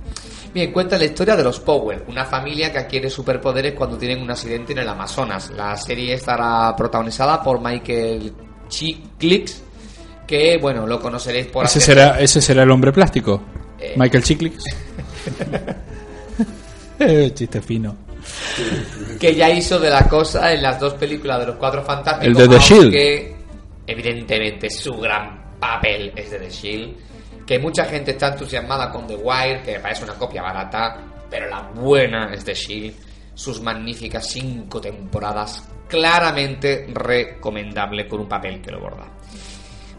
H: Bien, cuenta la historia de los Power, una familia que adquiere superpoderes cuando tienen un accidente en el Amazonas. La serie estará protagonizada por Michael Chiklis, que bueno, lo conoceréis por
G: Ese
H: hacer-
G: será, ese será el hombre plástico.
H: Eh.
G: Michael Chiclix. Eh, Chiste fino.
H: que ya hizo de la cosa en las dos películas de los cuatro fantásticos.
G: El de The Shield.
H: aunque, evidentemente su gran papel es de The Shield. Que mucha gente está entusiasmada con The Wire, que me parece una copia barata, pero la buena es The Shield. Sus magníficas cinco temporadas, claramente recomendable con un papel que lo borda.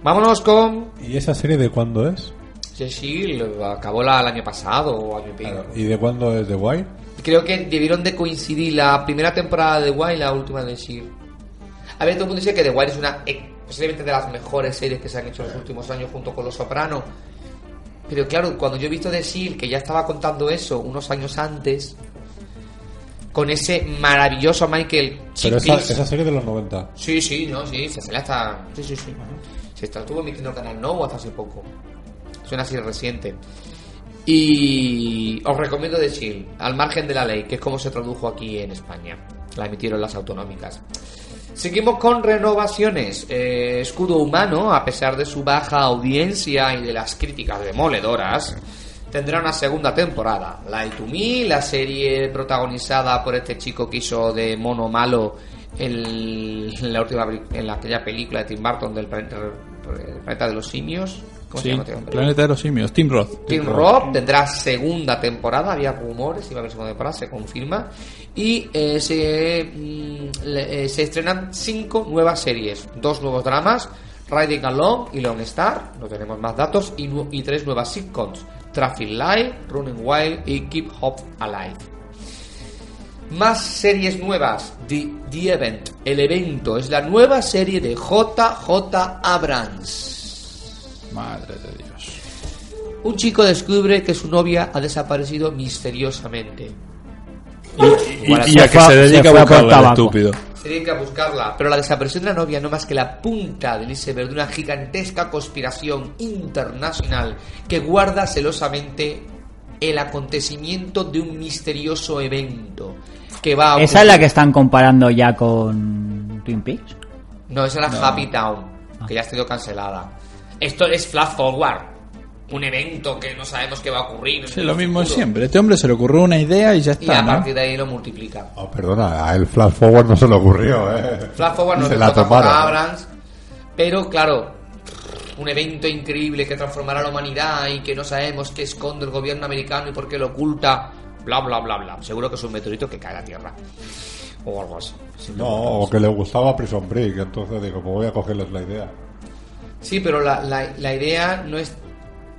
H: Vámonos con
C: ¿Y esa serie de cuándo es?
H: The Shield, acabó la, el año pasado o año y pico.
C: ¿Y de cuándo es The Wire?
H: Creo que debieron de coincidir la primera temporada de The Wire y la última de Shield. A ver, todo el mundo dice que The Wire es una eh, posiblemente de las mejores series que se han hecho en los últimos años junto con Los Soprano. Pero claro, cuando yo he visto The Shield, que ya estaba contando eso unos años antes, con ese maravilloso Michael
C: Pero esa, serie de los 90.
H: Sí, sí, no, sí, se sale hasta. Sí, sí, sí. Se está- estuvo emitiendo canal No hasta hace poco. Es reciente. Y os recomiendo The Shield, al margen de la ley, que es como se tradujo aquí en España. La emitieron las autonómicas. Seguimos con renovaciones. Eh, Escudo Humano, a pesar de su baja audiencia y de las críticas demoledoras, tendrá una segunda temporada. Light to Me, la serie protagonizada por este chico que hizo de mono malo en, la última en la- aquella película de Tim Burton del planeta, planeta de los simios. ¿Cómo
G: Sí,
H: se llama hombre?
G: Planeta de los Simios, Tim Roth.
H: Tim Roth tendrá segunda temporada, había rumores, iba a haber segunda temporada, se confirma. Y eh, se, mm, le- eh, se estrenan cinco nuevas series, dos nuevos dramas, Riding Along y Long Star, no tenemos más datos, y tres nuevas sitcoms, Traffic Light, Running Wild y Keep Hope Alive. Más series nuevas, The, The Event, El Evento, es la nueva serie de JJ Abrams.
G: Madre de Dios.
H: Un chico descubre que su novia ha desaparecido misteriosamente.
G: Y, y a que se dedica a buscarla, el estúpido.
H: Se dedica a buscarla, pero la desaparición de la novia no es más que la punta del iceberg de una gigantesca conspiración internacional que guarda celosamente el acontecimiento de un misterioso evento que va a
E: ¿Esa es la que están comparando ya con Twin Peaks?
H: No, esa era
E: No.
H: Happy Town, que ya ha sido cancelada. Esto es Flash Forward, un evento que no sabemos qué va a ocurrir.
G: Sí, lo mismo
H: futuro.
G: siempre. Este hombre se le ocurrió una idea y ya
H: Y
G: está,
H: a
G: ¿no?
H: partir de ahí lo multiplica.
C: Oh, perdona, a el Flash Forward no se le ocurrió, ¿eh?
H: Flash Forward no
C: se
H: se
C: la tomaron.
H: Abrams, pero claro, un evento increíble que transformará a la humanidad y que no sabemos qué esconde el gobierno americano y por qué lo oculta, bla bla bla bla. Seguro que es un meteorito que cae a la Tierra. O algo así.
C: No, o que le gustaba Prison Break, entonces digo, pues voy a cogerles la idea.
H: Sí, pero la, la, la idea no es...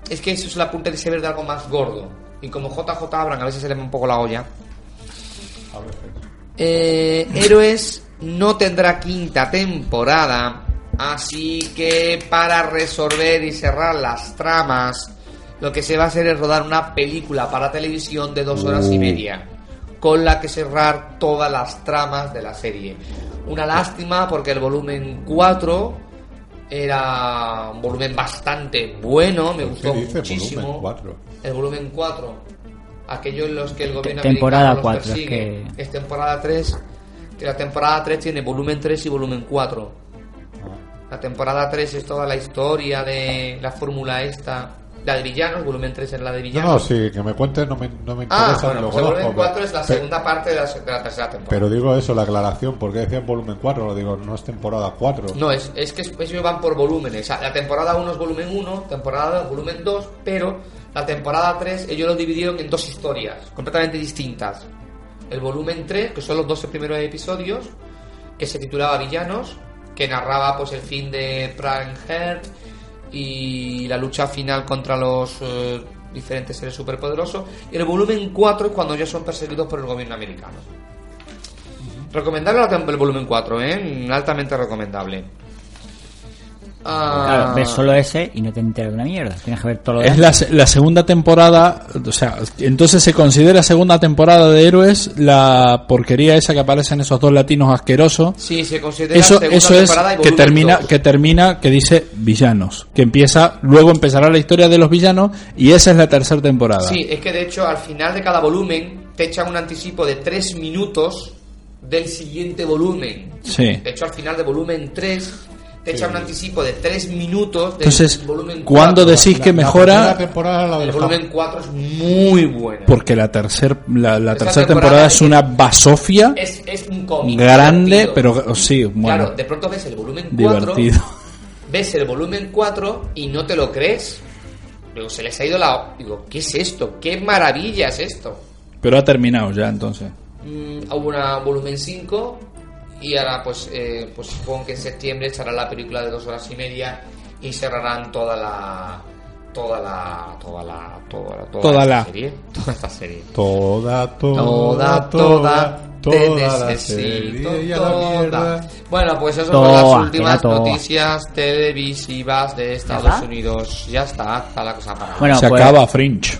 H: Es que eso es la punta de ese de algo más gordo. Y como JJ Abrams a veces se le va un poco la olla.
C: A veces.
H: Eh, Héroes no tendrá quinta temporada, así que para resolver y cerrar las tramas, lo que se va a hacer es rodar una película para televisión de dos horas y media, con la que cerrar todas las tramas de la serie. Una lástima porque el volumen 4 era un volumen bastante bueno, me gustó
C: ¿Qué dice
H: muchísimo.
C: volumen 4?
H: El volumen 4. Aquellos en los que el gobierno
E: temporada
H: americano los
E: 4, es
H: persigue. Es temporada 3. Que la temporada 3 tiene volumen 3 y volumen 4. La temporada 3 es toda la historia de la fórmula esta. La de villanos, volumen 3 es la de
C: No,
H: villanos.
C: no, sí, que me cuentes no me, no me
H: ah,
C: interesa.
H: bueno,
C: lo
H: pues el volumen
C: conozco,
H: 4 es la
C: pero-
H: segunda parte de la, de la tercera temporada.
C: Pero digo eso, la aclaración, porque decían volumen 4, lo digo, no es temporada 4.
H: No, es, es que ellos van por volúmenes. O sea, La temporada 1 es volumen 1, temporada 2 volumen 2, pero la temporada 3 ellos lo dividieron en dos historias completamente distintas. El volumen 3, que son los 12 primeros episodios, que se titulaba Villanos, que narraba pues el fin de Prime Heart y la lucha final contra los eh, diferentes seres superpoderosos. Y el volumen 4 es cuando ya son perseguidos por el gobierno americano. Recomendable el volumen 4, ¿eh? Altamente recomendable. Ah,
E: Claro, ves solo ese y no te enteras de una mierda. Tienes que ver todo lo
G: Es
E: demás.
G: la, la segunda temporada, o sea, entonces se considera segunda temporada de Héroes la porquería esa que aparece en esos dos latinos asquerosos.
H: Sí, se considera
G: Eso,
H: segunda
G: eso es
H: temporada y
G: que termina,
H: dos.
G: que termina, que dice villanos, que empieza, luego empezará la historia de los villanos y esa es la tercera temporada.
H: Sí, es que de hecho al final de cada volumen te echan un anticipo de 3 minutos del siguiente volumen.
G: Sí.
H: De hecho al final de volumen 3 te echan un anticipo de 3 minutos del
G: Entonces,
H: volumen 4.
G: ¿cuándo decís que mejora?
H: El volumen 4 es muy bueno.
G: Porque la, tercer, la, la tercera
H: temporada
G: temporada es una basofia
H: Es, es un cómic.
G: grande,
H: divertido.
G: pero sí, bueno,
H: Claro, de pronto ves el volumen 4
G: divertido.
H: ves el volumen 4 y no te lo crees. Digo, se les ha ido la... Digo, ¿qué es esto? ¿Qué maravilla es esto?
G: Pero ha terminado ya entonces.
H: Mm, hubo una volumen 5 y ahora pues, eh, pues supongo que en septiembre echará la película de dos horas y media y cerrarán toda la... Toda la... Toda la... Toda la...
G: Toda
H: esta
G: la.
H: Serie, toda esta serie.
C: Toda, toda,
H: Toda, toda, te
C: toda la
H: necesito,
C: serie y a la
H: toda. Bueno, pues esas son las últimas noticias televisivas de Estados? Unidos. Ya está, está la cosa para
E: Bueno,
G: se
E: pues-
G: acaba Fringe.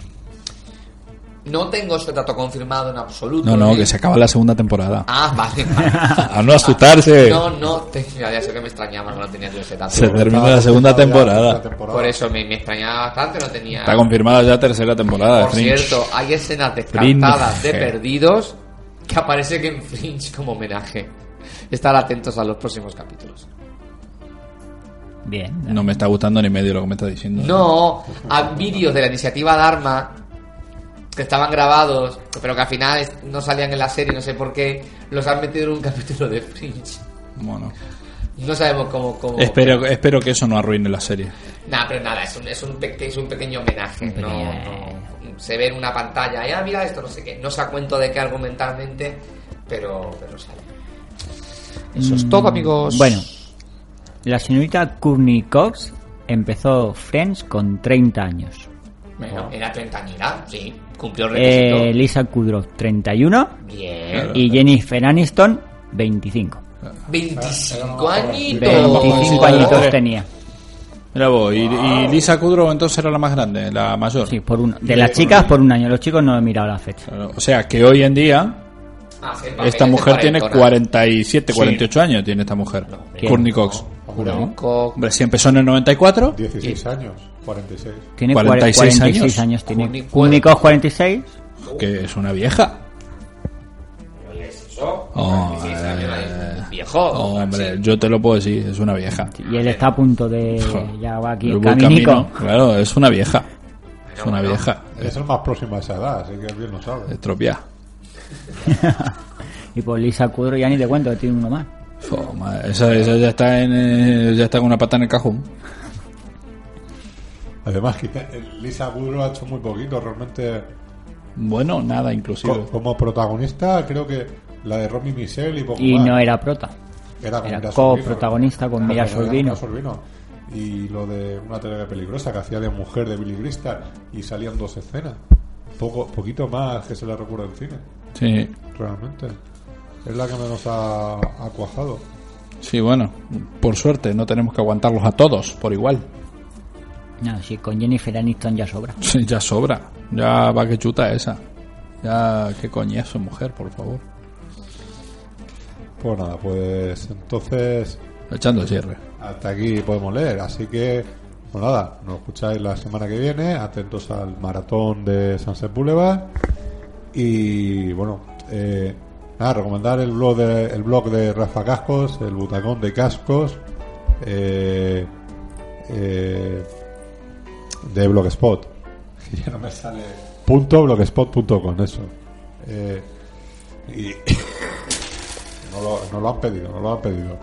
H: No tengo ese dato confirmado en absoluto.
G: No, no,
H: ¿eh?
G: que se acaba la segunda temporada.
H: Ah, vale, vale.
G: A no asustarse.
H: No, no, te- ya sé que me extrañaba, no tenía yo ese dato.
G: Se termina la segunda temporada.
H: Por eso me, me extrañaba bastante, no tenía...
G: Está confirmada ya tercera temporada de
H: Por
G: Fringe.
H: cierto, hay escenas descartadas de
G: Fringe.
H: perdidos que aparecen en Fringe como homenaje. Estar atentos a los próximos capítulos.
E: Bien.
G: No me está gustando ni medio lo que me está diciendo.
H: No, a vídeos de la iniciativa Dharma que estaban grabados, pero que al final no salían en la serie, no sé por qué, los han metido en un capítulo de Fringe.
G: Bueno.
H: No sabemos cómo... cómo
G: Espero, espero que eso no arruine la serie.
H: Nah, pero nada, es un, es un, peque- es un pequeño homenaje. no, no- se ve en una pantalla, y ah, mira esto, no sé qué. No se cuento de qué argumentalmente, pero, pero sale. Eso es todo,
E: Mm,
H: amigos.
E: Bueno, la señorita Courtney Cox empezó Friends con 30 años.
H: Bueno, era treintañera, sí. Cumplió el requisito.
E: Eh, Lisa Kudrow 31
H: Bien.
E: y Jennifer Aniston 25.
H: 25 añitos.
E: 25 añitos tenía.
G: Mira vos, y, y Lisa Kudrow entonces era la más grande, la mayor.
E: Sí, por uno. De las chicas por un año, los chicos no he mirado la fecha.
G: O sea, que hoy en día
H: Ah, sí, el papel
G: esta
H: es de
G: mujer tiene
H: cuarentona.
G: 47,
E: Sí.
G: 48 años, tiene esta mujer. Courtney Cox. No. Hombre, si empezó en el 94.
C: 16 años, 46.
E: Tiene
G: 46
E: 46
G: años.
E: años. tiene. Únicos 46.
G: Que es una vieja. Oh,
H: Viejo.
G: Hombre, yo te lo puedo decir, es una vieja.
E: Y él está a punto de. Ya va aquí
G: El camino, claro, es una vieja. Es una vieja.
C: Es el más próximo a esa edad, así que bien lo sabe.
G: Estropia.
E: y por Lisa Kudrow ya ni te cuento que tiene uno más.
G: Oh, madre, esa, esa ya está en eh, ya está con una pata en el cajón.
C: Además, que Lisa Kudrow ha hecho muy poquito, realmente.
G: Bueno, nada, inclusive.
C: Co- como protagonista, creo que la de Romy Michelle y poco
E: Y
C: más.
E: no era prota.
C: Era,
E: Era coprotagonista con Mira Sorvino.
C: Y lo de una tele peligrosa que hacía de mujer de Billy Crystal y salían dos escenas. Poco, poquito más que se le recuerda en cine.
G: Sí.
C: Realmente. Es la que menos ha, ha cuajado.
G: Sí, bueno, por suerte no tenemos que aguantarlos a todos por igual.
E: No, si con Jennifer Aniston ya sobra.
G: Sí, ya sobra. Ya va que chuta esa. Ya, qué coñazo, mujer, por favor.
C: Pues nada, pues entonces
G: Echando cierre.
C: hasta aquí podemos leer. Así que, pues nada, nos escucháis la semana que viene. Atentos al maratón de Sunset Boulevard. Y bueno, eh, nada, recomendar el blog de, el blog de Rafa Cascos, el butacón de cascos. Eh, eh, de Blogspot. Ya no me sale. Punto blogspot.com, eso. Eh, y no lo, no lo han pedido, no lo han pedido.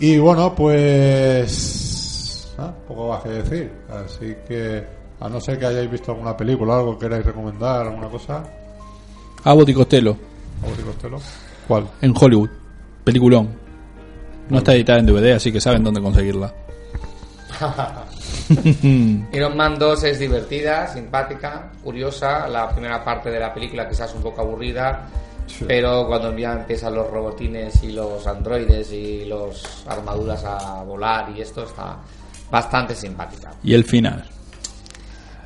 C: Y bueno, pues. ah, poco más que decir. Así que, a no ser que hayáis visto alguna película, algo que queráis recomendar, alguna cosa.
G: Abbott y Costello,
C: Costello. ¿Cuál?
G: en Hollywood. Peliculón. No está editada en DVD, así que saben dónde conseguirla.
H: Iron Man 2 es divertida, simpática, curiosa. La primera parte de la película quizás un poco aburrida, pero cuando ya empiezan los robotines y los androides y los armaduras a volar y esto está bastante simpática.
G: Y el final.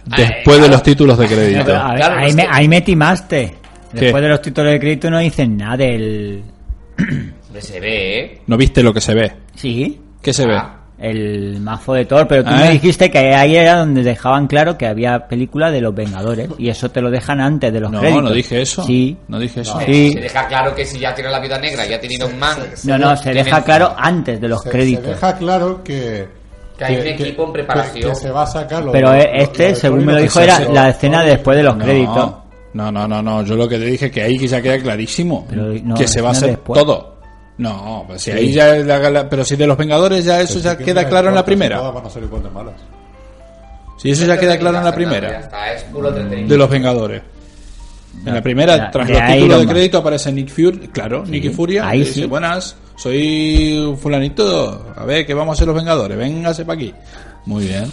G: Después de los títulos de crédito.
E: Pero, a ver,
H: Claro,
E: ahí,
H: es
E: me,
H: que-
E: ahí me timaste.
G: ¿Qué?
E: Después de los títulos de crédito no dicen nada del...
H: Hombre, se ve, ¿eh?
G: No viste lo que se ve.
E: Sí.
G: ¿Qué se ve?
H: Ah,
E: El mazo de Thor, pero tú
G: Ah.
E: me dijiste que ahí era donde dejaban claro que había película de los Vengadores y eso te lo dejan antes de los
G: No,
E: créditos.
G: no dije eso.
E: Sí.
G: No dije eso.
E: Sí.
H: Se deja claro que si ya tiene la vida negra, ya tiene Iron Man.
E: No, no, se deja claro antes de los
C: Se, se
E: créditos.
C: deja claro que.
H: Que hay un equipo en preparación.
C: Que, que se va a sacar lo
E: Pero
C: de-
E: eh,
C: lo- lo
E: este, según me lo dijo, era la escena después de los créditos.
G: No, no, no, no. Yo lo que te dije que ahí que ya queda clarísimo
E: Pero no,
G: que se va a hacer
E: después.
G: todo. No, pues si
E: Sí.
G: ahí ya la- la- pero si de los Vengadores ya eso
C: Pero
G: ya queda claro en la primera.
C: Van a ser igual de malas.
G: Si eso ya queda claro en la primera
H: está, es puro entretenimiento.
G: de los Vengadores. En la primera, tras los títulos de crédito aparece Nick Fury, claro, Nicky Furia,
E: ahí
G: y dice,
E: sí.
G: buenas, soy fulanito, a ver, que vamos a hacer los Vengadores, véngase para aquí. Muy bien.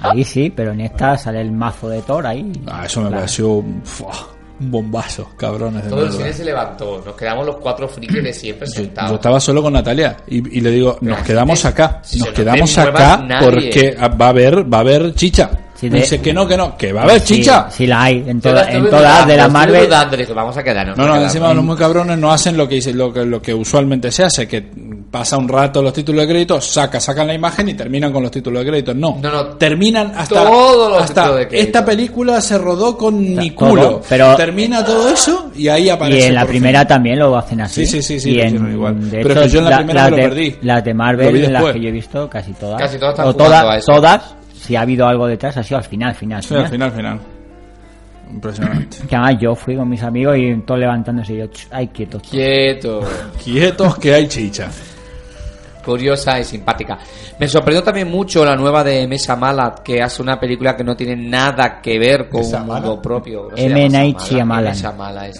E: Ahí sí, pero en esta sale el mazo de Thor ahí.
G: Ah, eso me
E: Claro.
G: pareció fuah, un bombazo, cabrones de
H: Todo el
G: mierda.
H: cine se levantó. Nos quedamos los cuatro frikis de siempre
G: Yo,
H: sentados.
G: yo estaba solo con Natalia y, y le digo, nos
H: la
G: quedamos
H: gente-
G: acá,
H: si
G: nos quedamos
H: no te
G: acá
H: nadie.
G: porque va a haber, va a haber chicha. Me
E: de-
G: dice que no, que no, que va a haber
E: Sí,
G: chicha.
E: Sí, la hay. En,
H: Yo
E: toda- en todas de la Marvel.
H: dudando, vamos a quedarnos.
G: No, no,
H: a
G: encima
H: quedarnos.
G: los muy cabrones no hacen lo que dice- lo que, lo que usualmente se hace, que pasa un rato los títulos de crédito, saca, sacan la imagen y terminan con los títulos de crédito. No,
H: No, no.
G: terminan hasta,
H: Todos los
G: hasta
H: títulos de crédito.
G: esta película se rodó con mi
E: todo,
G: culo.
E: pero-
G: termina todo eso y ahí aparece.
E: Y en la primera
G: fin.
E: también lo hacen así.
G: Sí, sí, sí, sí,
E: Y
G: lo
E: en,
G: hicieron igual.
E: de
G: Pero
E: hecho,
G: yo en la primera me lo
E: de-
G: perdí.
E: Las de Marvel, las que yo he visto, casi todas.
H: Casi todas están
E: o todas,
H: a eso.
E: todas, si ha habido algo detrás, ha sido al final, final,
G: Sí,
E: final.
G: al final, final. Impresionante.
E: Que además yo fui con mis amigos y todos levantándose y yo, "Ch, ay, quieto.
H: Quieto.
G: Quietos que hay chicha.
H: Curiosa y simpática. Me sorprendió también mucho la nueva de Mesa Mala, que hace una película que no tiene nada que ver con
C: ¿Mesa
H: un mundo propio. No
E: M. Night Shyamalan.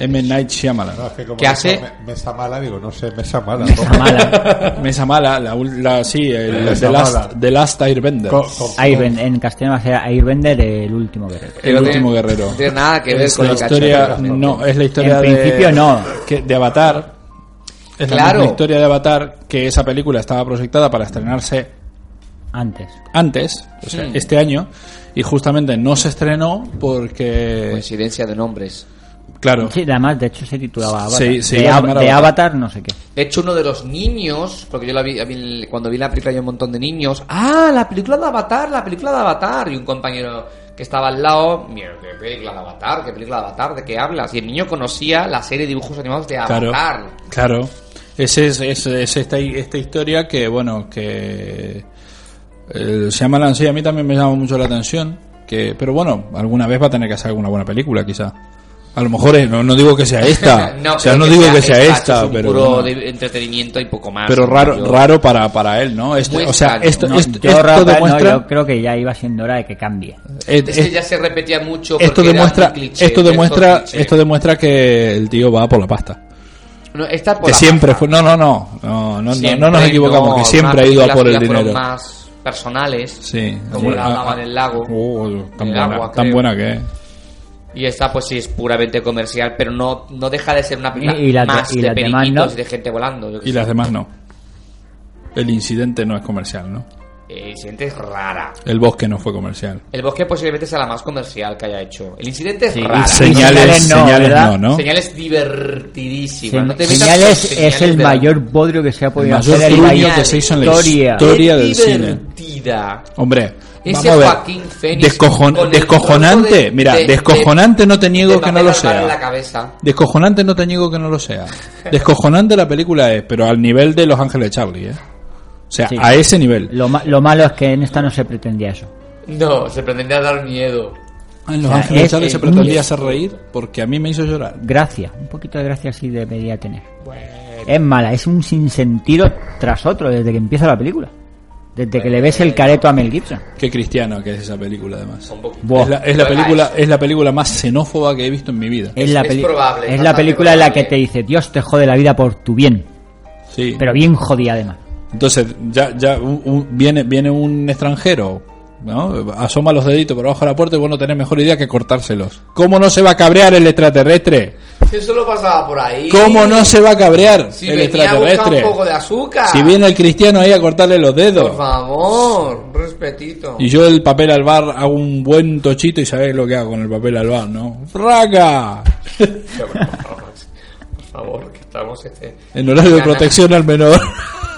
G: M. Night Shyamalan.
C: No, es que como
H: ¿Qué hace?
C: Mesa mala, digo, no sé, mesa mala.
G: Mesa mala, la, ul- la sí, el,
C: Mesa
G: the, last,
C: mala.
G: the Last Airbender.
C: Co- co-
E: Airbend- en castellano va a ser Airbender, el último guerrero.
G: el
H: no
G: último
H: tiene-
G: guerrero.
H: No tiene nada que ver
G: es
H: con
G: la historia, no, es la historia
E: En
G: de,
E: principio no.
G: que- de Avatar. Es la
H: Claro.
G: misma historia de Avatar que esa película estaba proyectada para estrenarse
E: Antes.
G: antes, o sea, este año, y justamente no se estrenó porque
H: Coincidencia de nombres.
G: Claro.
E: Sí, además, de hecho, se titulaba Avatar.
G: Se- se
E: de, Av-
G: Avatar.
E: No sé qué.
H: De hecho, uno de los niños, porque yo la vi, cuando vi la película hay un montón de niños. ¡Ah, la película de Avatar! ¡La película de Avatar! Y un compañero que estaba al lado, mira, ¿qué película de Avatar? ¿Qué película de Avatar? ¿De qué hablas? Y el niño conocía la serie de dibujos animados de
G: Claro.
H: Avatar.
G: Claro. Ese es, es, es esta, esta historia que, bueno, que eh, se llama Lancey, a mí también me llama mucho la atención. Que, pero bueno, alguna vez va a tener que hacer alguna buena película, quizá. A lo mejor es- no, no digo que sea esta. o sea, no
H: que
G: digo
H: sea
G: que sea
H: esta,
G: esta,
H: es un
G: pero.
H: puro de entretenimiento y poco más.
G: pero raro,
H: Yo-
G: raro para, para él, ¿no?
H: Muy
G: o sea,
H: extraño.
G: esto,
E: No,
G: esto,
E: yo,
G: esto
E: no,
G: demuestra.
E: yo creo que ya iba siendo hora de que cambie.
G: eh,
H: Es que ya se repetía mucho.
G: esto demuestra,
H: cliché,
G: esto
H: esto
G: demuestra, esto demuestra que el tío va por la pasta.
H: No, esta por
G: Que
H: la
G: siempre
H: pasta.
G: fue, no, no, no, no, no, no,
H: Siempre
G: no nos equivocamos,
H: no,
G: que siempre ha ido a por el dinero.
H: más personales.
G: Sí.
H: Como
G: Sí.
H: la
G: ah.
H: del lago.
G: Oh, tan
H: El
G: buena,
H: agua,
G: tan
H: creo.
G: buena que es.
H: Y esta pues sí es puramente comercial, pero no, no deja de ser una película
E: Y- de-
H: más
E: y
H: de
E: las demás, ¿no?
H: de gente volando. yo
G: Y
H: sé.
G: las demás no. El incidente no es comercial, ¿no?
H: El incidente es rara.
G: El bosque no fue comercial.
H: El bosque posiblemente sea la más comercial que haya hecho. El incidente es
E: Sí,
H: rara.
E: y
G: Señales, señales
E: ¿verdad?
G: no, ¿no?
H: Señales divertidísimas.
E: Se-
H: no te
E: Señales
H: con
E: es
H: señales
E: el
H: de-
E: mayor bodrio que se ha
G: El
E: podido
G: mayor
E: hacer en la
G: truño que se hizo en la
E: historia.
G: historia del cine.
H: divertida.
G: Hombre,
H: Ese
G: vamos a ver.
H: Joaquín Phoenix
G: Descojon-
H: con el
G: descojonante,
H: de-
G: mira,
H: de-
G: descojonante no te niego que no lo
H: en la
G: sea.
H: cabeza.
G: Descojonante no te niego que no lo sea. Descojonante la película es, pero al nivel de Los Ángeles de Charlie, ¿eh? O sea,
E: Sí.
G: a ese nivel.
E: Lo, ma- lo malo es que en esta no se pretendía eso.
H: No, se pretendía dar miedo.
G: En Los
E: O sea,
G: Ángeles
E: es-
G: Charlie
E: es
G: se pretendía hacer reír porque a mí me hizo llorar.
E: Gracia, un poquito de gracia sí debería tener. Es mala, es un sinsentido tras otro desde que empieza la película. Desde que le ves el careto a Mel Gibson.
G: Qué cristiano que es esa película, además. Es la, es la película, es la película más xenófoba que he visto en mi vida.
E: Es, la,
H: es probable,
E: es la película en la que te dice, Dios te jode la vida por tu bien.
G: Sí.
E: Pero bien jodida además.
G: Entonces, ya, ya un- un- viene, viene un extranjero, ¿no? Asoma los deditos por abajo de la puerta y vos no tenés mejor idea que cortárselos. ¿Cómo no se va a cabrear el extraterrestre?
H: Eso lo pasaba por ahí.
G: ¿Cómo no se va a cabrear
H: Si
G: el extraterrestre?
H: un poco de azúcar.
G: Si viene el cristiano ahí a cortarle los
H: Por
G: dedos.
H: favor, un respetito.
G: Y yo el papel al bar hago un buen tochito y sabéis lo que hago con el papel al bar, ¿no? ¡Fraca!
H: Por favor, que estamos este...
G: En horario de protección al menor.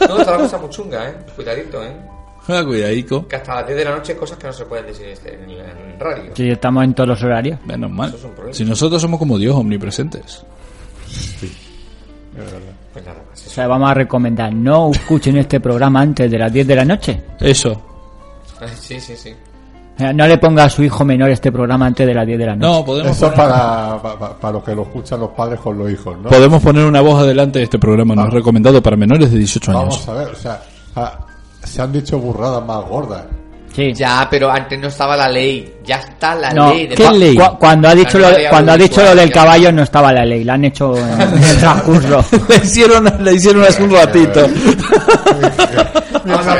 H: No, está la cosa muy chunga, eh. Cuidadito, eh.
G: Ah, Cuidadico.
H: Que hasta las 10 de la noche hay cosas que no se pueden decir este- en, en radio.
E: Si estamos en todos los horarios.
G: Menos mal.
H: Eso es un problema.
G: Si nosotros somos como Dios omnipresentes.
H: Pues nada más.
E: O sea, vamos a recomendar, no escuchen este programa antes de las 10 de la noche.
G: Eso.
H: Sí, sí, sí.
E: O sea, no le ponga a su hijo menor este programa antes de las 10 de la noche.
G: No, podemos
C: Eso
G: poner,
C: para, para, para los que lo escuchan los padres con los hijos, ¿no?
G: podemos poner una voz adelante de este programa. No es recomendado para menores de 18 años.
C: Vamos a ver, o sea, se han dicho burradas más gordas.
E: Sí.
H: Ya, pero antes no estaba la ley. Ya está la
E: No,
H: ley. de
G: ¿qué ley?
E: Cu- cuando ha dicho lo, cuando ha dicho lo del caballo no estaba la ley, la han hecho en, el transcurso.
G: le hicieron, le hicieron hace un ratito.
C: Nos,
H: ley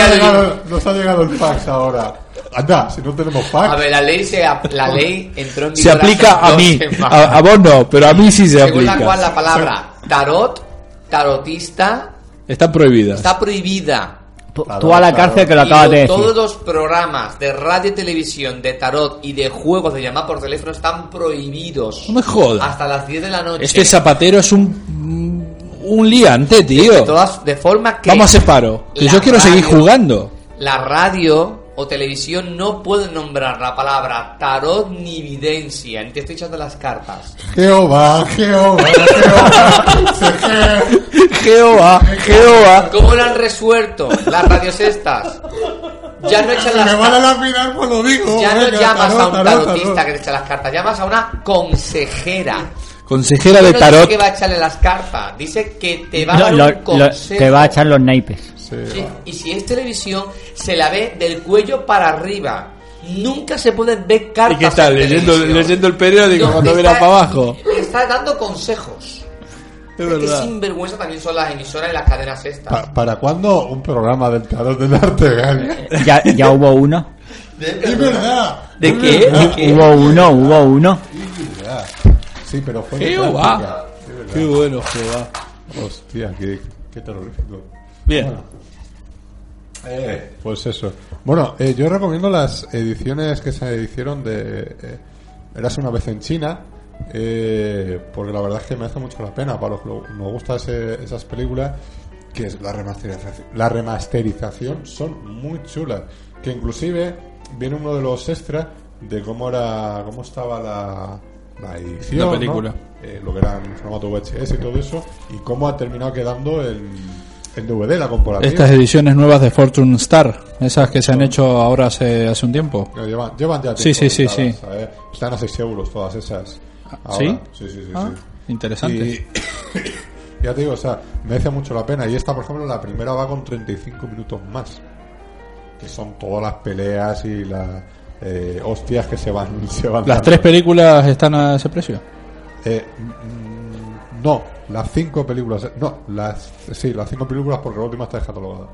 C: ha llegado, nos ha llegado el fax ahora. Anda, si no tenemos fax.
H: A ver, la ley, se, la ley entró en
G: Se aplica a mí. A, a vos no, pero a mí sí se
H: Según la cual
G: aplica.
H: la palabra tarot, tarotista,
G: Están prohibidas.
H: está prohibida.
E: Tú, tú a la cárcel que lo acabas de decir.
H: Todos los programas de radio y televisión, de tarot y de juegos de llamar por teléfono están prohibidos.
G: No me jodas.
H: Hasta las 10 de la noche.
G: Este Zapatero es un. Un liante, tío.
H: de, todas, de forma que
G: Vamos a hacer paro. Que yo quiero seguir jugando.
H: la radio o televisión no pueden nombrar la palabra tarot ni videncia. Ni te estoy echando las cartas.
C: Jehová, Jehová, Jehová.
G: Jehová, Jehová.
H: ¿Cómo lo han resuelto las radios estas? Ya no echan las
C: me van a
H: cartas.
C: pues lo digo.
H: Ya no
C: venga,
H: llamas a un
C: tarot,
H: tarotista
C: tarot.
H: que te echa las cartas, llamas a una consejera.
G: Consejera
H: Yo
G: de
H: no
G: tarot.
H: dice que va a echarle las cartas, dice que te va a dar
E: lo-
H: un
E: lo-
H: consejo.
E: te va a echar los naipes.
H: Sí, Y si es televisión, se la ve del cuello para arriba. Nunca se pueden ver
G: ¿Y
H: cartas.
G: qué tal?
H: en
G: Leyendo,
H: televisión.
G: leyendo el periódico
H: No,
G: cuando mira para abajo.
H: Está dando consejos.
G: Es
H: Qué
G: verdad.
H: sinvergüenza también son las emisoras y las cadenas estas.
C: Pa- ¿Para cuándo un programa del tarot del arte?
E: Ya, ya hubo uno.
C: Es verdad.
H: ¿De
C: es
H: qué?
C: verdad.
E: Hubo uno, hubo uno.
C: Es verdad. Sí, pero fue de. Es verdad.
G: Qué bueno, Jehová.
C: Hostia, qué, qué terrorífico.
G: Bien.
C: Bueno. Eh, pues eso. Bueno, eh, yo recomiendo las ediciones que se hicieron de eh, Eras una vez en China, eh, porque la verdad es que me hace mucho la pena para los que nos gustan esas películas, que es la remasterización, la remasterización son muy chulas, que inclusive viene uno de los extras de cómo era, cómo estaba la, la edición,
G: La
C: ¿no?
G: película.
C: Eh, lo que era en formato VHS y todo eso, y cómo ha terminado quedando el, el DVD, la comparativa.
G: Estas ediciones nuevas de Fortune Star, esas que se han hecho ahora hace, hace un tiempo.
C: Llevan, llevan ya
G: Sí,
C: tiempo
G: sí, sí, sí.
C: ¿sabes? Están a 6 euros todas esas. ahora.
G: ¿sí?
C: Sí, sí, sí.
G: Ah,
C: sí.
G: interesante.
C: Y- ya te digo, o sea, merece mucho la pena. Y esta, por ejemplo, la primera va con 35 minutos más. Que son todas las peleas y las eh, hostias que se van, se van
G: ¿Las
C: dando.
G: tres películas están a ese precio?
C: Eh, mm, no, las cinco películas. No, las sí, las cinco películas porque la última está descatalogada.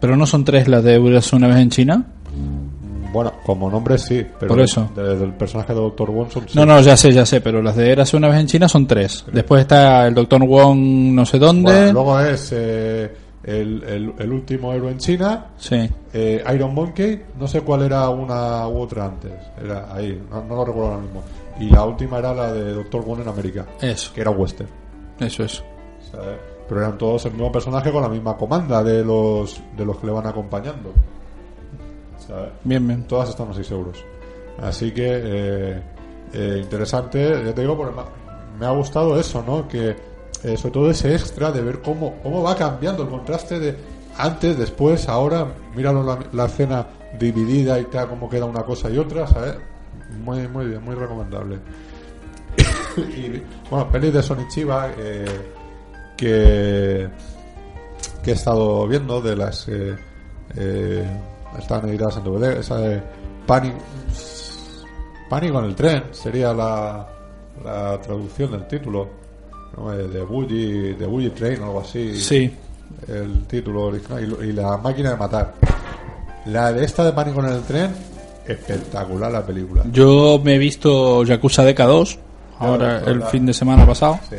G: ¿Pero no son tres las de Eures una vez en China?
C: Bueno, como nombre sí, pero
G: Por eso.
C: Desde el personaje de Dr. Sí.
G: No, no, ya sé, ya sé, pero las de Érase una vez en China son tres. Después está el Doctor Wong no sé dónde.
C: Bueno, luego es eh, el, el- el último héroe en China.
G: Sí.
C: eh, Iron Monkey, no sé cuál era una u otra antes. Era ahí, no, no lo recuerdo ahora mismo. Y la última era la de Doctor Wong en América.
G: Eso.
C: Que era western.
G: Eso es.
C: ¿sabes? Pero eran todos el mismo personaje con la misma comanda de los de los que le van acompañando. ¿sabes?
G: Bien, bien.
C: Todas están a 6 euros. Así que eh, eh, interesante, ya te digo, porque me ha- me ha gustado eso, ¿no? Que eh, sobre todo ese extra de ver cómo, cómo va cambiando el contraste de antes, después, ahora, míralo la, la escena dividida y tal, cómo queda una cosa y otra, ¿sabes? Muy, muy bien, muy recomendable. y, bueno, pelis de Sonic Chiba eh, que, que he estado viendo de las que eh, están editadas en DVD, esa de Pánico, Pánico en el tren sería la, la traducción del título, ¿no? Eh, de Bully, de Bully Train o algo así.
G: Sí.
C: El título original y, y la máquina de matar. La de esta de Pánico en el tren, espectacular la película.
G: Yo me he visto Yakuza Deka 2, ahora el fin de semana pasado.
C: Sí.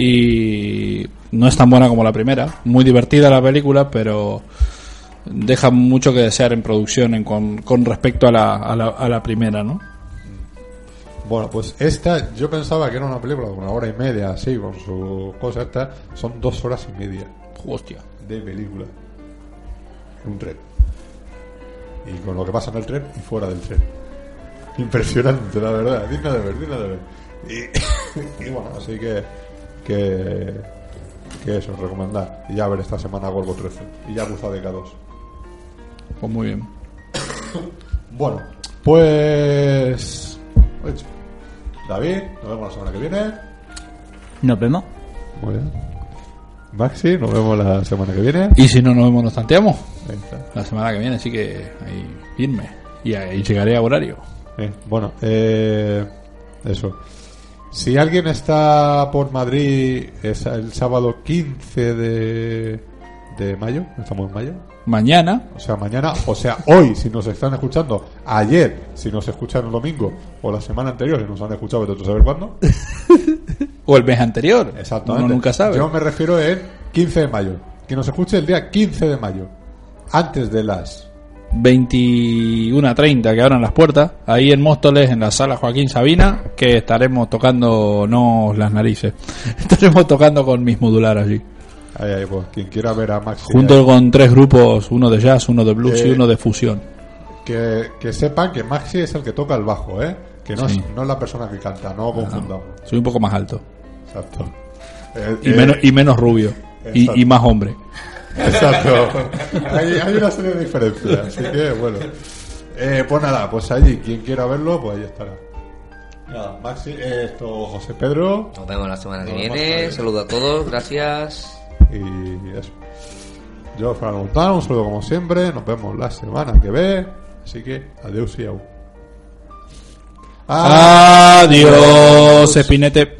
G: Y no es tan buena como la primera. Muy divertida la película, pero deja mucho que desear en producción en con, con respecto a la, a, la, a la primera, ¿no?
C: Bueno, pues esta, yo pensaba que era una película de una hora y media, así, con su cosa esta, son dos horas y media.
G: Hostia.
C: De película. Un tren. Y con lo que pasa en el tren y fuera del tren. Impresionante, la verdad. Digna de ver, digna de ver. Y, y bueno, así que, que, que eso, recomendar. Y ya ver esta semana Golgo 13. Y ya Buza de K2.
G: Pues muy bien.
C: Bueno, pues. David, nos vemos la semana que viene.
E: Nos vemos.
C: Muy bien. Maxi, nos vemos la semana que viene.
G: Y si no nos vemos, nos tanteamos. La semana que viene, así que ahí irme. Y ahí llegaré a horario.
C: Bien, bueno, eh, eso. Si alguien está por Madrid es el sábado 15 de, de mayo, estamos en mayo,
G: Mañana,
C: o sea, mañana, o sea, hoy, si nos están escuchando, ayer, si nos escuchan el domingo, o la semana anterior, si nos han escuchado, a saber cuándo.
G: o el mes anterior.
C: Exactamente.
G: Uno nunca sabe.
C: Yo me refiero en 15 de mayo. Que nos escuche el día 15 de mayo. Antes de las
G: 21 a 30 que abran las puertas, ahí en Móstoles, en la sala Joaquín Sabina, que estaremos tocando no las narices, estaremos tocando con mis modular allí.
C: Ahí, ahí, pues, quien quiera ver a Maxi.
G: Junto con tres grupos, uno de jazz, uno de blues y
C: Eh,
G: uno de fusión.
C: Que, que sepan que Maxi es el que toca el bajo, ¿eh? Que no,
G: Sí.
C: es, no es la persona que canta, no confundamos.
G: Soy un poco más alto.
C: Exacto. Eh,
G: Y,
C: eh,
G: menos, y menos rubio. Y, más hombre.
C: Exacto. hay, hay una serie de diferencias. Así que, bueno. Eh, pues nada, pues allí, quien quiera verlo, pues ahí estará. Nada, Maxi, eh, esto José Pedro.
H: Nos vemos la semana que viene.
C: la-
H: Saludo a todos, gracias.
C: Y eso. Yo, Fernando Montano, un saludo como siempre. Nos vemos la semana que ve. Así que, adiós y au.
G: Adiós, Espinete.